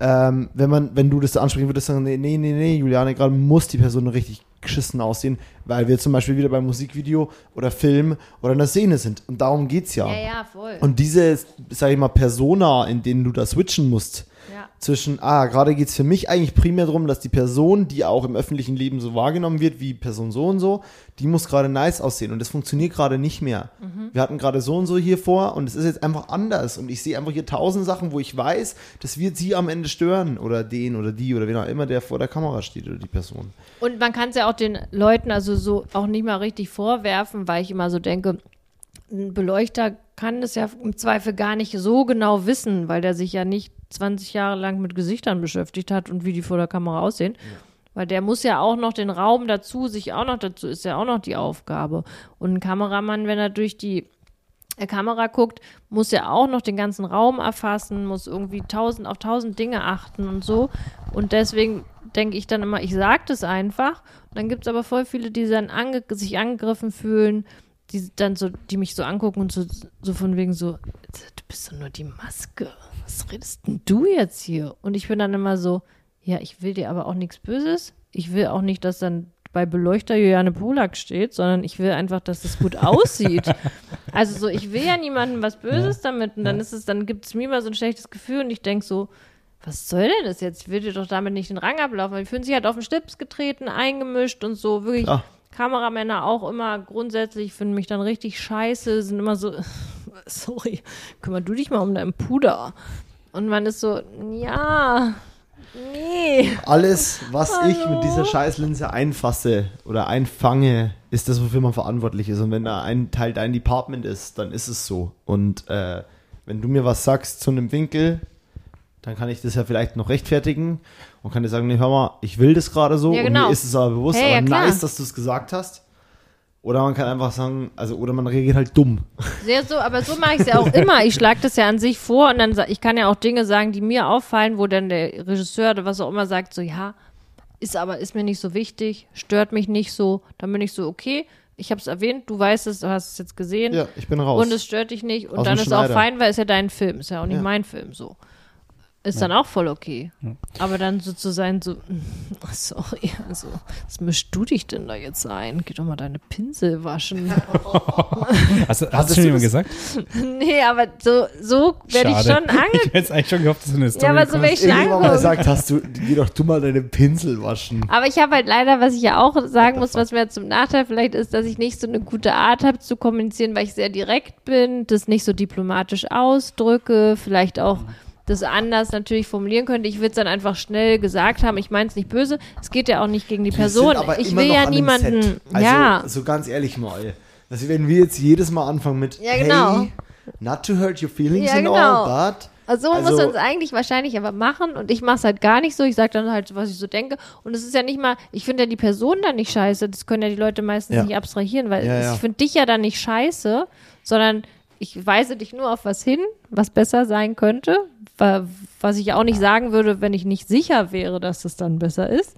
ähm, wenn man, wenn du das da ansprechen würdest, sagen, nee, nee, nee, nee, Juliane, gerade muss die Person richtig geschissen aussehen, weil wir zum Beispiel wieder beim Musikvideo oder Film oder in der Szene sind. Und darum geht's ja. ja, voll. Und diese, sag ich mal, Persona, in denen du da switchen musst, ja. zwischen, ah, gerade geht es für mich eigentlich primär darum, dass die Person, die auch im öffentlichen Leben so wahrgenommen wird, wie Person so und so, die muss gerade nice aussehen und das funktioniert gerade nicht mehr. Wir hatten gerade so und so hier vor und es ist jetzt einfach anders und ich sehe einfach hier tausend Sachen, wo ich weiß, das wird sie am Ende stören oder den oder die oder wen auch immer, der vor der Kamera steht oder die Person. Und man kann es ja auch den Leuten also so auch nicht mal richtig vorwerfen, weil ich immer so denke, ein Beleuchter kann es ja im Zweifel gar nicht so genau wissen, weil der sich ja nicht 20 Jahre lang mit Gesichtern beschäftigt hat und wie die vor der Kamera aussehen. Weil der muss ja auch noch den Raum dazu, sich auch noch dazu, ist ja auch noch die Aufgabe. Und ein Kameramann, wenn er durch die äh, Kamera guckt, muss ja auch noch den ganzen Raum erfassen, muss irgendwie tausend auf tausend Dinge achten und so. Und deswegen denke ich dann immer, ich sage das einfach. dann gibt es aber voll viele, die dann ange sich angegriffen fühlen, die dann so, die mich so angucken und so, so von wegen so, du bist doch nur die Maske. Was redest denn du jetzt hier? Und ich bin dann immer so, ja, ich will dir aber auch nichts Böses. Ich will auch nicht, dass dann bei Beleuchter Juliane Polak steht, sondern ich will einfach, dass es gut aussieht. Also so, ich will ja niemandem was Böses damit und dann ist es, dann gibt es mir immer so ein schlechtes Gefühl und ich denke so, was soll denn das jetzt? Ich will dir doch damit nicht den Rang ablaufen. Weil Die fühlen sich halt auf den Schlips getreten, eingemischt und so. Wirklich Klar. Kameramänner auch immer grundsätzlich finden mich dann richtig scheiße, sind immer so, sorry, kümmer du dich mal um deinen Puder. Und man ist so, ja, nee. Alles, was ich Hallo? mit dieser Scheißlinse einfasse oder einfange, ist das, wofür man verantwortlich ist. Und wenn da ein Teil dein Department ist, dann ist es so. Und äh, wenn du mir was sagst zu einem Winkel, dann kann ich das ja vielleicht noch rechtfertigen und kann dir sagen, nee, hör mal, ich will das gerade so Ja, und genau. mir ist es aber bewusst, Hey, ja, aber klar. nice, dass du es gesagt hast. Oder man kann einfach sagen, also oder man reagiert halt dumm. Sehr so, aber so mache ich es ja auch immer. Ich schlage das ja an sich vor und dann ich kann ja auch Dinge sagen, die mir auffallen, wo dann der Regisseur oder was auch immer sagt, so ja, ist aber ist mir nicht so wichtig, stört mich nicht so. Dann bin ich so okay. Ich habe es erwähnt, du weißt es, du hast es jetzt gesehen Ja, ich bin raus. und es stört dich nicht und Aus dann ist auch Schneider. fein, weil es ja dein Film, ist ja auch nicht Ja. mein Film so. Ist dann auch voll okay. Aber dann so zu sein, so, sorry, also, was mischst du dich denn da jetzt ein? Geh doch mal deine Pinsel waschen. Hast, du- hast Hattest du schon jemand gesagt? Nee, aber so, so werde ich schon ange... Ich hätte jetzt eigentlich schon gehofft, dass du eine Story Ja, aber so wenn ich Irgendwann mal angucke. gesagt hast, du, geh doch du mal deine Pinsel waschen. Aber ich habe halt leider, was ich ja auch sagen muss, was mir zum Nachteil vielleicht ist, dass ich nicht so eine gute Art habe zu kommunizieren, weil ich sehr direkt bin, das nicht so diplomatisch ausdrücke, vielleicht auch das anders natürlich formulieren könnte. Ich will es dann einfach schnell gesagt haben. Ich meine es nicht böse. Es geht ja auch nicht gegen die Person. Ich will ja niemanden. Also, ja. So ganz ehrlich mal. Also wenn wir jetzt jedes Mal anfangen mit Ja, genau. Hey, not to hurt your feelings Ja, and genau. all, but Also, so muss Also- man es eigentlich wahrscheinlich aber machen und ich mache es halt gar nicht so. Ich sage dann halt, was ich so denke. Und es ist ja nicht mal, ich finde ja die Person dann nicht scheiße. Das können ja die Leute meistens Ja. nicht abstrahieren, weil Ja, ich finde dich ja dann nicht scheiße, sondern ich weise dich nur auf was hin, was besser sein könnte, was ich auch nicht sagen würde, wenn ich nicht sicher wäre, dass das dann besser ist.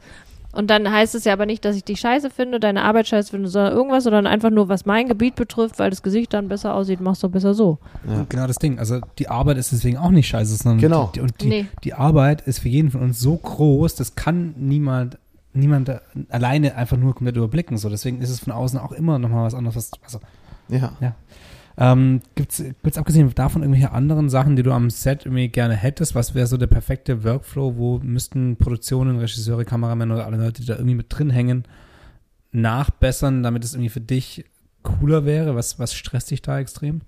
Und dann heißt es ja aber nicht, dass ich dich scheiße finde, deine Arbeit scheiße finde, sondern irgendwas, sondern einfach nur, was mein Gebiet betrifft, weil das Gesicht dann besser aussieht, machst du besser so. Ja. Genau das Ding. Also die Arbeit ist deswegen auch nicht scheiße, sondern Genau. die, und die, Nee. die Arbeit ist für jeden von uns so groß, das kann niemand, niemand da alleine einfach nur komplett überblicken. So, deswegen ist es von außen auch immer nochmal was anderes. Was, also, Ja. Ähm, gibt's, gibt's abgesehen davon irgendwelche anderen Sachen, die du am Set irgendwie gerne hättest? Was wäre so der perfekte Workflow? Wo müssten Produktionen, Regisseure, Kameramänner oder alle Leute, die da irgendwie mit drin hängen, nachbessern, damit es irgendwie für dich cooler wäre? Was, was stresst dich da extrem?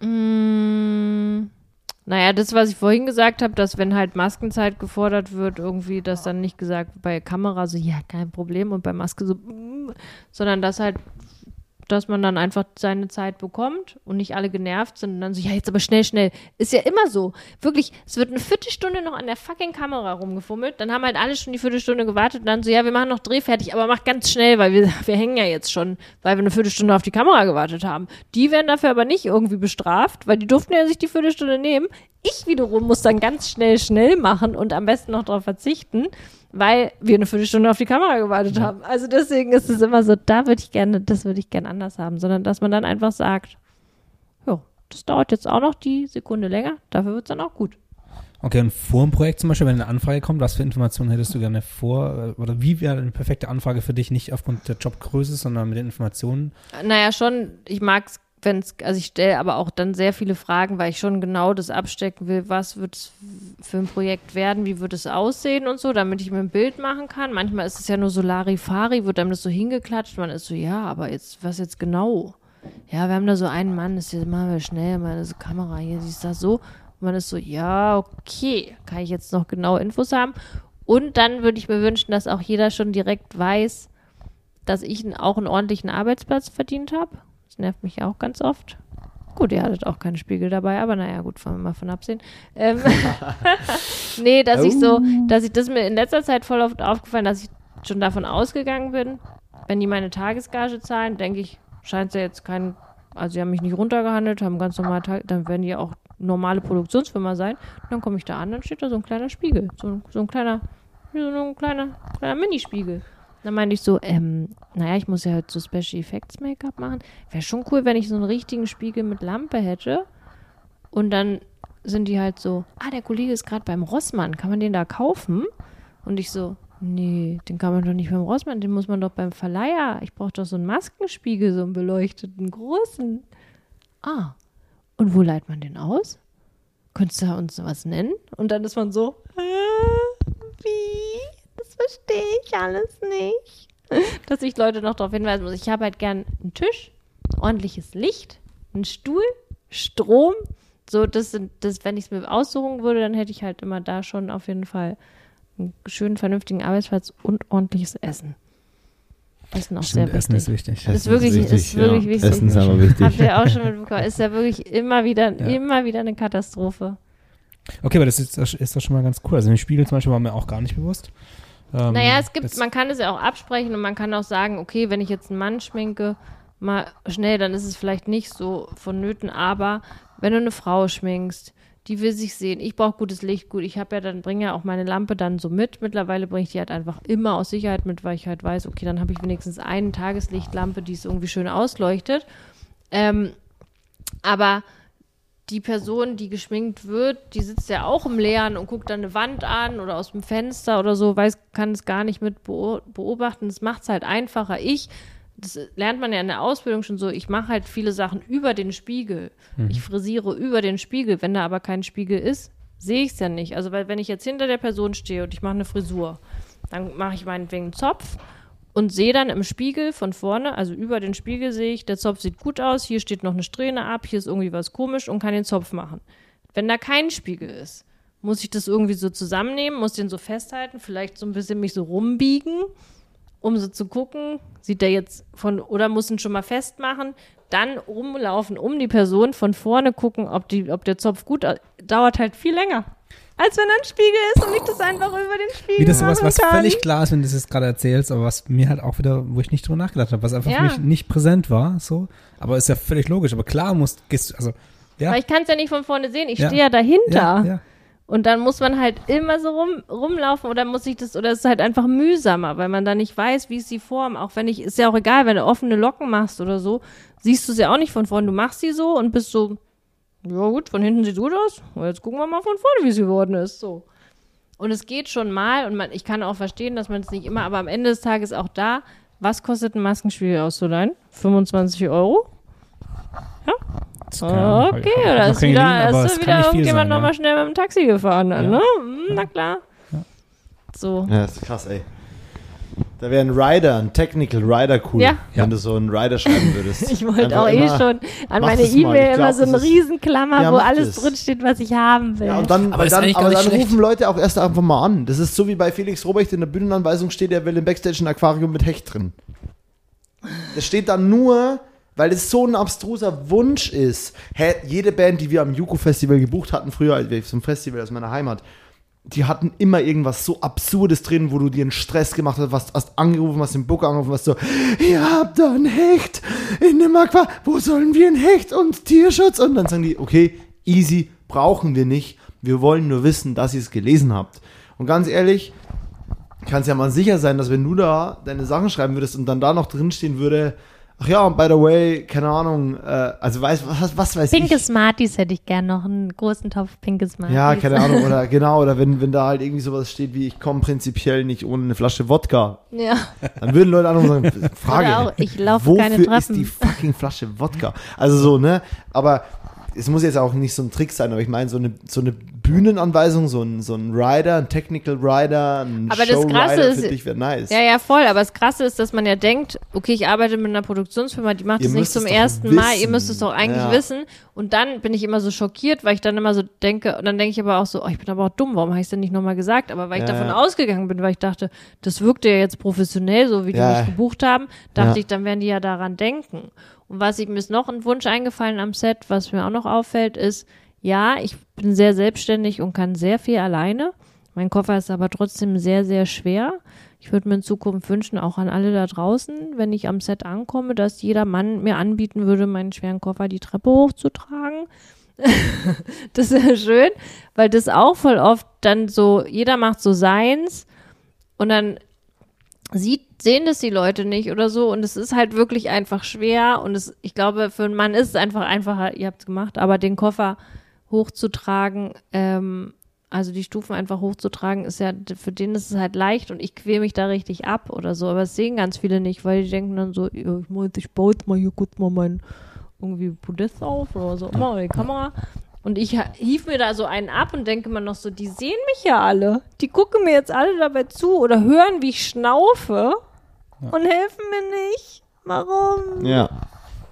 Mm, naja, das, was ich vorhin gesagt habe, dass wenn halt Maskenzeit gefordert wird, irgendwie, dass dann nicht gesagt bei Kamera so, ja, kein Problem und bei Maske so, mm, sondern dass halt, dass man dann einfach seine Zeit bekommt und nicht alle genervt sind und dann so, ja, jetzt aber schnell, schnell. Ist ja immer so. Wirklich, es wird eine Viertelstunde noch an der fucking Kamera rumgefummelt, dann haben halt alle schon die Viertelstunde gewartet und dann so, ja, wir machen noch Dreh fertig, aber mach ganz schnell, weil wir, wir hängen ja jetzt schon, weil wir eine Viertelstunde auf die Kamera gewartet haben. Die werden dafür aber nicht irgendwie bestraft, weil die durften ja sich die Viertelstunde nehmen. Ich wiederum muss dann ganz schnell, schnell machen und am besten noch darauf verzichten, weil wir eine Viertelstunde auf die Kamera gewartet haben. Also deswegen ist es immer so, da würde ich gerne, das würde ich gerne anders haben, sondern dass man dann einfach sagt, ja, das dauert jetzt auch noch die Sekunde länger, dafür wird es dann auch gut. Okay, und vor dem Projekt zum Beispiel, wenn eine Anfrage kommt, was für Informationen hättest du gerne vor, äh, oder wie wäre eine perfekte Anfrage für dich, nicht aufgrund der Jobgröße, sondern mit den Informationen? Naja, schon, ich mag es, wenn es, also ich stelle aber auch dann sehr viele Fragen, weil ich schon genau das abstecken will, was wird es für ein Projekt werden, wie wird es aussehen und so, damit ich mir ein Bild machen kann. Manchmal ist es ja nur so Larifari, wird einem das so hingeklatscht, man ist so, ja, aber jetzt, was jetzt genau? Ja, wir haben da so einen Mann, das hier machen wir schnell, meine so Kamera hier, siehst du das so? Und man ist so, ja, okay, kann ich jetzt noch genau Infos haben? Und dann würde ich mir wünschen, dass auch jeder schon direkt weiß, dass ich auch einen ordentlichen Arbeitsplatz verdient habe. Das nervt mich auch ganz oft. Gut, ihr hattet auch keinen Spiegel dabei, aber naja, gut, wollen wir mal von absehen. Ähm, nee, dass ich so, dass ich das mir in letzter Zeit voll oft aufgefallen, dass ich schon davon ausgegangen bin, wenn die meine Tagesgage zahlen, denke ich, scheint es ja jetzt kein, also sie haben mich nicht runtergehandelt, haben ganz normal, Tag, dann werden die auch normale Produktionsfirma sein. Und dann komme ich da an, dann steht da so ein kleiner Spiegel, so, ein- so ein kleiner, so ein kleiner, kleiner Minispiegel. Dann meinte ich so, ähm, naja, ich muss ja halt so Special Effects Make-up machen. Wäre schon cool, wenn ich so einen richtigen Spiegel mit Lampe hätte. Und dann sind die halt so, ah, der Kollege ist gerade beim Rossmann, kann man den da kaufen? Und ich so, nee, den kann man doch nicht beim Rossmann, den muss man doch beim Verleiher. Ich brauche doch so einen Maskenspiegel, so einen beleuchteten, großen. Ah, und wo leiht man den aus? Könntest du uns was nennen? Und dann ist man so, äh, wie? Verstehe ich alles nicht. Dass ich Leute noch darauf hinweisen muss. Ich habe halt gern einen Tisch, ordentliches Licht, einen Stuhl, Strom. So, das sind, das, wenn ich es mir aussuchen würde, dann hätte ich halt immer da schon auf jeden Fall einen schönen, vernünftigen Arbeitsplatz und ordentliches Essen. Essen auch Stimmt, sehr Essen wichtig. ist wichtig. Das ist Essen wirklich, ist wichtig, wirklich ja. wichtig. Essen ist aber wichtig. Habt ihr auch schon mitbekommen? Ist ja wirklich immer wieder, Ja. immer wieder eine Katastrophe. Okay, aber das ist, das ist doch schon mal ganz cool. Also im Spiegel zum Beispiel war mir auch gar nicht bewusst. Ähm, Naja, es gibt, man kann es ja auch absprechen und man kann auch sagen, okay, wenn ich jetzt einen Mann schminke, mal schnell, dann ist es vielleicht nicht so vonnöten, aber wenn du eine Frau schminkst, die will sich sehen, ich brauche gutes Licht, gut, ich habe ja dann, bringe ja auch meine Lampe dann so mit. Mittlerweile bringe ich die halt einfach immer aus Sicherheit mit, weil ich halt weiß, okay, dann habe ich wenigstens eine Tageslichtlampe, die es irgendwie schön ausleuchtet. Ähm, aber die Person, die geschminkt wird, die sitzt ja auch im Leeren und guckt dann eine Wand an oder aus dem Fenster oder so, weiß, kann es gar nicht mit beo- beobachten. Das macht es halt einfacher. Ich, das lernt man ja in der Ausbildung schon so, ich mache halt viele Sachen über den Spiegel. Ich frisiere über den Spiegel. Wenn da aber kein Spiegel ist, sehe ich es ja nicht. Also, weil wenn ich jetzt hinter der Person stehe und ich mache eine Frisur, dann mache ich meinetwegen einen Zopf und sehe dann im Spiegel von vorne, also über den Spiegel sehe ich, der Zopf sieht gut aus, hier steht noch eine Strähne ab, hier ist irgendwie was komisch und kann den Zopf machen. Wenn da kein Spiegel ist, muss ich das irgendwie so zusammennehmen, muss den so festhalten, vielleicht so ein bisschen mich so rumbiegen, um so zu gucken, sieht der jetzt von, oder muss ihn schon mal festmachen, dann rumlaufen um die Person, von vorne gucken, ob, die, ob der Zopf gut, au- dauert halt viel länger. Als wenn da ein Spiegel ist und ich das einfach über den Spiegel Wie das sowas, was kann. völlig klar ist, wenn du das jetzt gerade erzählst, aber was mir halt auch wieder, wo ich nicht drüber nachgedacht habe, was einfach Ja. für mich nicht präsent war, so. Aber ist ja völlig logisch. Aber klar musst, gehst, also, ja. Weil ich kann es ja nicht von vorne sehen, ich Ja. stehe ja dahinter. ja. Und dann muss man halt immer so rum, rumlaufen oder muss ich das, oder es ist halt einfach mühsamer, weil man dann nicht weiß, wie ist die Form. Auch wenn ich, ist ja auch egal, wenn du offene Locken machst oder so, siehst du es ja auch nicht von vorne. Du machst sie so und bist so, ja gut, von hinten sieht gut aus. Jetzt gucken wir mal von vorne, wie es geworden ist. So. Und es geht schon mal und man, ich kann auch verstehen, dass man es nicht immer, aber am Ende des Tages auch da, was kostet ein Maskenspiegel auszuleihen? 25 Euro? Kann- Okay, oder ist wieder, aber ist wieder irgendjemand sein, nochmal ja. schnell mit dem Taxi gefahren dann, Ja. ne? Hm, Na klar. So. Ja, das ist krass, ey. Da wäre ein Rider, ein Technical Rider cool, Ja. wenn Ja. du so einen Rider schreiben würdest. Ich wollte auch eh schon an meine. E-Mail immer so eine Riesenklammer, Ja, wo alles das. drinsteht, was ich haben will. Ja, und dann, Aber dann, aber dann rufen Leute auch erst einfach mal an. Das ist so wie bei Felix Robrecht in der Bühnenanweisung steht, er will im Backstage ein Aquarium mit Hecht drin. Das steht dann nur, weil es so ein abstruser Wunsch ist. Hä, jede Band, die wir am Juko-Festival gebucht hatten, früher, als wir zum Festival aus meiner Heimat, die hatten immer irgendwas so Absurdes drin, wo du dir einen Stress gemacht hast, was hast angerufen, hast den Booker angerufen, was so, ihr habt da ein Hecht in dem Aquarium, wo sollen wir ein Hecht und Tierschutz? Und dann sagen die, okay, easy, brauchen wir nicht, wir wollen nur wissen, dass ihr es gelesen habt. Und ganz ehrlich, kannst ja mal sicher sein, dass wenn du da deine Sachen schreiben würdest und dann da noch drinstehen würde, ach ja, und by the way, keine Ahnung, äh, also weiß, was, was weiß Pinke ich. Smarties hätte ich gern noch, einen großen Topf pinke Smarties. Ja, keine Ahnung, oder genau, oder wenn, wenn da halt irgendwie sowas steht wie, ich komme prinzipiell nicht ohne eine Flasche Wodka, Ja. dann würden Leute und sagen, Frage, Oder auch, ich laufe wofür keine ist Treppen. die fucking Flasche Wodka? Also so, ne, aber es muss jetzt auch nicht so ein Trick sein, aber ich meine, so eine, so eine Bühnenanweisung, so ein, so ein Rider, ein Technical Rider, ein Aber das Krasse Showrider ist- für dich wäre nice. Ja, ja, voll. Aber das Krasse ist, dass man ja denkt, okay, ich arbeite mit einer Produktionsfirma, die macht Ihr das nicht zum es ersten Mal. Ihr wissen. müsst es doch eigentlich Ja. wissen. Und dann bin ich immer so schockiert, weil ich dann immer so denke, und dann denke ich aber auch so, oh, ich bin aber auch dumm, warum habe ich es denn nicht nochmal gesagt? Aber weil ich Ja, davon ja. ausgegangen bin, weil ich dachte, das wirkte ja jetzt professionell, so wie die mich gebucht haben, dachte ich, dann werden die ja daran denken. Und was ich, mir ist noch ein Wunsch eingefallen am Set, was mir auch noch auffällt, ist, ja, ich bin sehr selbstständig und kann sehr viel alleine. Mein Koffer ist aber trotzdem sehr, sehr schwer. Ich würde mir in Zukunft wünschen, auch an alle da draußen, wenn ich am Set ankomme, dass jeder Mann mir anbieten würde, meinen schweren Koffer die Treppe hochzutragen. das wäre schön, weil das auch voll oft dann so, jeder macht so seins und dann sieht, sehen das die Leute nicht oder so. Und es ist halt wirklich einfach schwer. Und es, ich glaube, für einen Mann ist es einfach einfacher, ihr habt es gemacht, aber den Koffer hochzutragen, ähm, also die Stufen einfach hochzutragen, ist ja, für den ist es halt leicht und ich quäle mich da richtig ab oder so, aber das sehen ganz viele nicht, weil die denken dann so, ich meine, ich baue jetzt mal hier kurz mal mein irgendwie Podest auf oder so, immer die Kamera. Und ich hief mir da so einen ab und denke mir noch so, die sehen mich ja alle. Die gucken mir jetzt alle dabei zu oder hören, wie ich schnaufe und helfen mir nicht. Warum? Ja.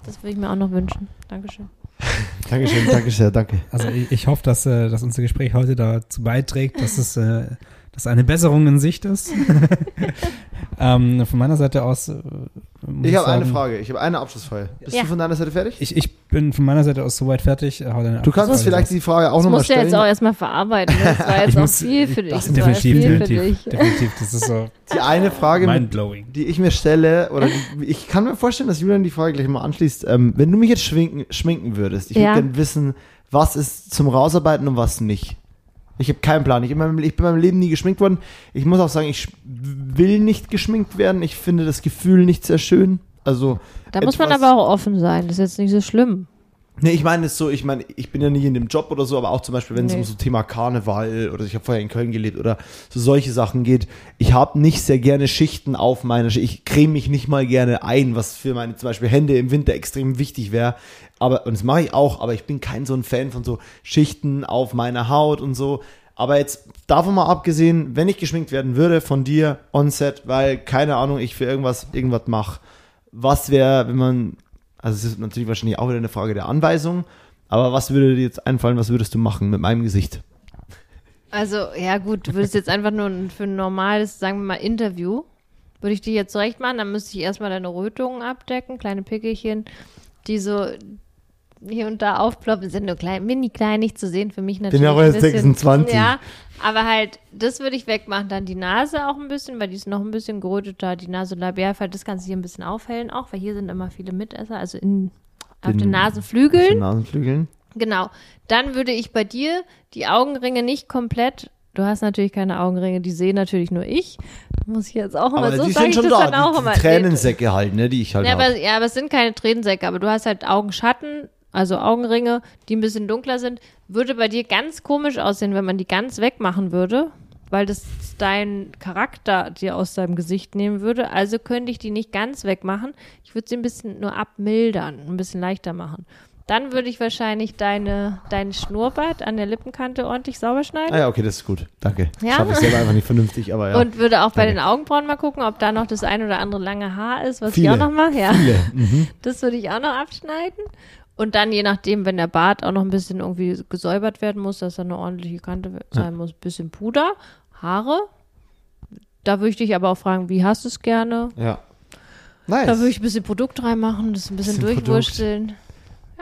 Das würde ich mir auch noch wünschen. Dankeschön. Dankeschön, danke sehr, danke. Also ich, ich hoffe, dass, äh, dass unser Gespräch heute dazu beiträgt, dass es äh, dass eine Besserung in Sicht ist. ähm, von meiner Seite aus. Äh, muss Ich habe eine Frage, ich habe eine Abschlussfrage. Bist Ja. du von deiner Seite fertig? Ich, ich bin von meiner Seite aus soweit fertig. Deine du kannst Abschlussfrage vielleicht die Frage auch Das nochmal musst du stellen. jetzt auch erstmal verarbeiten. Das war jetzt Ich auch muss- viel für dich. Das Das definitiv, viel für definitiv, dich. definitiv. Das ist so die eine Frage, mit, die ich mir stelle, oder die, ich kann mir vorstellen, dass Julian die Frage gleich mal anschließt. Ähm, wenn du mich jetzt schminken, schminken würdest, ich Ja. würde gerne wissen, was ist zum Rausarbeiten und was nicht. Ich habe keinen Plan. Ich, in meinem, ich bin in meinem Leben nie geschminkt worden. Ich muss auch sagen, ich will nicht geschminkt werden. Ich finde das Gefühl nicht sehr schön. Also Da muss man aber auch offen sein. Das ist jetzt nicht so schlimm. Nee, ich meine es so, ich meine, ich bin ja nicht in dem Job oder so, aber auch zum Beispiel, wenn es Nee. um so Thema Karneval oder ich habe vorher in Köln gelebt oder so solche Sachen geht. Ich habe nicht sehr gerne Schichten auf meiner Schicht. Ich creme mich nicht mal gerne ein, was für meine zum Beispiel Hände im Winter extrem wichtig wäre. Aber, und das mache ich auch, aber ich bin kein so ein Fan von so Schichten auf meiner Haut und so. Aber jetzt davon mal abgesehen, wenn ich geschminkt werden würde von dir on set, weil, keine Ahnung, ich für irgendwas, irgendwas mache, was wäre, wenn man also es ist natürlich wahrscheinlich auch wieder eine Frage der Anweisung. Aber was würde dir jetzt einfallen, was würdest du machen mit meinem Gesicht? Also, ja gut, du würdest jetzt einfach nur für ein normales, sagen wir mal, Interview, würde ich dich jetzt zurecht machen, dann müsste ich erstmal deine Rötungen abdecken, kleine Pickelchen, die so hier und da aufploppen, sind nur klein, mini klein, nicht zu sehen, für mich natürlich. ja auch erst 26. Ja, aber halt, das würde ich wegmachen, dann die Nase auch ein bisschen, weil die ist noch ein bisschen geröteter, die Nase Labialfall, das kannst du hier ein bisschen aufhellen auch, weil hier sind immer viele Mitesser, also in, auf den Den- Auf den Nasenflügeln. Nasenflügeln. Genau. Dann würde ich bei dir die Augenringe nicht komplett. Du hast natürlich keine Augenringe, die sehe natürlich nur ich. Muss ich jetzt auch immer Aber so die sage sind ich schon das da, dann auch die, immer. die Tränensäcke halt, ne, die ich halt Ja habe. aber, ja, aber es sind keine Tränensäcke, aber du hast halt Augenschatten, also Augenringe, die ein bisschen dunkler sind. Würde bei dir ganz komisch aussehen, wenn man die ganz wegmachen würde, weil das deinen Charakter dir aus deinem Gesicht nehmen würde. Also könnte ich die nicht ganz wegmachen. Ich würde sie ein bisschen nur abmildern, ein bisschen leichter machen. Dann würde ich wahrscheinlich deine, dein Schnurrbart an der Lippenkante ordentlich sauber schneiden. Ah ja, okay, das ist gut. Danke. Ja? Schaffe ich selber einfach nicht vernünftig, aber ja. Und würde auch bei Danke. den Augenbrauen mal gucken, ob da noch das ein oder andere lange Haar ist, was Viele. ich auch noch mache. Ja. Viele. Mhm. Das würde ich auch noch abschneiden. Und dann, je nachdem, wenn der Bart auch noch ein bisschen irgendwie gesäubert werden muss, dass da eine ordentliche Kante sein muss, bisschen Puder, Haare. Da würde ich dich aber auch fragen, wie hast du es gerne? Ja. Da Nice. würde ich ein bisschen Produkt reinmachen, das ein bisschen, Bisschen durchwursteln.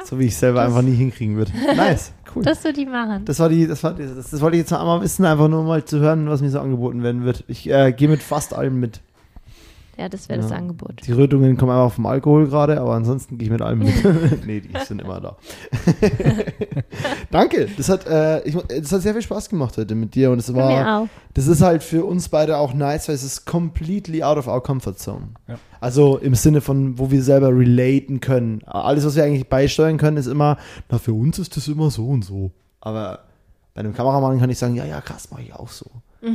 so wie ich selber Das- einfach nie hinkriegen würde. Nice. Cool. Das würde ich machen. Das war die, das war die, das, das wollte ich jetzt noch einmal wissen, einfach nur mal zu hören, was mir so angeboten werden wird. Ich äh, gehe mit fast allem mit. Ja, das wäre das Ja. Angebot. Die Rötungen kommen einfach vom Alkohol gerade, aber ansonsten gehe ich mit allem mit. nee, die sind immer da. Danke. Das hat, äh, ich, das hat sehr viel Spaß gemacht heute mit dir und es Bei mir war, auch. das ist halt für uns beide auch nice, weil es ist completely out of our comfort zone. Ja. Also im Sinne von, wo wir selber relaten können. Alles, was wir eigentlich beisteuern können, ist immer, na, für uns ist das immer so und so. Aber bei einem Kameramann kann ich sagen, ja, ja, krass, mache ich auch so. Das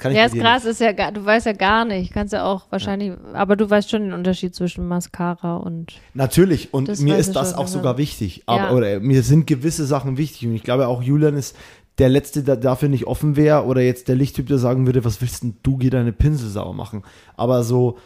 kann ich Ja, ist dir krass, ist ja, du weißt ja gar nicht. Kannst ja auch wahrscheinlich, aber du weißt schon den Unterschied zwischen Mascara und. Natürlich, und Das mir ist das auch ja. sogar wichtig. Aber, Ja. oder mir sind gewisse Sachen wichtig. Und ich glaube auch, Julian ist der Letzte, der dafür nicht offen wäre. Oder jetzt der Lichttyp, der sagen würde, was willst denn du, geh deine Pinsel sauer machen. Aber so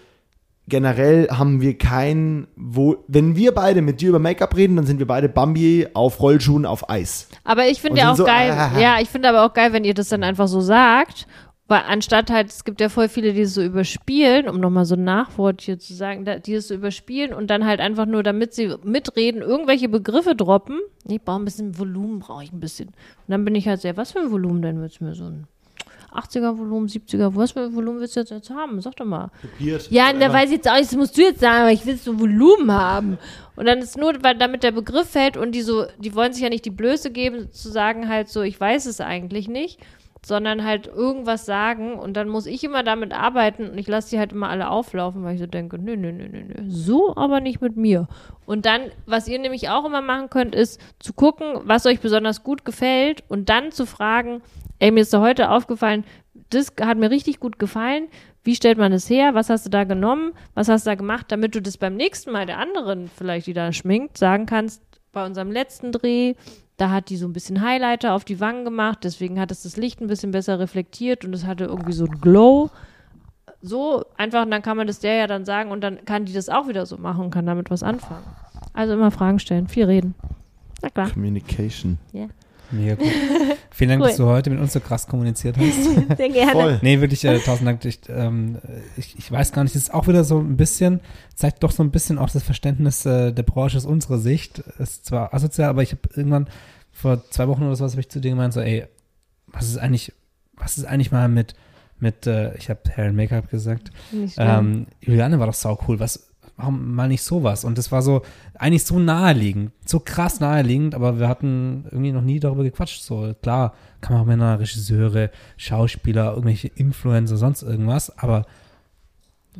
generell haben wir kein, wo, wenn wir beide mit dir über Make-up reden, dann sind wir beide Bambi auf Rollschuhen auf Eis. Aber ich finde ja auch so, geil, ah. ja, ich finde aber auch geil, wenn ihr das dann einfach so sagt. Weil anstatt halt, es gibt ja voll viele, die es so überspielen, um nochmal so ein Nachwort hier zu sagen, die es so überspielen und dann halt einfach nur, damit sie mitreden, irgendwelche Begriffe droppen. Ich brauche ein bisschen Volumen, brauche ich ein bisschen. Und dann bin ich halt ja, was für ein Volumen denn willst du mir so ein 80er Volumen, 70er, was für ein Volumen willst du jetzt, jetzt haben? Sag doch mal. Ja, da weiß ich jetzt auch das musst du jetzt sagen, aber ich will so Volumen haben. Und dann ist nur, weil damit der Begriff fällt und die so, die wollen sich ja nicht die Blöße geben, zu sagen halt so, ich weiß es eigentlich nicht, sondern halt irgendwas sagen und dann muss ich immer damit arbeiten und ich lasse die halt immer alle auflaufen, weil ich so denke, nö, nö, nö, nö, nö, so aber nicht mit mir. Und dann, was ihr nämlich auch immer machen könnt, ist zu gucken, was euch besonders gut gefällt und dann zu fragen, ey, mir ist da heute aufgefallen, das hat mir richtig gut gefallen. Wie stellt man das her? Was hast du da genommen? Was hast du da gemacht, damit du das beim nächsten Mal der anderen, vielleicht die da schminkt, sagen kannst, bei unserem letzten Dreh, da hat die so ein bisschen Highlighter auf die Wangen gemacht, deswegen hat es das Licht ein bisschen besser reflektiert und es hatte irgendwie so ein Glow. So einfach, und dann kann man das der ja dann sagen und dann kann die das auch wieder so machen und kann damit was anfangen. Also immer Fragen stellen, viel reden. Na klar. Communication. Mega gut. Vielen Dank, Cool. dass du heute mit uns so krass kommuniziert hast. Sehr gerne. Voll. Nee, wirklich, äh, tausend Dank. Ich, ähm, ich, ich weiß gar nicht, es ist auch wieder so ein bisschen, zeigt doch so ein bisschen auch das Verständnis äh, der Branche aus unserer Sicht. Ist zwar asozial, aber ich habe irgendwann vor zwei Wochen oder sowas habe ich zu dir gemeint, so, ey, was ist eigentlich, was ist eigentlich mal mit, mit, äh, ich habe Hair and Make-up gesagt, ähm, Juliane war doch sau cool. Was, warum mal nicht sowas? Und das war so eigentlich so naheliegend, so krass naheliegend, aber wir hatten irgendwie noch nie darüber gequatscht. So klar, Kameramänner, Regisseure, Schauspieler, irgendwelche Influencer, sonst irgendwas, aber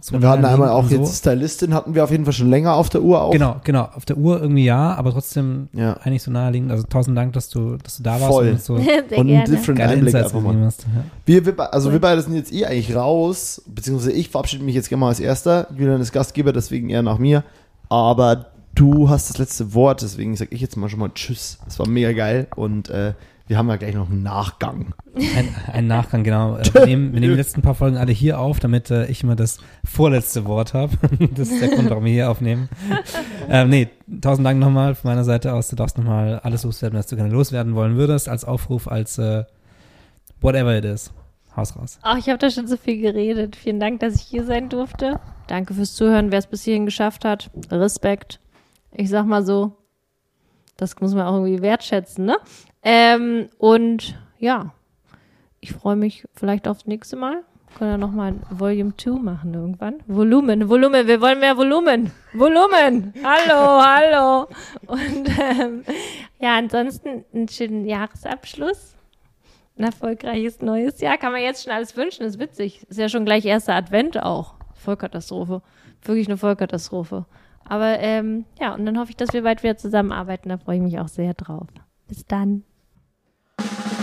so wir hatten einmal auch und so. jetzt Stylistin, hatten wir auf jeden Fall schon länger auf der Uhr auch. Genau, genau. Auf der Uhr irgendwie ja, aber trotzdem Ja. eigentlich so naheliegend. Also tausend Dank, dass du, dass du da warst Voll. und so Und einen different Einblick einfach mal. gegeben hast. Ja. Wir, wir, also wir beide sind jetzt eh eigentlich raus, beziehungsweise ich verabschiede mich jetzt gerne mal als Erster. Julian ist Gastgeber, deswegen eher nach mir. Aber du hast das letzte Wort, deswegen sage ich jetzt mal schon mal Tschüss. Es war mega geil und äh, wir haben ja gleich noch einen Nachgang. Ein, ein Nachgang, genau. Äh, Wir nehmen, wir nehmen die letzten paar Folgen alle hier auf, damit äh, ich immer das vorletzte Wort habe. das ist der Grund, warum wir hier aufnehmen. ähm, nee, tausend Dank nochmal von meiner Seite aus. Du darfst nochmal alles loswerden, was du gerne loswerden wollen würdest, als Aufruf, als äh, whatever it is. Haus raus. Ach, ich habe da schon so viel geredet. Vielen Dank, dass ich hier sein durfte. Danke fürs Zuhören, wer es bis hierhin geschafft hat. Respekt. Ich sag mal so, das muss man auch irgendwie wertschätzen, ne? Ähm, und ja, ich freue mich vielleicht aufs nächste Mal. Können wir nochmal Volume 2 machen irgendwann. Volumen, Volumen, wir wollen mehr Volumen. Volumen! Hallo, hallo! Und ähm, Ja, ansonsten einen schönen Jahresabschluss. Ein erfolgreiches neues Jahr. Kann man jetzt schon alles wünschen, ist witzig. Ist ja schon gleich erster Advent auch. Vollkatastrophe. Wirklich eine Vollkatastrophe. Aber ähm, ja, und dann hoffe ich, dass wir bald wieder zusammenarbeiten. Da freue ich mich auch sehr drauf. Bis dann. you